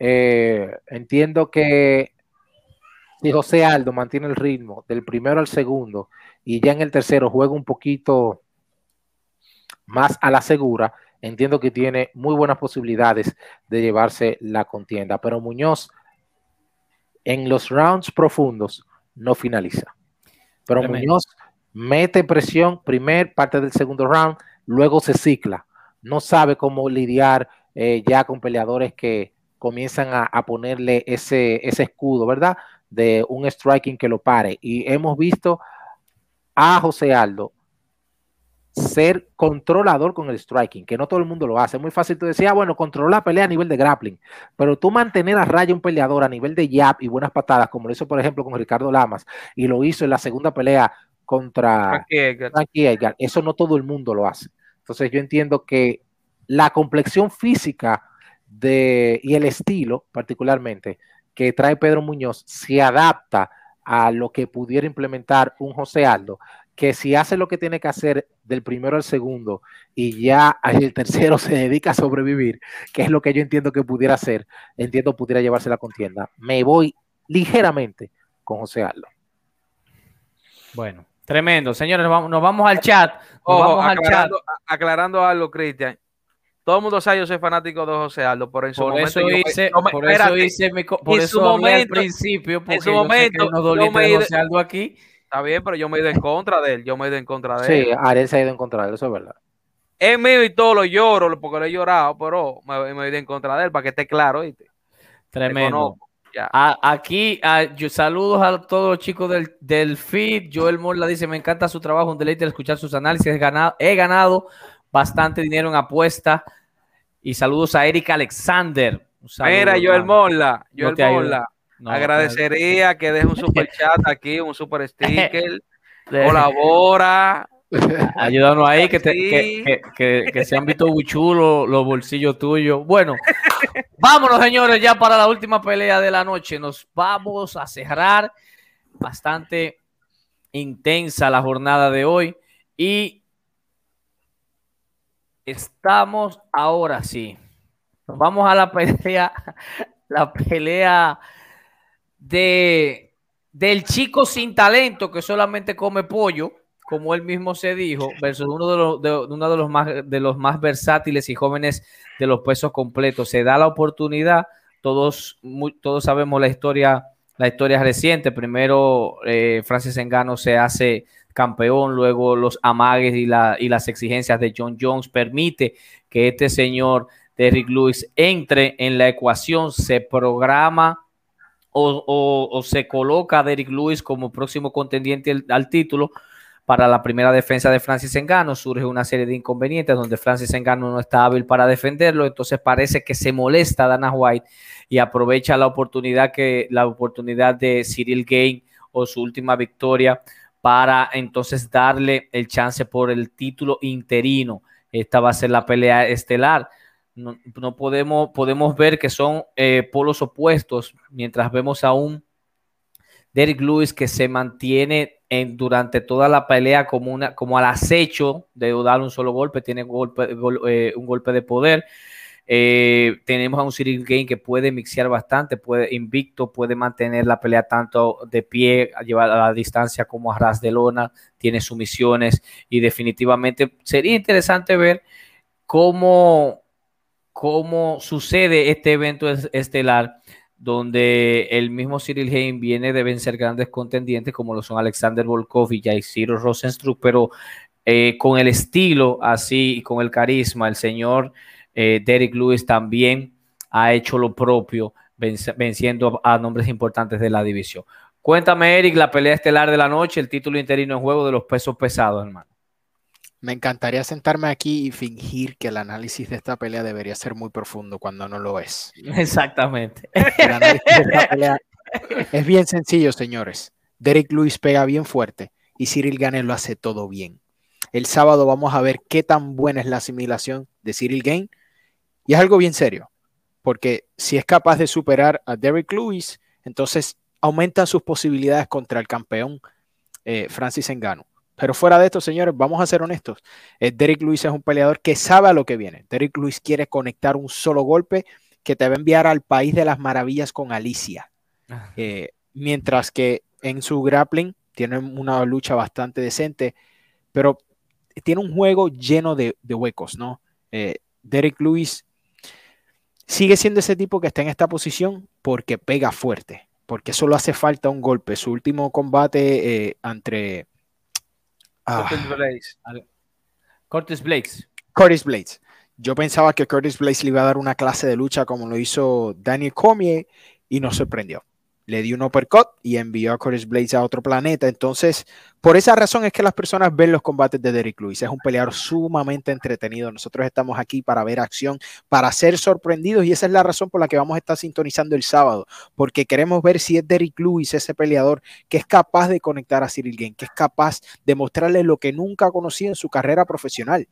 Eh, entiendo que si José Aldo mantiene el ritmo del primero al segundo y ya en el tercero juega un poquito más a la segura, entiendo que tiene muy buenas posibilidades de llevarse la contienda, pero Muñoz en los rounds profundos no finaliza. Pero Muñoz mete presión, primer parte del segundo round, luego se cicla. No sabe cómo lidiar eh, ya con peleadores que comienzan a, ponerle ese, ese escudo, ¿verdad? De un striking que lo pare. Y hemos visto a José Aldo ser controlador con el striking, que no todo el mundo lo hace. Es muy fácil tú decías, ah, bueno, controlar la pelea a nivel de grappling, pero tú mantener a raya un peleador a nivel de jab y buenas patadas, como lo hizo, por ejemplo, con Ricardo Lamas, y lo hizo en la segunda pelea contra Frankie Edgar. Eso no todo el mundo lo hace. Entonces yo entiendo que la complexión física de, y el estilo, particularmente, que trae Pedro Muñoz, se adapta a lo que pudiera implementar un José Aldo, que si hace lo que tiene que hacer del primero al segundo y ya el <laughs> tercero se dedica a sobrevivir, que es lo que yo entiendo que pudiera hacer, entiendo pudiera llevarse la contienda. Me voy ligeramente con José Aldo. Bueno, tremendo. Señores, nos vamos, al chat. vamos aclarando, al chat. aclarando algo, Cristian. Todo el mundo sabe, yo soy fanático de José Aldo, por, eso hice, por eso hice mi, por eso momento, al principio, porque en su momento, yo me José Aldo aquí Está bien, pero yo me he ido en contra de él. Yo me he ido en contra de él. Sí, Ariel se ha ido en contra de él, eso es verdad. Es mío y todo lo lloro porque lo he llorado, pero me, he ido en contra de él para que esté claro. ¿viste? Tremendo. aquí, saludos a todos los chicos del, del feed. Joel Morla dice: Me encanta su trabajo, un deleite escuchar sus análisis. He ganado, he ganado bastante dinero en apuesta. Y saludos a Eric Alexander. Mira, Joel Morla. Joel Morla. Agradecería que deje un super <laughs> chat aquí, un super sticker. colabora. <laughs> Ayúdanos ahí, que, que, se han visto muy chulos los bolsillos tuyos. Bueno, vámonos, señores, ya para la última pelea de la noche. Nos vamos a cerrar. Bastante intensa la jornada de hoy. Y estamos ahora sí. vamos a la pelea. <laughs> La pelea de, del chico sin talento que solamente come pollo, como él mismo se dijo, versus uno de los, de, uno de los, más, de los más versátiles y jóvenes de los pesos completos. Se da la oportunidad, todos, todos sabemos la historia, la historia reciente. Primero, eh, Francis Engano se hace campeón, luego los amagues y, la, y las exigencias de John Jones permite que este señor Derrick Lewis entre en la ecuación, se programa o, se coloca a Derrick Lewis como próximo contendiente al, título para la primera defensa de Francis Engano, surge una serie de inconvenientes donde Francis Engano no está hábil para defenderlo, entonces parece que se molesta Dana White y aprovecha la oportunidad que la oportunidad de Cyril Gain o su última victoria para entonces darle el chance por el título interino. Esta va a ser la pelea estelar no, podemos, podemos ver que son eh, polos opuestos, mientras vemos a un Derek Lewis que se mantiene en, durante toda la pelea como, una, como al acecho de dar un solo golpe, tiene golpe, eh, un golpe de poder. Eh, tenemos a un Cyril Gain que puede mixear bastante, puede invicto, puede mantener la pelea tanto de pie, a llevar a la distancia como a ras de lona, tiene sumisiones y definitivamente sería interesante ver cómo cómo sucede este evento estelar donde el mismo Cyril Hain viene de vencer grandes contendientes como lo son Alexander Volkov y Jairo Rosenstruck, pero eh, con el estilo así y con el carisma, el señor eh, Derek Lewis también ha hecho lo propio venciendo a nombres importantes de la división. Cuéntame, Eric, la pelea estelar de la noche, el título interino en juego de los pesos pesados, hermano. Me encantaría sentarme aquí y fingir que el análisis de esta pelea debería ser muy profundo cuando no lo es. <laughs> Exactamente. es bien sencillo, señores. Derek Lewis pega bien fuerte y Cyril Gane lo hace todo bien. El sábado vamos a ver qué tan buena es la asimilación de Cyril Gain y es algo bien serio, porque si es capaz de superar a Derek Lewis, entonces aumentan sus posibilidades contra el campeón eh, Francis Engano. Pero fuera de esto, señores, vamos a ser honestos. Eh, Derek Lewis es un peleador que sabe a lo que viene. Derek Lewis quiere conectar un solo golpe que te va a enviar al país de las maravillas con Alicia. Eh, mientras que en su grappling tiene una lucha bastante decente, pero tiene un juego lleno de, huecos, ¿no? Eh, Derek Lewis sigue siendo ese tipo que está en esta posición porque pega fuerte, porque solo hace falta un golpe. Su último combate entre Ah. Curtis Blades. Curtis Blades. Yo pensaba que Curtis Blaze le iba a dar una clase de lucha como lo hizo Daniel Cormier y nos sorprendió le dio un uppercut y envió a Curtis Blaze a otro planeta. Entonces, por esa razón es que las personas ven los combates de Derrick Lewis. Es un peleador sumamente entretenido. Nosotros estamos aquí para ver acción, para ser sorprendidos y esa es la razón por la que vamos a estar sintonizando el sábado, porque queremos ver si es Derrick Lewis ese peleador que es capaz de conectar a Cyril Game, que es capaz de mostrarle lo que nunca ha conocido en su carrera profesional.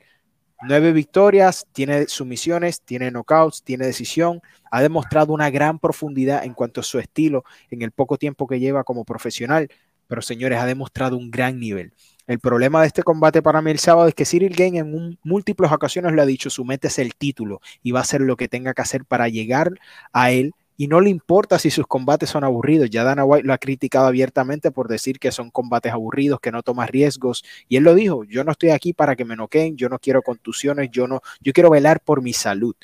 Nueve victorias, tiene sumisiones, tiene knockouts, tiene decisión. Ha demostrado una gran profundidad en cuanto a su estilo en el poco tiempo que lleva como profesional. Pero señores, ha demostrado un gran nivel. El problema de este combate para mí el sábado es que Cyril Gain en múltiples ocasiones le ha dicho, su meta es el título y va a hacer lo que tenga que hacer para llegar a él y no le importa si sus combates son aburridos. Ya Dana White lo ha criticado abiertamente por decir que son combates aburridos, que no toma riesgos. Y él lo dijo, yo no estoy aquí para que me noqueen, yo no quiero contusiones, yo no, yo quiero velar por mi salud.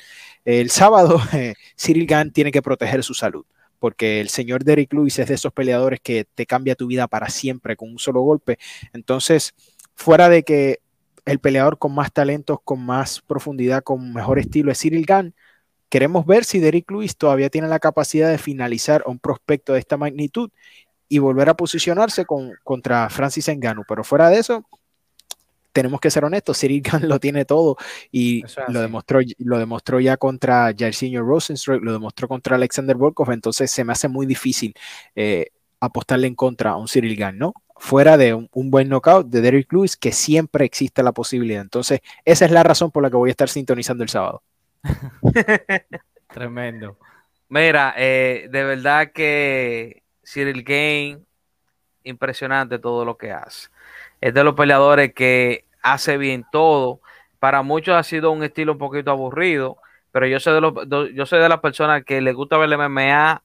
El sábado, <laughs> eh, Cyril tiene que proteger su salud, porque el señor Derrick Lewis es de esos peleadores que te cambia tu vida para siempre con un solo golpe. Entonces, fuera de que el peleador con más talentos, con más profundidad, con mejor estilo es Cyril Gann, Queremos ver si Derrick Lewis todavía tiene la capacidad de finalizar a un prospecto de esta magnitud y volver a posicionarse con, contra Francis Ngannou. Pero fuera de eso, tenemos que ser honestos, Cyril <laughs> Gann lo tiene todo y lo demostró, lo demostró ya contra Jairzinho Rosenstruck, lo demostró contra Alexander Volkov, entonces se me hace muy difícil eh, apostarle en contra a un Cyril Gann, ¿no? Fuera de un, un, buen knockout de Derrick Lewis, que siempre existe la posibilidad. Entonces, esa es la razón por la que voy a estar sintonizando el sábado. <laughs> Tremendo. Mira, eh, de verdad que Cyril Game, impresionante todo lo que hace. Es de los peleadores que hace bien todo. Para muchos ha sido un estilo un poquito aburrido, pero yo soy de los, yo soy de las personas que le gusta ver el MMA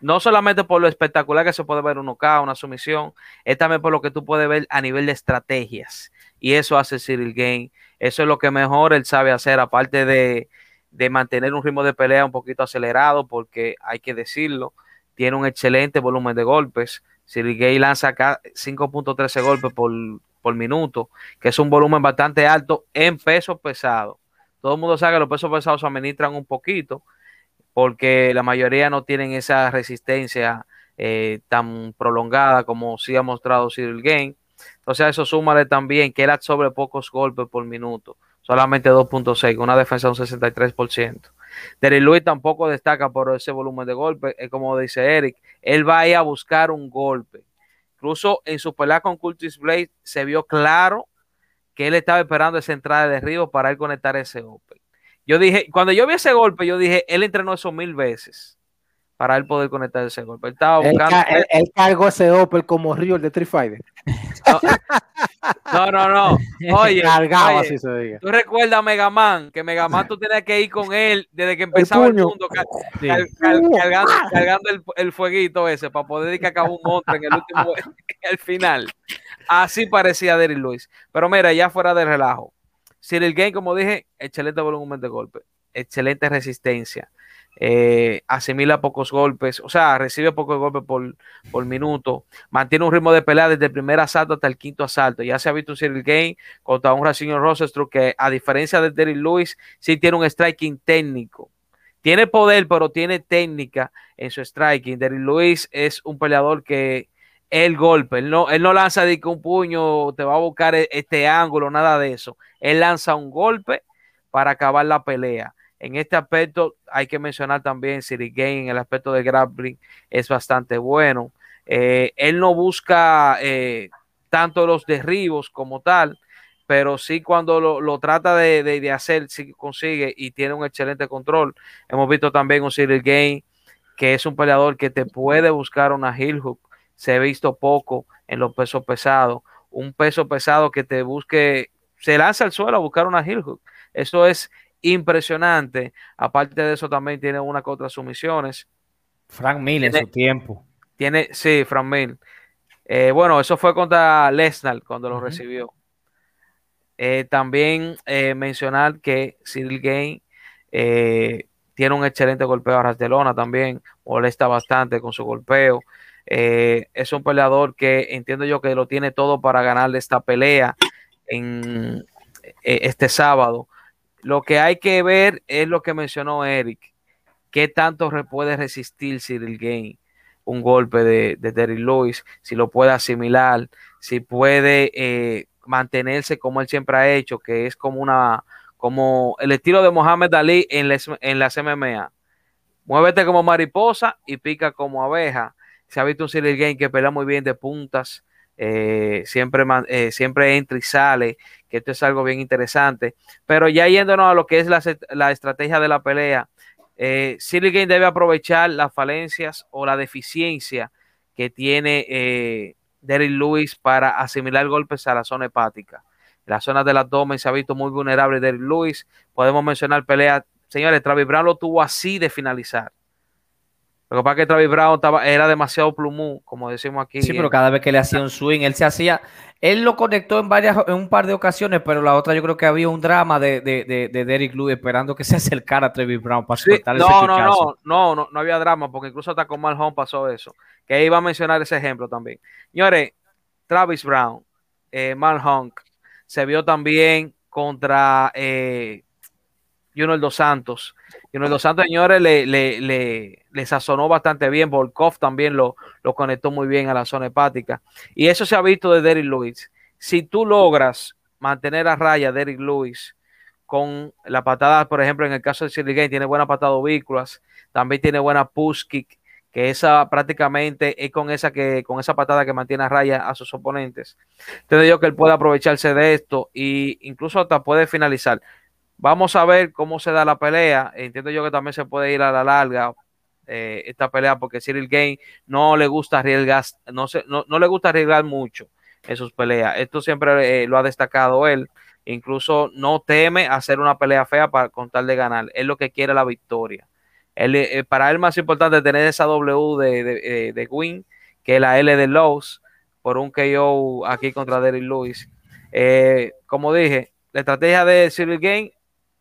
no solamente por lo espectacular que se puede ver un knockout, una sumisión, es también por lo que tú puedes ver a nivel de estrategias. Y eso hace Cyril Game. Eso es lo que mejor él sabe hacer, aparte de, de mantener un ritmo de pelea un poquito acelerado, porque hay que decirlo, tiene un excelente volumen de golpes. Gay lanza acá 5.13 golpes por, por minuto, que es un volumen bastante alto en peso pesado. Todo el mundo sabe que los pesos pesados se administran un poquito, porque la mayoría no tienen esa resistencia eh, tan prolongada como sí ha mostrado Cyril Game. Entonces a eso súmale también que era sobre pocos golpes por minuto solamente 2.6, una defensa de un 63%. Derry Lewis tampoco destaca por ese volumen de golpe, es como dice Eric, él va a ir a buscar un golpe. Incluso en su pelea con Curtis Blade se vio claro que él estaba esperando esa entrada de derribo para él conectar ese golpe. Yo dije, cuando yo vi ese golpe, yo dije, él entrenó eso mil veces para él poder conectar ese golpe. Él estaba buscando. Él, cargó ese Opel como Río de Street Fighter. No, no, no. <laughs> Oye, Cargado, así se diga. tú recuerdas a Megaman, que Megaman tú tenías que ir con él desde que empezaba el, mundo, cargando, el, fueguito ese para poder ir acabó un monstruo en el último, <laughs> el final. Así parecía Derry Lewis. Pero mira, ya fuera de relajo. Cyril Game, como dije, excelente volumen de golpe, excelente resistencia eh, asimila pocos golpes, o sea, recibe pocos golpes por, por, minuto, mantiene un ritmo de pelea desde el primer asalto hasta el quinto asalto. Ya se ha visto un Cyril Game contra un Racing Rosenstruck que, a diferencia de Derrick Lewis, sí tiene un striking técnico. Tiene poder, pero tiene técnica en su striking. Derrick Lewis es un peleador que el golpe, él no, él no lanza de que un puño te va a buscar e, este ángulo, nada de eso. Él lanza un golpe para acabar la pelea. En este aspecto hay que mencionar también Siri Game en el aspecto de grappling es bastante bueno. Eh, él no busca eh, tanto los derribos como tal, pero sí cuando lo, trata de, hacer, sí consigue y tiene un excelente control. Hemos visto también un Cyril Game que es un peleador que te puede buscar una heel hook. Se ha visto poco en los pesos pesados. Un peso pesado que te busque, se lanza al suelo a buscar una heel hook. Eso es impresionante. Aparte de eso, también tiene una que otras sumisiones. Frank Mill en su tiempo. Tiene, sí, Frank Mill. Eh, bueno, eso fue contra Lesnar cuando lo recibió. Eh, también eh, mencionar que Cyril Gain tiene un excelente golpeo a Rastelona también, molesta bastante con su golpeo. es un peleador que entiendo yo que lo tiene todo para ganarle esta pelea en este sábado Lo que hay que ver es lo que mencionó Eric. ¿Qué tanto puede resistir Cyril Gain un golpe de, de Derrick Lewis? Si lo puede asimilar, si puede eh, mantenerse como él siempre ha hecho, que es como una, como el estilo de Mohamed Ali en las, en las MMA. Muévete como mariposa y pica como abeja. Se ha visto un Cyril Gain que pelea muy bien de puntas, eh, siempre, eh, siempre entra y sale, esto es algo bien interesante. Pero ya yéndonos a lo que es la, estrategia de la pelea, eh, Cyril debe aprovechar las falencias o la deficiencia que tiene eh, Derrick Lewis para asimilar golpes a la zona hepática. La zona del abdomen se ha visto muy vulnerable Derrick Lewis. Podemos mencionar peleas. Señores, Travis Brown lo tuvo así de finalizar. Lo que pasa es que Travis Brown era demasiado plumú, como decimos aquí. Sí, pero cada vez que le hacía un swing, él se hacía. Él lo conectó en varias, en un par de ocasiones, pero la otra yo creo que había un drama de, de, de, Derek Lewis esperando que se acercara a Travis Brown para sí, no, no, no, no, no, no había drama, porque incluso hasta con Malhome pasó eso. Que iba a mencionar ese ejemplo también. Señores, Travis Brown, eh, Malhonk, se vio también contra eh, Junior Dos Santos. Junior Dos Santos, señores, le, le, le, sazonó bastante bien. Volkov también lo, lo, conectó muy bien a la zona hepática. Y eso se ha visto de Derrick Lewis. Si tú logras mantener a raya Derrick Lewis con la patada, por ejemplo, en el caso de Shirley Game, tiene buena patada ovículas, también tiene buena push kick, que esa prácticamente es con esa que con esa patada que mantiene a raya a sus oponentes. Entonces yo que él puede aprovecharse de esto e incluso hasta puede finalizar. Vamos a ver cómo se da la pelea. Entiendo yo que también se puede ir a la larga eh, esta pelea porque Cyril Gain no le gusta arriesgar, no, se, no, le gusta arriesgar mucho en sus peleas. Esto siempre eh, lo ha destacado él. Incluso no teme hacer una pelea fea para contar de ganar. Es lo que quiere la victoria. Él, eh, para él más importante tener esa W de, de, de, Win que la L de Lowe's por un KO aquí contra Derrick Lewis. como dije, la estrategia de Cyril Gain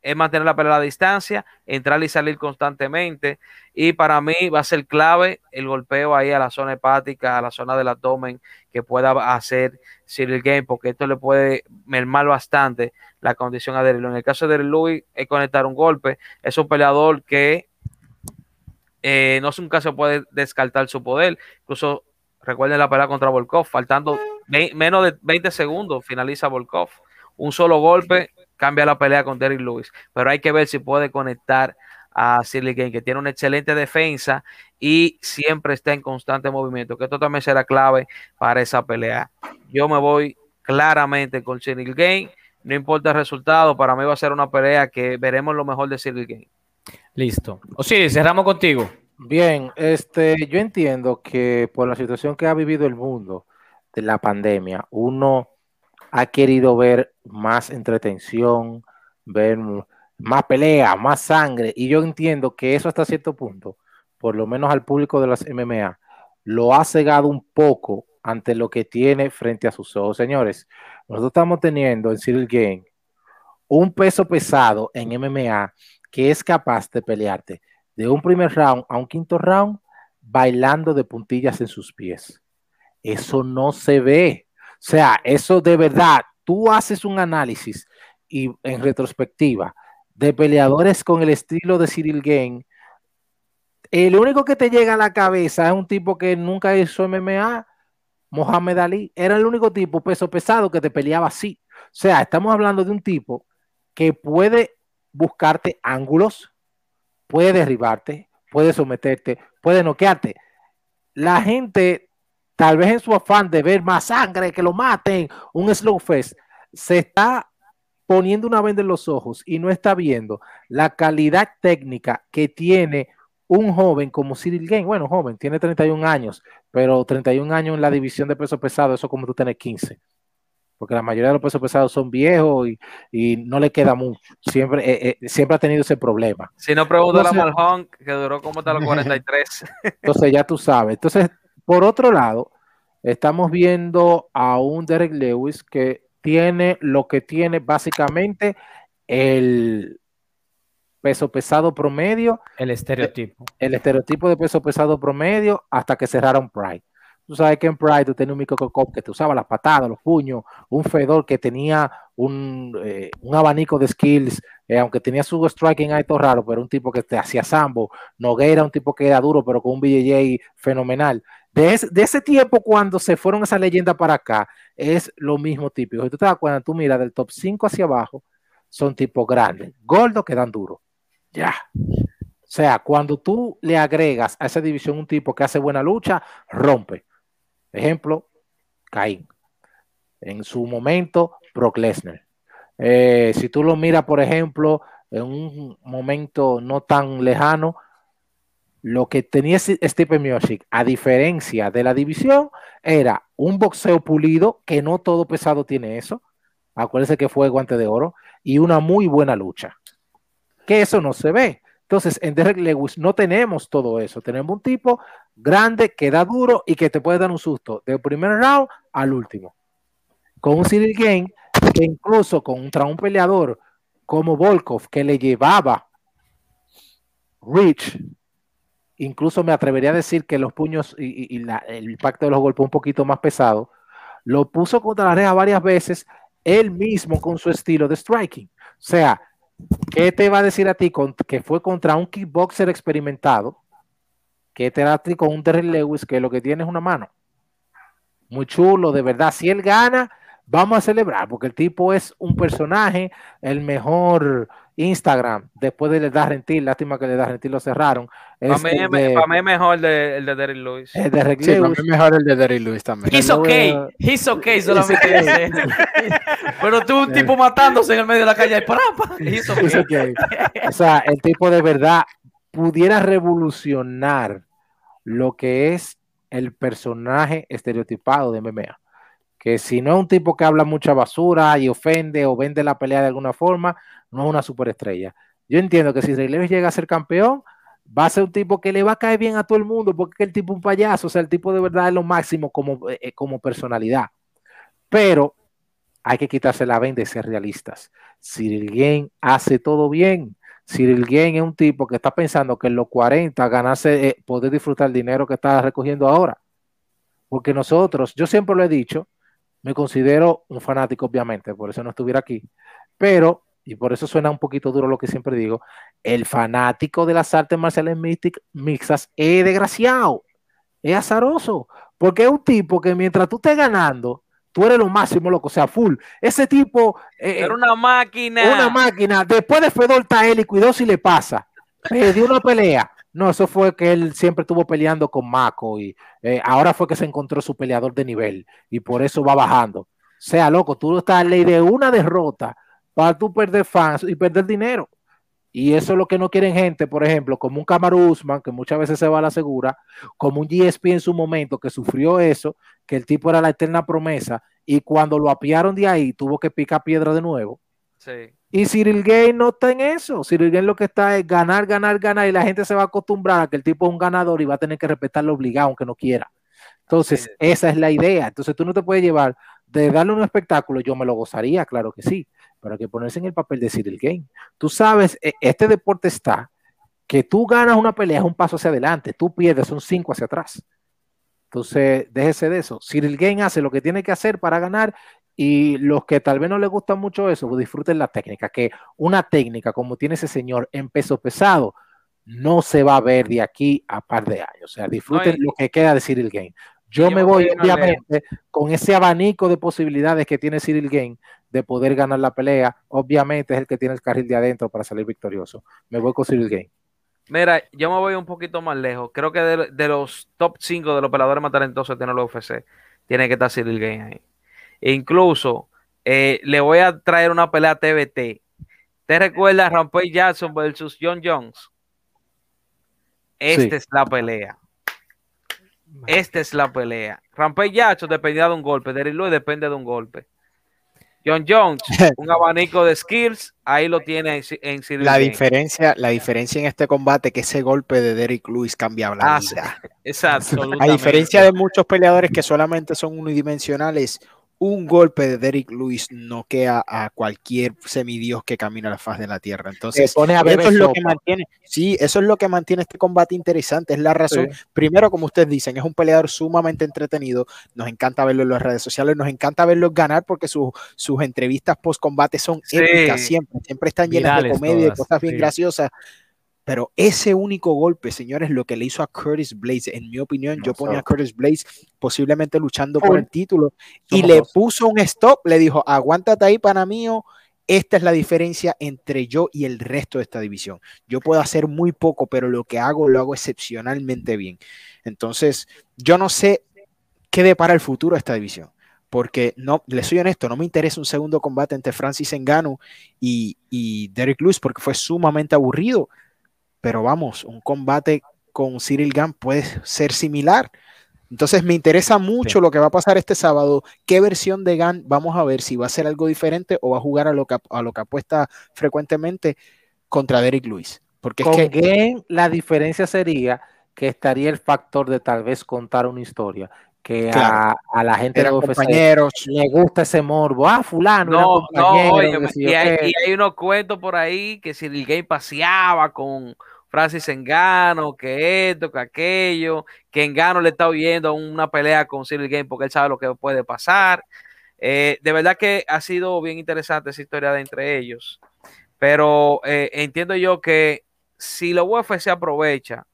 es mantener la pelea a la distancia, entrar y salir constantemente. Y para mí va a ser clave el golpeo ahí a la zona hepática, a la zona del abdomen que pueda hacer Cyril Game, porque esto le puede mermar bastante la condición a Derrick En el caso de Louis, es conectar un golpe. Es un peleador que eh, no nunca se puede descartar su poder. Incluso recuerden la pelea contra Volkov, faltando menos de 20 segundos, finaliza Volkov. Un solo golpe cambia la pelea con Derrick Lewis, pero hay que ver si puede conectar a Silly Game, que tiene una excelente defensa y siempre está en constante movimiento, que esto también será clave para esa pelea. Yo me voy claramente con Cyril Game, no importa el resultado, para mí va a ser una pelea que veremos lo mejor de Cyril Game. Listo. O sí, cerramos contigo. Bien, este, yo entiendo que por la situación que ha vivido el mundo de la pandemia, uno ha querido ver más entretención, ver más pelea, más sangre, y yo entiendo que eso hasta cierto punto, por lo menos al público de las MMA, lo ha cegado un poco ante lo que tiene frente a sus ojos. Señores, nosotros estamos teniendo en Cyril Game un peso pesado en MMA que es capaz de pelearte de un primer round a un quinto round bailando de puntillas en sus pies. Eso no se ve. Sea, eso de verdad, tú haces un análisis y en retrospectiva de peleadores con el estilo de Cyril Game, el único que te llega a la cabeza es un tipo que nunca hizo MMA, Mohamed Ali, era el único tipo peso pesado que te peleaba así. O sea, estamos hablando de un tipo que puede buscarte ángulos, puede derribarte, puede someterte, puede noquearte. La gente tal vez en su afán de ver más sangre, que lo maten, un slow fest, se está poniendo una venda en los ojos y no está viendo la calidad técnica que tiene un joven como Cyril Game. Bueno, joven, tiene 31 años, pero 31 años en la división de peso pesado, eso como tú tienes 15. Porque la mayoría de los pesos pesados son viejos y, no le queda mucho. Siempre, eh, eh, siempre ha tenido ese problema. Si no pregunto a Malhong, que duró como hasta los 43. <laughs> Entonces ya tú sabes. Entonces, por otro lado, estamos viendo a un Derek Lewis que tiene lo que tiene básicamente el peso pesado promedio. El estereotipo. El estereotipo de peso pesado promedio hasta que cerraron Pride. Tú sabes que en Pride tú tenías un microcop que te usaba las patadas, los puños, un Fedor que tenía un, eh, un abanico de skills, eh, aunque tenía su striking ahí todo raro, pero un tipo que te hacía sambo, Noguera, un tipo que era duro, pero con un BJJ fenomenal. De, ese- de ese tiempo, cuando se fueron esa leyenda para acá, es lo mismo típico. Si tú te das cuenta, tú miras del top 5 hacia abajo, son tipos grandes, gordos que dan duro. Ya. O sea, cuando tú le agregas a esa división un tipo que hace buena lucha, rompe. Ejemplo, Caín. En su momento, Brock Lesnar. Eh, si tú lo miras, por ejemplo, en un momento no tan lejano, lo que tenía Stephen Miocic, a diferencia de la división, era un boxeo pulido, que no todo pesado tiene eso. Acuérdense que fue guante de oro, y una muy buena lucha. Que eso no se ve. Entonces, en Derek Lewis no tenemos todo eso. Tenemos un tipo grande que da duro y que te puede dar un susto del primer round al último. Con un Cyril Game incluso contra un peleador como Volkov que le llevaba Rich, incluso me atrevería a decir que los puños y, el impacto de los golpes un poquito más pesado, lo puso contra la reja varias veces él mismo con su estilo de striking. O sea, ¿qué te va a decir a ti que fue contra un kickboxer experimentado? Que te da a ti con un Derrick Lewis que lo que tiene es una mano. Muy chulo, de verdad. Si él gana, vamos a celebrar, porque el tipo es un personaje, el mejor Instagram, después de Le Da Rentil, lástima que Le Da Rentil lo cerraron. Para mí, el de, mí mejor de- el de Derrick Lewis. el de Derrick Sí, para mí mejor el de Derry Lewis también. He's okay, he's okay, solamente. <laughs> Pero tú un tipo matándose en el medio de la calle, ¡parapa! <laughs> He's okay. O sea, el tipo de verdad pudiera revolucionar lo que es el personaje estereotipado de MMA. Que si no es un tipo que habla mucha basura y ofende o vende la pelea de alguna forma, no es una superestrella. Yo entiendo que si Rey Lewis llega a ser campeón, va a ser un tipo que le va a caer bien a todo el mundo, porque el tipo es un payaso, o sea, el tipo de verdad es lo máximo como, eh, como personalidad. Pero hay que quitarse la venda y ser realistas. Cyril Gain hace todo bien. Cyril Gain es un tipo que está pensando que en los 40 ganarse, eh, poder disfrutar el dinero que está recogiendo ahora. Porque nosotros, yo siempre lo he dicho, me considero un fanático, obviamente, por eso no estuviera aquí, pero, y por eso suena un poquito duro lo que siempre digo, el fanático de las artes marciales mixtas es desgraciado, es azaroso, porque es un tipo que mientras tú estés ganando, tú eres lo máximo, loco, o sea, full. Ese tipo eh, Era una máquina. una máquina. Después de Fedor está él y cuidado si le pasa. Perdió una pelea. No, eso fue que él siempre estuvo peleando con Mako y eh, ahora fue que se encontró su peleador de nivel y por eso va bajando. Sea, loco, tú estás ley de una derrota para tú perder fans y perder dinero. Y eso es lo que no quieren gente, por ejemplo, como un Kamaru Usman, que muchas veces se va a la segura, como un GSP en su momento, que sufrió eso, que el tipo era la eterna promesa, y cuando lo apiaron de ahí, tuvo que picar piedra de nuevo. Sí. Y Cyril Gay no está en eso. Cyril Gay lo que está es ganar, ganar, ganar, y la gente se va a acostumbrar a que el tipo es un ganador y va a tener que respetarlo obligado, aunque no quiera. Entonces, esa es la idea. Entonces, tú no te puedes llevar de darle un espectáculo, yo me lo gozaría, claro que sí, pero hay que ponerse en el papel de Cyril Gay. Tú sabes, e- este deporte está que tú ganas una pelea, es un paso hacia adelante, tú pierdes, son cinco hacia atrás. Entonces, déjese de eso. Cyril Gane hace lo que tiene que hacer para ganar y los que tal vez no les gusta mucho eso, pues disfruten la técnica, que una técnica como tiene ese señor en peso pesado no se va a ver de aquí a par de años. O sea, disfruten No, lo que queda de Cyril Gane. Yo yo me voy, obviamente, con ese abanico de posibilidades que tiene Cyril Gane de poder ganar la pelea. Obviamente es el que tiene el carril de adentro para salir victorioso. Me voy con Cyril Gane. Mira, yo me voy un poquito más lejos. Creo que de, de los top 5 de los peleadores más talentosos que tiene la UFC, tiene que estar Cyril Gane ahí. E incluso eh, le voy a traer una pelea TBT. ¿Te recuerdas Rampage Jackson versus John Jones? Esta Sí. es la pelea. Esta es la pelea. Rampage Jackson dependía de un golpe. Derrick Lewis depende de un golpe. John Jones, <laughs> un abanico de skills, ahí lo tiene en, La diferencia, la diferencia en este combate es que ese golpe de Derrick Lewis cambia la Ah, sí. vida. Exacto. <laughs> A diferencia de muchos peleadores que solamente son unidimensionales, un golpe de Derrick Lewis noquea a cualquier semidios que camina a la faz de la tierra. Entonces, pone a eso es lo que mantiene, sí, eso es lo que mantiene este combate interesante, es la razón. Primero, como ustedes dicen, es un peleador sumamente entretenido, nos encanta verlo en las redes sociales, nos encanta verlo ganar porque su- sus entrevistas post combate son Sí. épicas siempre, siempre están llenas de comedia y cosas bien sí. graciosas. Pero ese único golpe, señores, lo que le hizo a Curtis Blaze, en mi opinión, yo ponía a Curtis Blaze posiblemente luchando por el título y Somos le dos. puso un stop, le dijo, aguántate ahí, pana mío, esta es la diferencia entre yo y el resto de esta división. Yo puedo hacer muy poco, pero lo que hago lo hago excepcionalmente bien. Entonces, yo no sé qué depara el futuro de esta división. Porque no, le soy honesto, no me interesa un segundo combate entre Francis Ngannou y, y Derek Lewis porque fue sumamente aburrido. Pero vamos, un combate con Cyril Gann puede ser similar. Entonces me interesa mucho Sí. lo que va a pasar este sábado. ¿Qué versión de Gann vamos a ver? Si va a ser algo diferente o va a jugar a lo que, a lo que apuesta frecuentemente contra Derek Lewis. Porque es Con que Game la diferencia sería que estaría el factor de tal vez contar una historia que a, Claro. a la gente de compañeros. le gusta ese morbo. Ah, fulano, No, no, oye, que y yo hay, qué. y hay unos cuentos por ahí que si el game paseaba con Francis Engano, que esto, que aquello, que Engano le está oyendo una pelea con Cyril Game porque él sabe lo que puede pasar. Eh, de verdad que ha sido bien interesante esa historia de entre ellos. Pero eh, entiendo yo que si la UFC aprovecha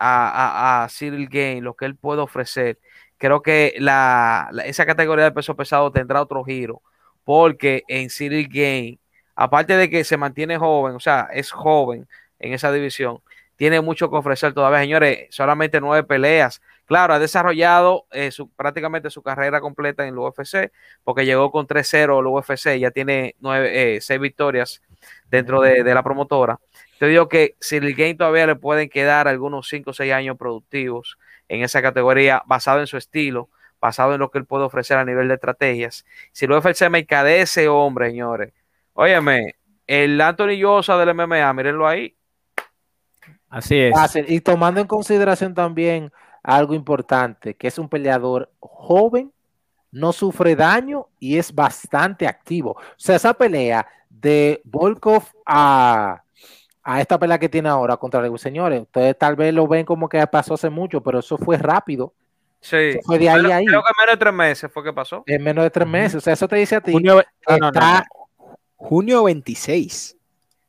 a, Cyril Game, lo que él puede ofrecer, creo que la- esa categoría de peso pesado tendrá otro giro. Porque en Cyril Game, aparte de que se mantiene joven, o sea, es joven en esa división, tiene mucho que ofrecer todavía, señores. Solamente nueve peleas. Claro, ha desarrollado eh, prácticamente su carrera completa en el UFC, porque llegó con 3-0 al UFC, ya tiene nueve, eh, seis victorias dentro de, la promotora. Te digo que Cyril Game todavía le pueden quedar algunos 5 o 6 años productivos en esa categoría, basado en su estilo, basado en lo que él puede ofrecer a nivel de estrategias. Si el UFC me de ese hombre, señores, óyeme, el Anthony Joshua del MMA, mírenlo ahí. Así es. Fácil. Y tomando en consideración también algo importante, que es un peleador joven, no sufre daño y es bastante activo. O sea, esa pelea de Volkov a, a esta pelea que tiene ahora contra Lewis, señores, ustedes tal vez lo ven como que pasó hace mucho, pero eso fue rápido. Sí. Eso fue de ahí a ahí, Creo que menos de tres meses fue que pasó. en menos de tres meses. O sea, eso te dice a ti. Junio, no, no, no, está- no. Junio 26.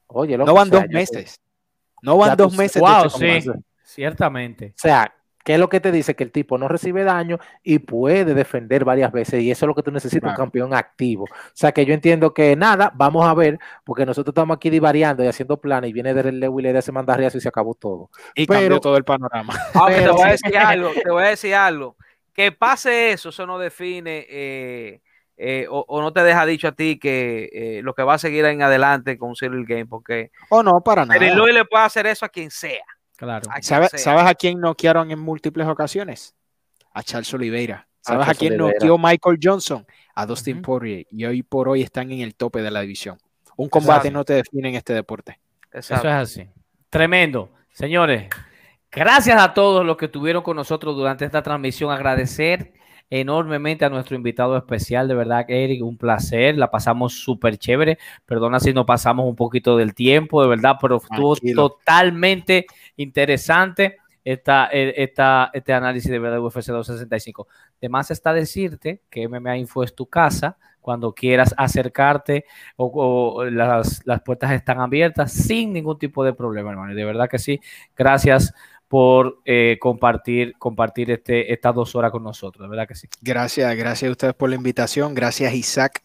Oye, loco, No van o sea, dos yo- meses. No van Ya dos meses. de Wow, sí, ciertamente. O sea, ¿qué es lo que te dice? Que el tipo no recibe daño y puede defender varias veces. Y eso es lo que tú necesitas, un campeón activo. O sea, que yo entiendo que nada, vamos a ver, porque nosotros estamos aquí divariando y haciendo planes y viene Derek Lewis y le da ese mandarriazo y se acabó todo. Y Pero- cambió todo el panorama. <laughs> Aunque te voy a decir algo, te voy a decir algo. Que pase eso, eso no define eh, eh, o, o no te deja dicho a ti que eh, lo que va a seguir en adelante con Cyril Game, porque O no, para nada. Cyril Lewis le puede hacer eso a quien sea. Claro. a quien ¿Sabe- sea. ¿Sabes a quién noquearon en múltiples ocasiones? A Charles Oliveira. ¿Sabes a, quién Oliveira. noqueó Michael Johnson? A Dustin Ujú. Poirier. Y hoy por hoy están en el tope de la división. Un combate Exacto. no te define en este deporte. Eso Exacto. es así. Tremendo. Señores, gracias a todos los que estuvieron con nosotros durante esta transmisión. Agradecer enormemente a nuestro invitado especial. De verdad, Eric, un placer. La pasamos súper chévere. Perdona si nos pasamos un poquito del tiempo, de verdad, pero estuvo Tranquilo. totalmente interesante esta, eh, esta, este análisis de verdad de UFC 265. Además está decirte que MMA Info es tu casa. Cuando quieras acercarte o, o las, las puertas están abiertas sin ningún tipo de problema, hermano. Y de verdad que sí. Gracias por eh, compartir, compartir este, estas dos horas con nosotros. De verdad que sí. Gracias, gracias a ustedes por la invitación. Gracias, Isaac,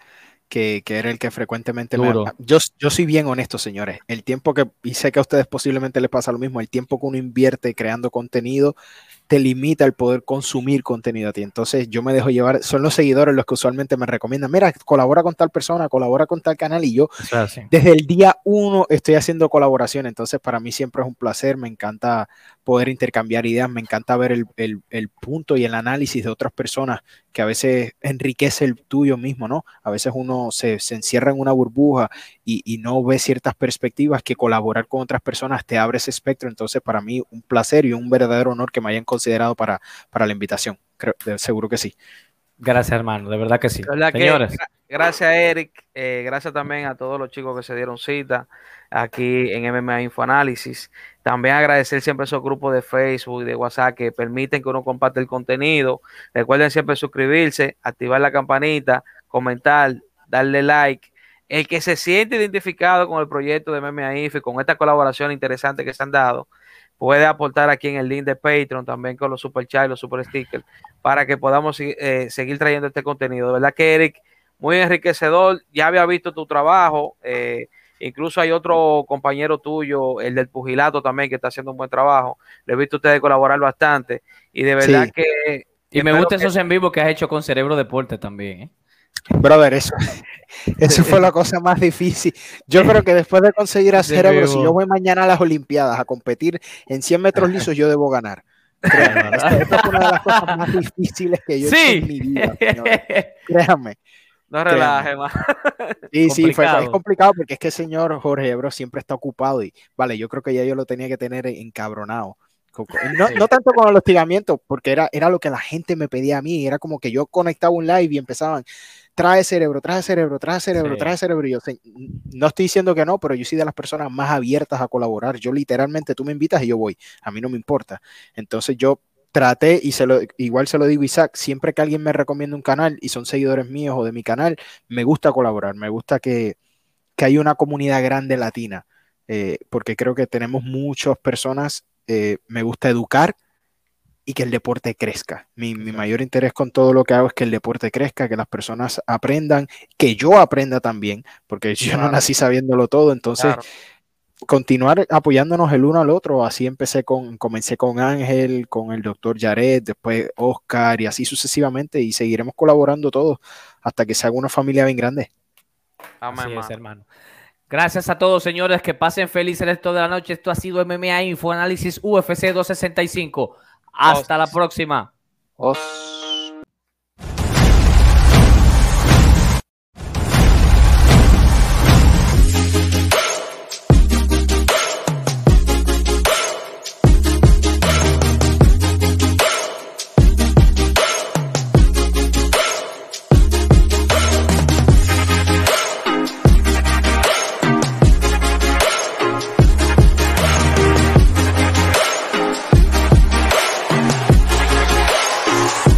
que, que era el que frecuentemente me... Duro. Yo, yo soy bien honesto, señores. El tiempo que, y sé que a ustedes posiblemente les pasa lo mismo, el tiempo que uno invierte creando contenido te limita el poder consumir contenido a ti. Entonces yo me dejo llevar, son los seguidores los que usualmente me recomiendan, mira, colabora con tal persona, colabora con tal canal y yo desde el día uno estoy haciendo colaboración, entonces para mí siempre es un placer, me encanta poder intercambiar ideas, me encanta ver el, el- el punto y el análisis de otras personas que a veces enriquece el tuyo mismo, ¿no? A veces uno se, se encierra en una burbuja y, y no ve ciertas perspectivas que colaborar con otras personas te abre ese espectro, entonces para mí un placer y un verdadero honor que me hayan considerado para, para la invitación, creo, de- seguro que sí. Gracias, hermano, de verdad que sí. ¿Verdad que Señores, gra- gracias, Eric. eh, gracias también a todos los chicos que se dieron cita aquí en MMA Infoanálisis. También agradecer siempre a esos grupos de Facebook y de WhatsApp que permiten que uno comparte el contenido. Recuerden siempre suscribirse, activar la campanita, comentar, darle like. El que se siente identificado con el proyecto de MMA Info y con esta colaboración interesante que se han dado, puede aportar aquí en el link de Patreon, también con los super chats y los super stickers, para que podamos eh, seguir trayendo este contenido. De verdad que Eric, muy enriquecedor. Ya había visto tu trabajo. eh, incluso hay otro compañero tuyo, el del pugilato también, que está haciendo un buen trabajo. Le he visto a ustedes colaborar bastante. Y de verdad Sí. que. y me gustan que- esos en vivo que has hecho con Cerebro Deporte también. ¿eh? Brother, eso, <laughs> eso fue la cosa más difícil. Yo creo que después de conseguir a <laughs> Cerebro, si yo voy mañana a las Olimpiadas a competir en 100 metros lisos, yo debo ganar. Créanme, <laughs> esta, esta fue una de las cosas más difíciles que yo he hecho en mi vida. señores. Créanme. No relaje más. <laughs> Sí, sí, fue, fue Complicado. porque es que el señor Jorge Ebro siempre está ocupado y vale, yo creo que ya yo lo tenía que tener encabronado. Co- co- No, no tanto con el hostigamiento, porque era, era lo que la gente me pedía a mí, era como que yo conectaba un live y empezaban, trae cerebro, trae cerebro, trae cerebro, Sí. trae cerebro. Y yo, "Se- no estoy diciendo que no, pero yo soy de las personas más abiertas a colaborar. Yo literalmente, tú me invitas y yo voy, a mí no me importa. Entonces yo traté y se lo, igual se lo digo Isaac, siempre que alguien me recomienda un canal y son seguidores míos o de mi canal, me gusta colaborar, me gusta que, que hay una comunidad grande latina, eh, porque creo que tenemos muchas personas, eh, me gusta educar y que el deporte crezca. Mi, mi mayor interés con todo lo que hago es que el deporte crezca, que las personas aprendan, que yo aprenda también, porque yo no nací sabiéndolo todo, entonces Claro. Continuar apoyándonos el uno al otro. Así empecé con, comencé con Ángel, con el doctor Jared, después Oscar y así sucesivamente y seguiremos colaborando todos hasta que se haga una familia bien grande. Amén, Así es, hermano. Gracias a todos, señores. Que pasen feliz el resto de la noche. Esto ha sido MMA Info Análisis UFC 265. Hasta la próxima. Os-